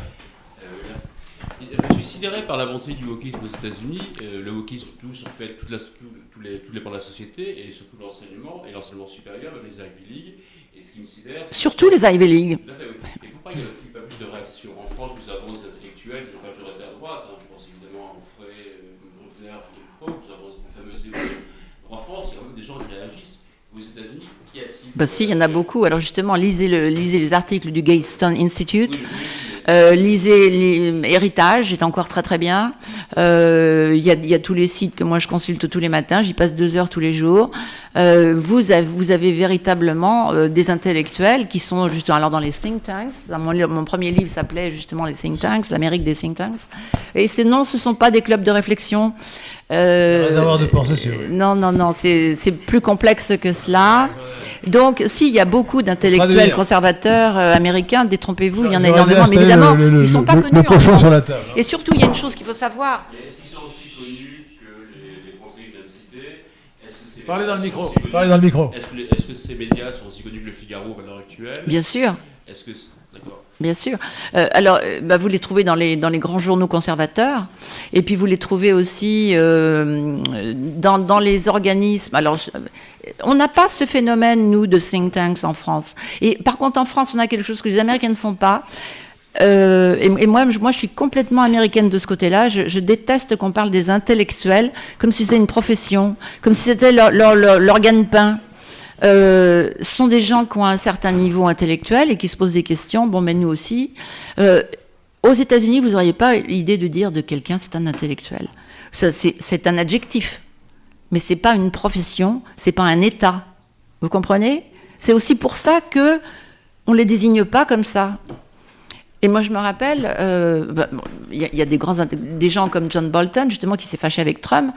Speaker 6: Je suis sidéré par la montée du wokisme aux États-Unis. Euh, le wokisme touche en fait toute la, tout- tous les, tous les pans de la société et surtout l'enseignement et l'enseignement supérieur, même les Ivy League. Et ce qui me sidère,
Speaker 2: Surtout les Ivy League.
Speaker 6: Tout oui. Et pourquoi il n'y a pas plus de réaction En France, nous avons des intellectuels de majorité à droite. hein. Je pense évidemment à Onfray, euh, Bruckner, Philippe Pro. Nous avons En France, il y a quand même des gens qui réagissent. Aux États-Unis, qu'y a-t-il
Speaker 2: Bah si, il y en a beaucoup. Alors justement, lisez, le, lisez les articles du Gatestone Institute.
Speaker 6: Oui.
Speaker 2: Euh, lisez Héritage, est encore très très bien. Euh, Il y, a, il y a tous les sites que moi je consulte tous les matins, j'y passe deux heures tous les jours. Euh, vous, avez, vous avez véritablement des intellectuels qui sont justement alors dans les think tanks. Mon, premier livre s'appelait justement les think tanks, l'Amérique des think tanks. Et c'est non, ce sont pas des clubs de réflexion. Euh,
Speaker 1: Réservoir de pensée, c'est vrai.
Speaker 2: Non, non, non, c'est c'est plus complexe que cela. Donc, si, il y a beaucoup d'intellectuels conservateurs euh, américains, détrompez-vous, il y en a énormément, mais évidemment,
Speaker 1: le, le-
Speaker 2: ils sont
Speaker 1: le-
Speaker 2: pas
Speaker 1: le-
Speaker 2: connus.
Speaker 1: le cochon sur la table.
Speaker 2: Et surtout, il y a une chose qu'il faut savoir.
Speaker 6: Est-ce qu'ils sont aussi connus que les, Français que citer ces
Speaker 1: Parlez dans le
Speaker 6: sont
Speaker 1: micro. Parlez dans le micro.
Speaker 6: Est-ce que, ces médias sont aussi connus que le Figaro à l'heure actuelle
Speaker 2: Bien sûr,
Speaker 6: Est-ce que. c'est- D'accord.
Speaker 2: Bien sûr. Euh, alors, euh, bah, vous les trouvez dans les, grands journaux conservateurs, et puis vous les trouvez aussi euh, dans, les organismes. Alors, on n'a pas ce phénomène, nous, de think tanks en France. Et par contre, en France, on a quelque chose que les Américains ne font pas. Et, moi, je- suis complètement américaine de ce côté-là. Je, déteste qu'on parle des intellectuels comme si c'était une profession, comme si c'était leur, leur, leur, gagne-pain. Euh, sont des gens qui ont un certain niveau intellectuel et qui se posent des questions. Bon, mais nous aussi. Euh, aux États-Unis, vous n'auriez pas l'idée de dire de quelqu'un c'est un intellectuel. C'est, un adjectif, mais c'est pas une profession, c'est pas un État. Vous comprenez? C'est aussi pour ça que on les désigne pas comme ça. Et moi, je me rappelle, euh, bah, il y, a- des grands, des gens comme John Bolton, justement, qui s'est fâché avec Trump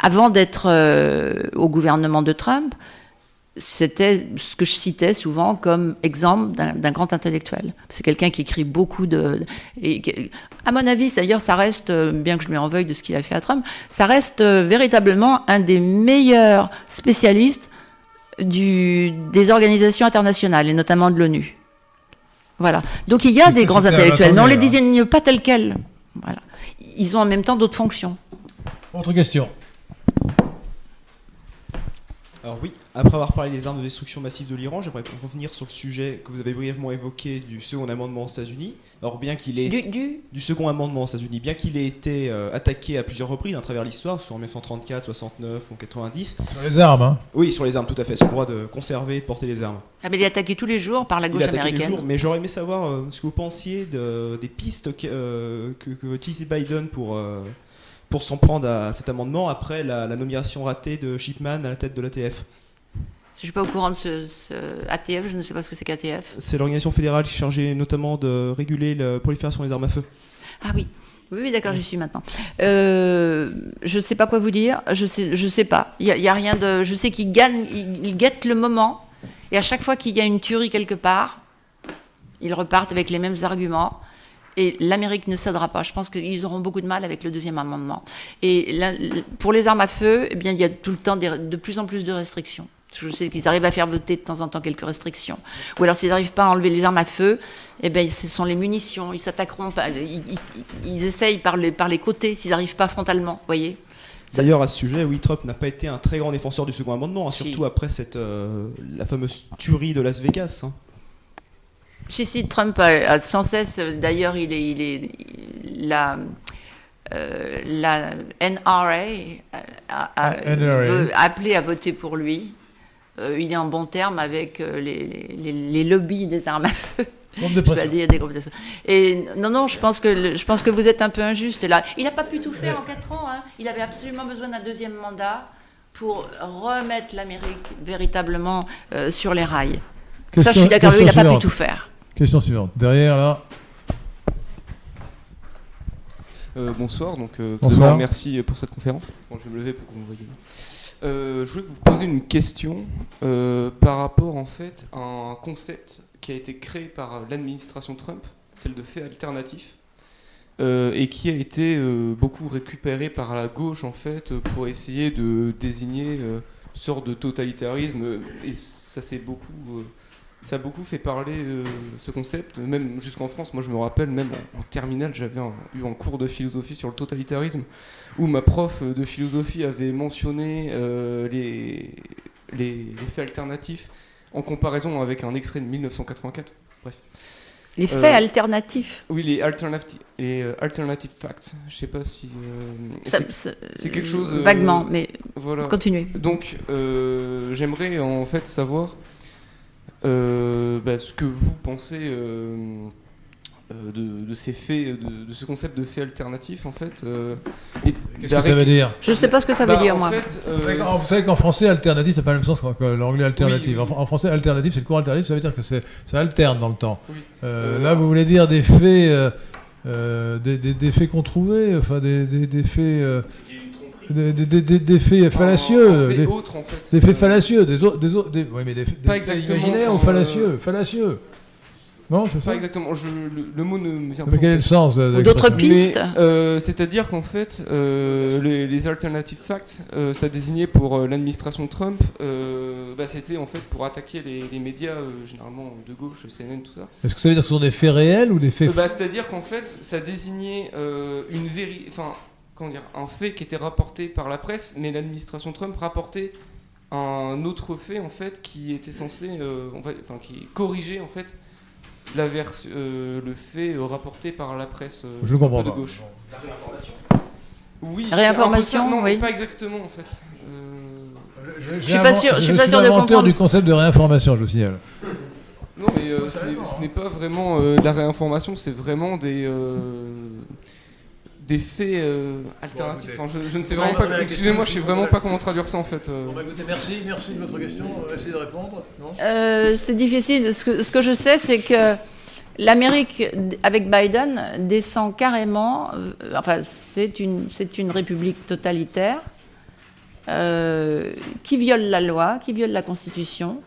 Speaker 2: avant d'être au gouvernement de Trump. C'était ce que je citais souvent comme exemple d'un grand intellectuel. C'est quelqu'un qui écrit beaucoup de. Et, qui- à mon avis, d'ailleurs, ça reste, euh, bien que je lui en veuille de ce qu'il a fait à Trump, ça reste euh, véritablement un des meilleurs spécialistes du, des organisations internationales, et notamment de l'ONU. Voilà. Donc il y a des grands intellectuels, mais on les
Speaker 1: inattendu, hein.
Speaker 2: désigne pas tels quels. Voilà. Ils ont en même temps d'autres fonctions.
Speaker 1: Autre question.
Speaker 7: Alors oui, après avoir parlé des armes de destruction massive de l'Iran, j'aimerais revenir sur le sujet que vous avez brièvement évoqué du second amendement aux États-Unis. Alors bien qu'il ait
Speaker 2: Du, du-
Speaker 7: du second amendement aux États-Unis, bien qu'il ait été euh, attaqué à plusieurs reprises à travers l'histoire, soit en 1934, 69 ou 90.
Speaker 1: Sur les armes, hein.
Speaker 7: Oui, sur les armes, tout à fait, sur le droit de conserver et de porter les armes.
Speaker 2: Ah, mais il est attaqué tous les jours par la
Speaker 7: Il
Speaker 2: gauche
Speaker 7: les
Speaker 2: américaine.
Speaker 7: jours, mais j'aurais aimé savoir euh, ce que vous pensiez de- des pistes que, euh, que, que va utiliser Biden pour, euh, pour s'en prendre à cet amendement après la, la nomination ratée de Shipman à la tête de l'ATF.
Speaker 2: Je suis pas au courant de ce, ce ATF, je ne sais pas ce que c'est qu'ATF.
Speaker 7: C'est l'organisation fédérale chargée notamment de réguler la prolifération des armes à feu.
Speaker 2: Ah oui. Oui, oui, d'accord, j'y suis maintenant. Euh, je ne sais pas quoi vous dire. Je sais, je sais pas. Il y, y a rien de. Je sais qu'ils gagnent, ils, ils guettent le moment. Et à chaque fois qu'il y a une tuerie quelque part, ils repartent avec les mêmes arguments. Et l'Amérique ne cédera pas. Je pense qu'ils auront beaucoup de mal avec le deuxième amendement. Et là, pour les armes à feu, eh bien, il y a tout le temps des- de plus en plus de restrictions. Je sais qu'ils arrivent à faire voter de temps en temps quelques restrictions. Ou alors, s'ils n'arrivent pas à enlever les armes à feu, eh bien, ce sont les munitions. Ils s'attaqueront. pas- Ils, ils- ils essayent par les, par les côtés s'ils n'arrivent pas frontalement. Vous voyez
Speaker 7: D'ailleurs, à ce sujet, oui, Trump n'a pas été un très grand défenseur du second amendement, hein,
Speaker 2: Si.
Speaker 7: surtout après cette, euh, la fameuse tuerie de Las Vegas. hein.
Speaker 2: Si, si, Trump a, a sans cesse, euh, d'ailleurs, il est, il est la, euh, la NRA a, a-
Speaker 1: NRA.
Speaker 2: veut appeler à voter pour lui. Euh, il est en bon terme avec euh, les, les- les- lobbies des armes à feu.
Speaker 1: Groupe de
Speaker 2: Je dire des groupes de- Et non, non, je pense que le- je pense que vous êtes un peu injuste là. Il n'a pas pu tout faire en quatre ans. hein. Il avait absolument besoin d'un deuxième mandat pour remettre l'Amérique véritablement euh, sur les rails. Ça, je suis d'accord. Il n'a pas pu tout faire.
Speaker 1: Question suivante. Derrière, là.
Speaker 8: Euh, bonsoir, donc euh, tout
Speaker 1: Bonsoir.
Speaker 8: merci pour cette conférence. Bon, je vais me lever pour que vous me voyez. Euh, je voulais vous poser une question euh, par rapport en fait à un concept qui a été créé par l'administration Trump, celle de fait alternatif, euh, et qui a été beaucoup récupéré par la gauche en fait pour essayer de désigner une sorte de totalitarisme, et ça s'est beaucoup ça a beaucoup fait parler euh, ce concept, même jusqu'en France. Moi, je me rappelle, même en, en terminale, j'avais eu un cours de philosophie sur le totalitarisme où ma prof de philosophie avait mentionné euh, les, les, les faits alternatifs en comparaison avec un extrait de 1984. Bref.
Speaker 2: Les faits
Speaker 8: Euh,
Speaker 2: alternatifs.
Speaker 8: Oui, les, alternati- les euh, alternative facts. Je sais pas si. euh, c'est- quelque chose,
Speaker 2: Vaguement, mais
Speaker 8: voilà.
Speaker 2: continuez.
Speaker 8: Donc, j'aimerais en fait savoir bah, ce que vous pensez euh, euh, de, de ces faits, de, de ce concept de fait alternatif en fait. euh, et
Speaker 1: Qu'est-ce que ça veut dire
Speaker 2: Je ne sais pas ce que ça
Speaker 8: Bah,
Speaker 2: veut dire,
Speaker 8: en
Speaker 2: moi.
Speaker 8: fait, euh,
Speaker 1: Vous savez qu'en- français, alternatif, c'est pas le même sens que l'anglais.
Speaker 8: Oui, oui.
Speaker 1: En, en français, alternatif, c'est le courant alternatif, ça veut dire que c'est- ça alterne dans le temps.
Speaker 8: Oui.
Speaker 1: Euh,
Speaker 8: Euh,
Speaker 1: là, vous voulez dire des faits, euh, euh, des, des- des faits qu'on trouvait, enfin des, des- des faits, euh, des, des- des- des- des faits fallacieux,
Speaker 8: fait
Speaker 1: des,
Speaker 8: autre, en fait.
Speaker 1: des faits
Speaker 8: Euh,
Speaker 1: fallacieux, des autres, des autres, des, oui, mais des,
Speaker 8: Pas
Speaker 1: faits
Speaker 8: exactement,
Speaker 1: imaginaires ou
Speaker 8: enfin,
Speaker 1: fallacieux, fallacieux. Non, c'est ça?
Speaker 8: Pas exactement. Je, le, le mot ne me vient
Speaker 1: Mais
Speaker 8: pas. en
Speaker 1: quel est le sens
Speaker 2: d'autres
Speaker 8: Mais,
Speaker 2: pistes
Speaker 8: euh, C'est-à-dire qu'en fait, euh, les, les alternative facts, euh, ça désignait pour euh, l'administration Trump, euh, bah, c'était en fait pour attaquer les, les médias, euh, généralement de gauche, CNN, tout ça.
Speaker 1: Est-ce que ça veut dire que ce sont des faits réels ou des faits
Speaker 8: Euh, bah, C'est-à-dire qu'en fait, ça désignait euh, une véri... enfin, comment dire, un fait qui était rapporté par la presse, mais l'administration Trump rapportait un autre fait en fait qui était censé, euh, on va- enfin, qui corrigeait en fait la vers- euh, le fait euh, rapporté par la presse euh,
Speaker 1: Je
Speaker 8: un
Speaker 1: comprends
Speaker 8: peu de
Speaker 1: pas.
Speaker 8: gauche. Oui,
Speaker 2: Réinformation,
Speaker 8: c'est un peu ça, non,
Speaker 2: oui.
Speaker 8: mais pas exactement en fait. Euh,
Speaker 1: Je
Speaker 2: suis pas sûre- je suis pas sûre de
Speaker 1: l'inventeur
Speaker 2: comprendre.
Speaker 1: du concept de réinformation, je vous signale.
Speaker 8: Non, mais euh, ce n'est- ce n'est pas vraiment euh, de la réinformation, c'est vraiment des, euh, des faits euh, alternatifs. Enfin, je, je ne sais vraiment
Speaker 1: ouais,
Speaker 8: pas. Excusez-moi, je sais vraiment pas comment traduire ça en fait. euh.
Speaker 1: merci, merci de votre question. Essayez de répondre.
Speaker 2: Euh, c'est difficile. Ce que, ce que je sais, c'est que l'Amérique, avec Biden, descend carrément. euh, enfin, c'est une, c'est une république totalitaire euh, qui viole la loi, qui viole la Constitution,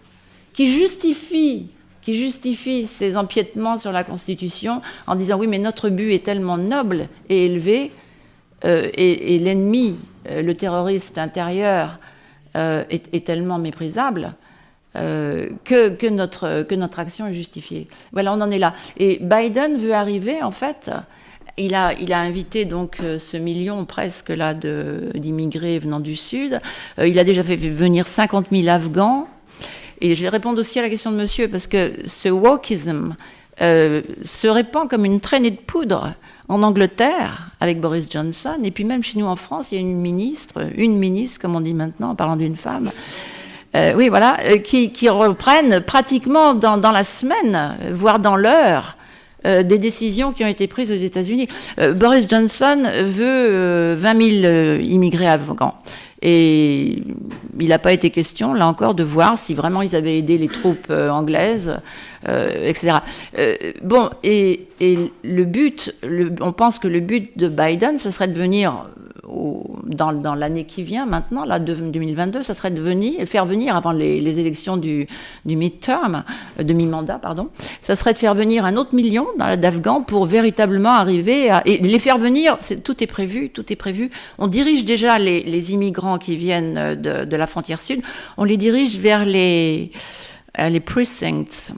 Speaker 2: qui justifie justifie ces empiètements sur la Constitution en disant oui mais notre but est tellement noble et élevé euh, et, l'ennemi, euh, le terroriste intérieur euh, est, tellement méprisable que, notre, action est justifiée. Voilà, on en est là. Et Biden veut arriver, en fait, il a, il a invité donc ce million presque là d'immigrés venant du Sud. Il a déjà fait venir 50 000 Afghans. Et je vais répondre aussi à la question de monsieur, parce que ce wokism euh, se répand comme une traînée de poudre en Angleterre avec Boris Johnson, et puis même chez nous en France, il y a une ministre, une ministre, comme on dit maintenant, en parlant d'une femme, euh, oui, voilà, euh, qui, reprennent pratiquement dans, la semaine, voire dans l'heure, des décisions qui ont été prises aux États-Unis. Boris Johnson veut euh, 20 000 euh, immigrés afghans. Et il n'a pas été question, là encore, de voir si vraiment ils avaient aidé les troupes euh, anglaises, euh, etc. Euh, bon, et, le but, on pense que le but de Biden, ce serait de venir dans, l'année qui vient, maintenant, là, de- 2022, ça serait de venir, faire venir, avant les, élections du, du midterm, euh, de mi-mandat, pardon, ça serait de faire venir un autre million d'Afghans pour véritablement arriver à. Et les faire venir, tout est prévu, tout est prévu. On dirige déjà les, les immigrants qui viennent euh, de, de la frontière sud, on les dirige vers les, euh, les precincts.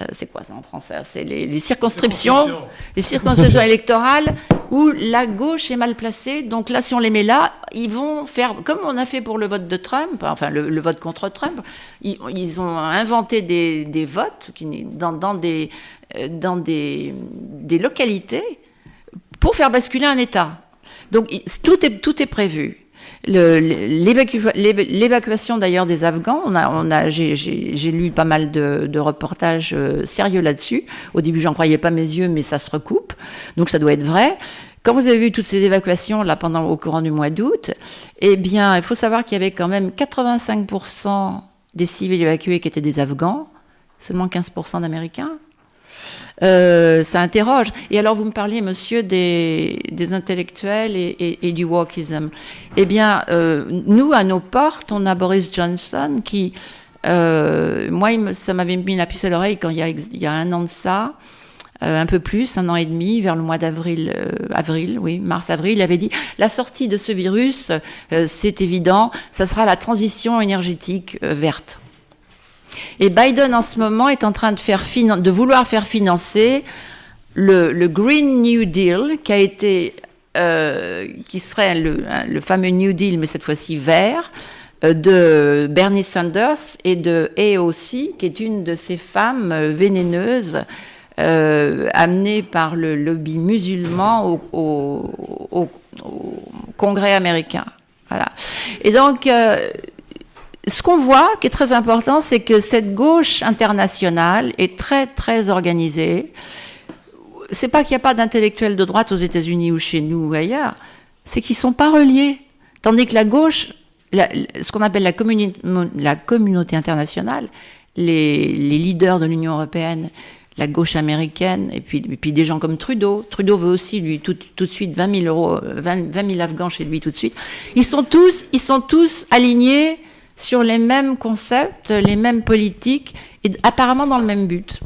Speaker 2: Euh, c'est quoi ça en français C'est les, circonscriptions les circonscriptions électorales où la gauche est mal placée. Donc là, si on les met là, ils vont faire, comme on a fait pour le vote de Trump, enfin le, vote contre Trump, ils, ont inventé des, votes dans, euh, des, localités pour faire basculer un État. Donc tout est prévu. L'évacuation d'ailleurs des Afghans, on a, on a, j'ai lu pas mal de, de reportages euh, sérieux là-dessus. Au début, j'en croyais pas mes yeux, mais ça se recoupe, donc ça doit être vrai. Quand vous avez vu toutes ces évacuations là pendant au courant du mois d'août, eh bien, il faut savoir qu'il y avait quand même 85% des civils évacués qui étaient des Afghans, seulement 15% d'Américains. Euh, ça interroge. Et alors, vous me parliez, monsieur, des, intellectuels et, du wokism. Eh bien, euh, nous, à nos portes, on a Boris Johnson qui, euh, moi, ça m'avait mis la puce à l'oreille quand il y a, il y a un an de ça, un peu plus, un an et demi, vers le mois d'avril, avril, oui, mars-avril, il avait dit la sortie de ce virus, c'est évident, ça sera la transition énergétique verte. Et Biden, en ce moment, est en train de, vouloir faire financer le, Green New Deal, qui euh, serait le, fameux New Deal, mais cette fois-ci vert, euh, de Bernie Sanders et de AOC, qui est une de ces femmes euh, vénéneuses euh, amenées par le lobby musulman au, au- Congrès américain. Voilà. Et donc, ce qu'on voit, qui est très important, c'est que cette gauche internationale est très, très organisée. C'est pas qu'il n'y a pas d'intellectuels de droite aux États-Unis ou chez nous ou ailleurs, c'est qu'ils sont pas reliés. Tandis que la gauche, ce qu'on appelle la, communauté internationale, les, leaders de l'Union européenne, la gauche américaine, et puis, des gens comme Trudeau. Trudeau veut aussi, lui, tout, de suite 20 000 euros, 20, 20 000 Afghans chez lui tout de suite. Ils sont tous, ils sont tous alignés sur les mêmes concepts, les mêmes politiques, et apparemment dans le même but.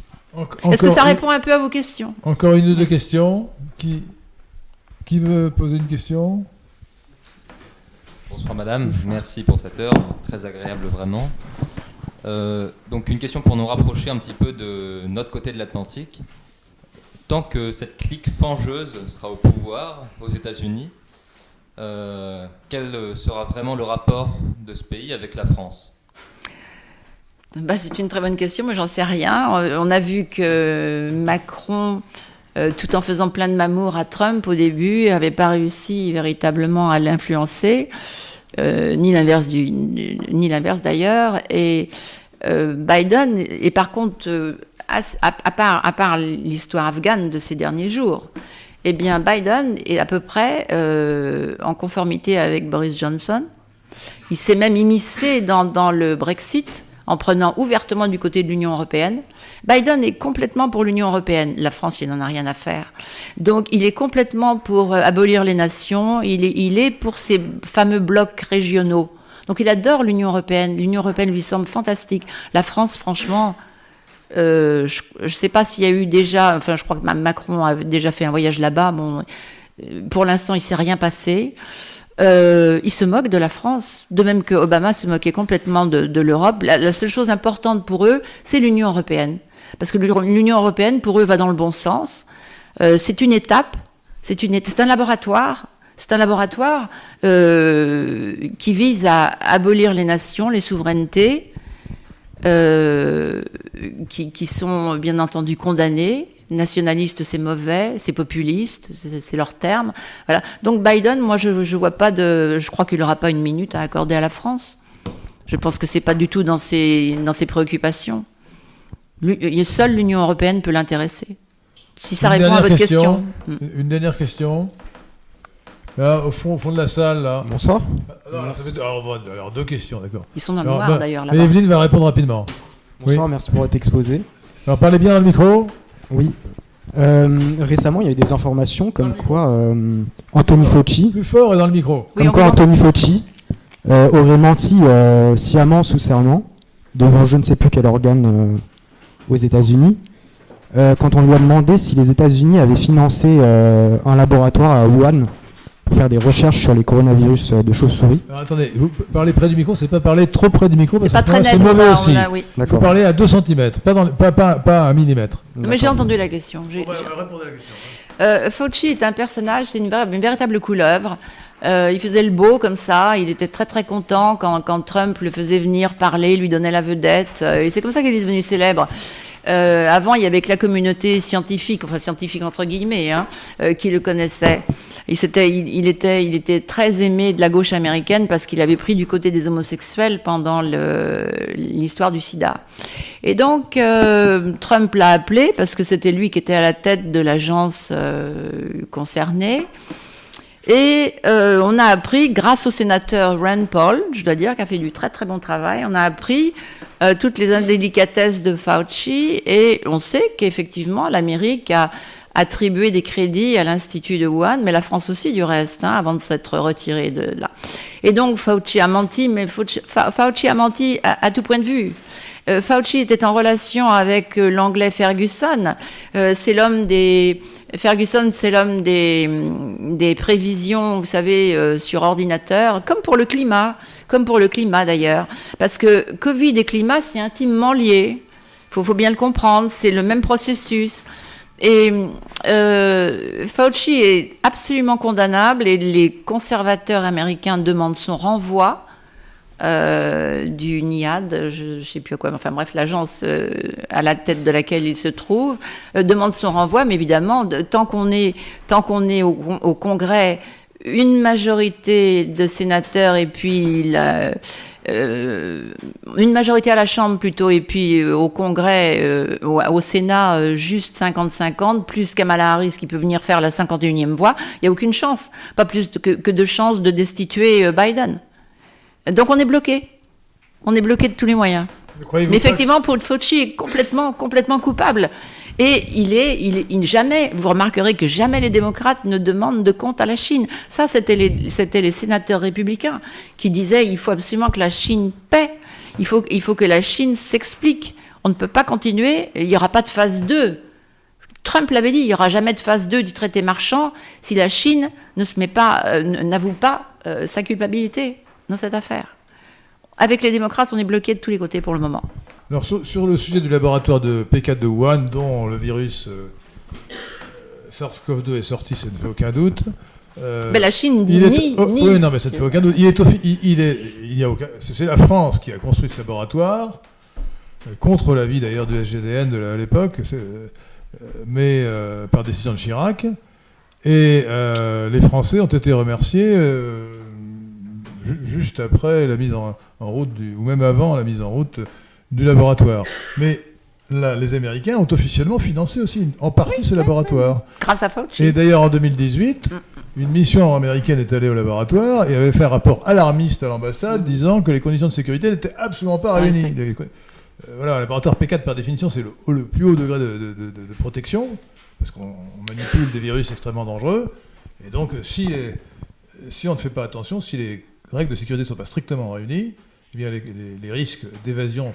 Speaker 2: Est-ce que ça répond un peu à vos questions?
Speaker 1: Encore une ou deux questions? Qui, qui veut poser une question?
Speaker 9: Bonsoir madame, merci pour cette heure, très agréable vraiment. Euh, donc une question pour nous rapprocher un petit peu de notre côté de l'Atlantique. Tant que cette clique fangeuse sera au pouvoir aux États-Unis, euh, quel sera vraiment le rapport de ce pays avec la France?
Speaker 2: Bah, c'est une très bonne question, mais j'en sais rien. Euh, On a vu que Macron, euh, tout en faisant plein de mamour à Trump au début, n'avait pas réussi véritablement à l'influencer, euh, ni l'inverse d'ailleurs. Et euh, Biden, et par contre, euh, à part l'histoire afghane de ces derniers jours, eh bien, Biden est à peu près euh, en conformité avec Boris Johnson. Il s'est même immiscé dans, le Brexit en prenant ouvertement du côté de l'Union européenne. Biden est complètement pour l'Union européenne. La France, il n'en a rien à faire. Donc, il est complètement pour euh, abolir les nations. Il est pour ces fameux blocs régionaux. Donc, il adore l'Union européenne. L'Union européenne lui semble fantastique. La France, franchement, euh, je ne sais pas s'il y a eu déjà, enfin je crois que Macron a déjà fait un voyage là-bas. Euh, pour l'instant, il ne s'est rien passé. Euh, il se moque de la France, de même que Obama se moquait complètement de, l'Europe. La, seule chose importante pour eux, c'est l'Union européenne, parce que l'Union européenne, pour eux, va dans le bon sens. Euh, c'est une étape, c'est un laboratoire. C'est un laboratoire qui vise à abolir les nations, les souverainetés, euh, qui, qui, sont bien entendu condamnés. Nationaliste, c'est mauvais, c'est populiste, c'est leur terme. Voilà. Donc Biden, moi, je, je vois pas de, je crois qu'il n'aura pas une minute à accorder à la France. Je pense que c'est pas du tout dans ses, dans ses préoccupations. Lui, seule l'Union européenne peut l'intéresser. Si ça
Speaker 1: Une
Speaker 2: répond à votre question.
Speaker 1: question. Une dernière question. Là, au fond, au fond de la salle, là.
Speaker 7: Bonsoir.
Speaker 1: Alors, alors, ça fait deux, alors, alors, deux questions, d'accord.
Speaker 2: Ils sont dans le
Speaker 1: Alors,
Speaker 2: noir
Speaker 1: bah,
Speaker 2: d'ailleurs
Speaker 1: mais. Evelyne va répondre rapidement.
Speaker 7: Bonsoir, merci pour votre exposé.
Speaker 1: Alors parlez bien dans le micro.
Speaker 7: Oui.
Speaker 10: Euh, récemment, il y a eu des informations comme quoi euh, Anthony Fauci,
Speaker 1: Plus fort et dans le micro.
Speaker 2: Oui,
Speaker 10: comme quoi. Anthony Fauci euh, aurait menti euh, sciemment sous serment devant je ne sais plus quel organe euh, aux États-Unis euh, quand on lui a demandé si les États-Unis avaient financé euh, un laboratoire à Wuhan pour faire des recherches sur les coronavirus euh, de chauves-souris.
Speaker 1: Alors, attendez, vous parlez près du micro, c'est pas parler trop près du micro
Speaker 2: C'est
Speaker 1: parce
Speaker 2: pas
Speaker 1: que
Speaker 2: très
Speaker 1: c'est mauvais aussi.
Speaker 2: a- oui.
Speaker 1: Il faut parler à 2 cm, pas, dans, le- pas, pas, pas à 1 mm.
Speaker 2: Non, Mais j'ai entendu la question.
Speaker 1: Répondez à la question.
Speaker 2: Euh, Fauci est un personnage, c'est une, véri- une véritable couleuvre. Euh, il faisait le beau comme ça, il était très très content quand, quand Trump le faisait venir parler, lui donnait la vedette. Euh, et c'est comme ça qu'il est devenu célèbre. Euh, avant, il y avait que la communauté scientifique, enfin scientifique entre guillemets, hein, euh, qui le connaissait. Il, s'était- il, était, il était très aimé de la gauche américaine parce qu'il avait pris du côté des homosexuels pendant l'histoire du sida. Et donc, euh, Trump l'a appelé parce que c'était lui qui était à la tête de l'agence euh, concernée. Et euh, on a appris, grâce au sénateur Rand Paul, je dois dire, qui a fait du très très bon travail, on a appris euh, toutes les indélicatesses de Fauci et on sait qu'effectivement l'Amérique a attribué des crédits à l'Institut de Wuhan, mais la France aussi du reste, hein, avant de s'être retirée de là. Et donc Fauci a menti, mais Fauci, Fa- Fauci a menti à tout point de vue. Euh, Fauci était en relation avec euh, l'anglais Ferguson. Euh, c'est l'homme des Ferguson, c'est l'homme des, des prévisions, vous savez, sur ordinateur, comme pour le climat, comme pour le climat d'ailleurs, parce que Covid et climat c'est intimement lié. Faut, faut bien le comprendre, c'est le même processus. Et euh, Fauci est absolument condamnable et les conservateurs américains demandent son renvoi euh, du NIAD, je ne sais plus à quoi, mais enfin bref, l'agence euh, à la tête de laquelle il se trouve, euh, demande son renvoi, mais évidemment, de- tant qu'on est, tant qu'on est au, au Congrès, une majorité de sénateurs et puis la, euh, une majorité à la Chambre plutôt, et puis euh, au Congrès, au, au Sénat, juste 50-50, plus Kamala Harris qui peut venir faire la 51e voix, il n'y a aucune chance, pas plus que, que de chance de destituer Biden. Donc on est bloqué. On est bloqué de tous les moyens. Mais effectivement, Paul Fauci est complètement, complètement coupable. Et il est, il jamais, vous remarquerez que jamais les démocrates ne demandent de compte à la Chine. Ça, c'était les, c'était les sénateurs républicains qui disaient il faut absolument que la Chine paie. Il faut, il faut que la Chine s'explique. On ne peut pas continuer. Il n'y aura pas de phase 2. Trump l'avait dit, il n'y aura jamais de phase 2 du traité marchand si la Chine ne se met pas, euh, n'avoue pas euh, sa culpabilité dans cette affaire. Avec les démocrates, on est bloqué de tous les côtés pour le moment.
Speaker 1: Alors, sur, sur le sujet du laboratoire de P4 de Wuhan, dont le virus euh, euh, SARS-CoV-2 est sorti, ça ne fait aucun doute. Euh,
Speaker 2: Mais la Chine dit ni,
Speaker 1: oh,
Speaker 2: ni-
Speaker 1: oui, non, mais ça ne fait aucun doute. Il est, il, il est, il y a aucun, c'est la France qui a construit ce laboratoire, euh, contre l'avis d'ailleurs du SGDN de la- à l'époque, mais par décision de Chirac. Et les Français ont été remerciés juste après la mise en, en route, du, ou même avant la mise en route du laboratoire. Mais là, les Américains ont officiellement financé aussi en partie ce laboratoire.
Speaker 2: grâce à Fauci.
Speaker 1: Et d'ailleurs, en 2018, une mission américaine est allée au laboratoire et avait fait un rapport alarmiste à l'ambassade disant que les conditions de sécurité n'étaient absolument pas réunies. Les- euh, voilà, un laboratoire P4, par définition, c'est le, haut- le plus haut degré de, de- de- de protection, parce qu'on on manipule des virus extrêmement dangereux. Et donc, euh, si, les- si on ne fait pas attention, si les règles de sécurité ne sont pas strictement réunies, eh bien les, risques d'évasion,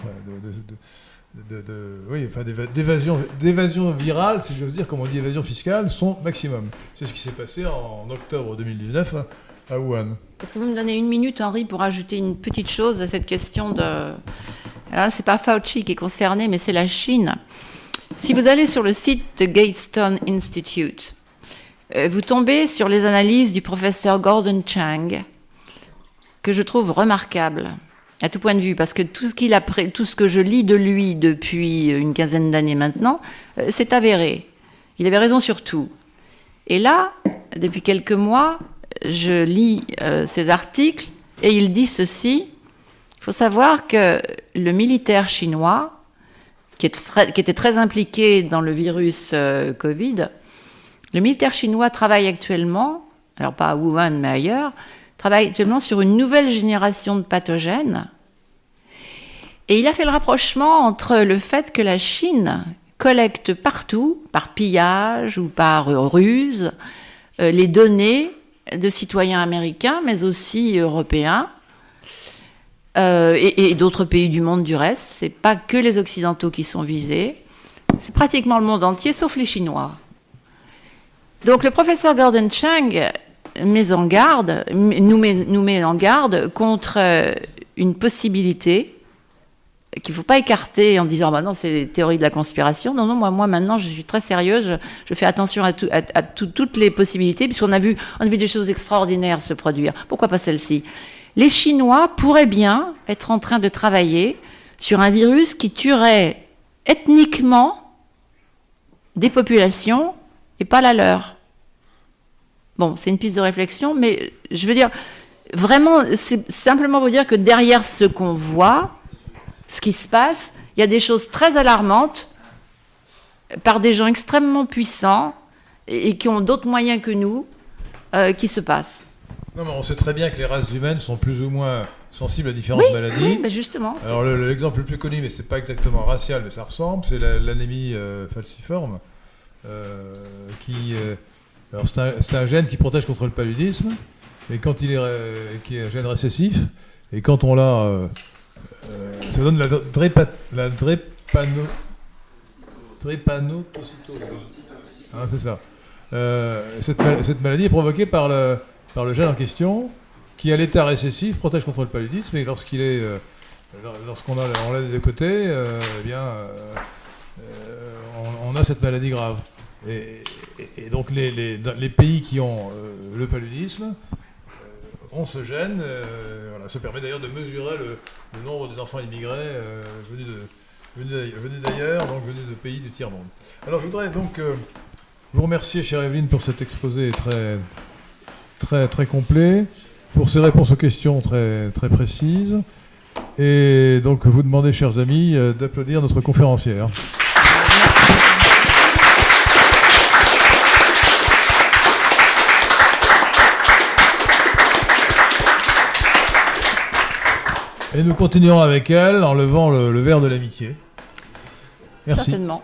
Speaker 1: d'évasion, virale, si j'ose dire, comme on dit évasion fiscale, sont maximum. C'est ce qui s'est passé en octobre 2019 à- à Wuhan.
Speaker 2: Est-ce que vous me donnez une minute, Henri, pour ajouter une petite chose à cette question de. Alors, c'est pas Fauci qui est concerné, mais c'est la Chine. Si vous allez sur le site de Gatestone Institute, euh, vous tombez sur les analyses du professeur Gordon Chang, que je trouve remarquable à tout point de vue, parce que tout ce que je lis de lui depuis une quinzaine d'années maintenant, euh, c'est avéré. Il avait raison sur tout. Et là, depuis quelques mois, je lis euh, ces articles et il dit ceci. Il faut savoir que le militaire chinois, qui était très impliqué dans le virus euh, Covid, le militaire chinois travaille actuellement, alors pas à Wuhan mais ailleurs, travaille actuellement sur une nouvelle génération de pathogènes. Et il a fait le rapprochement entre le fait que la Chine, collecte partout, par pillage ou par euh, ruse, euh, les données de citoyens américains, mais aussi européens, euh, et, et d'autres pays du monde du reste. C'est pas que les Occidentaux qui sont visés, c'est pratiquement le monde entier, sauf les Chinois. Donc le professeur Gordon Chang met en garde, nous met, nous met en garde contre euh, une possibilité qu'il ne faut pas écarter en disant bah non c'est théorie de la conspiration. Non non moi moi maintenant je suis très sérieuse je, fais attention à, tout- à- à tout- toutes les possibilités puisqu'on a vu on a vu des choses extraordinaires se produire. Pourquoi pas celle-ci? Les Chinois pourraient bien être en train de travailler sur un virus qui tuerait ethniquement des populations et pas la leur Bon, c'est une piste de réflexion, mais je veux dire, vraiment, c'est simplement vous dire que derrière ce qu'on voit, ce qui se passe, il y a des choses très alarmantes par des gens extrêmement puissants et, et qui ont d'autres moyens que nous euh, qui se passent.
Speaker 1: Non, mais on sait très bien que les races humaines sont plus ou moins sensibles à différentes maladies.
Speaker 2: Oui, mais justement.
Speaker 1: Alors le- le- l'exemple le plus connu, mais c'est pas exactement racial, mais ça ressemble, c'est la- l'anémie euh, falciforme, euh, qui, alors c'est un, gène qui protège contre le paludisme, et quand il est, qui est un gène récessif, et quand on l'a, euh, euh, ça donne la, drépa, drépano, drépanocytose. Hein, c'est ça. Euh, cette, mal- cette maladie est provoquée par le, par le gène en question, qui à l'état récessif protège contre le paludisme, et lorsqu'il est lor- lorsqu'on l'a des deux côtés, euh, eh bien, on a cette maladie grave. Et, donc les, pays qui ont euh, le paludisme euh, ont ce gène. euh, voilà. Ça permet d'ailleurs de mesurer le, nombre des enfants immigrés venus d'ailleurs- donc venus de pays du tiers-monde. Alors je voudrais donc vous remercier, chère Evelyne, pour cet exposé très, très, très complet, pour ces réponses aux questions très, très précises. Et donc vous demandez, chers amis, d'applaudir notre conférencière. Et nous continuerons avec elle en levant le, verre de l'amitié. Merci.
Speaker 2: Certainement.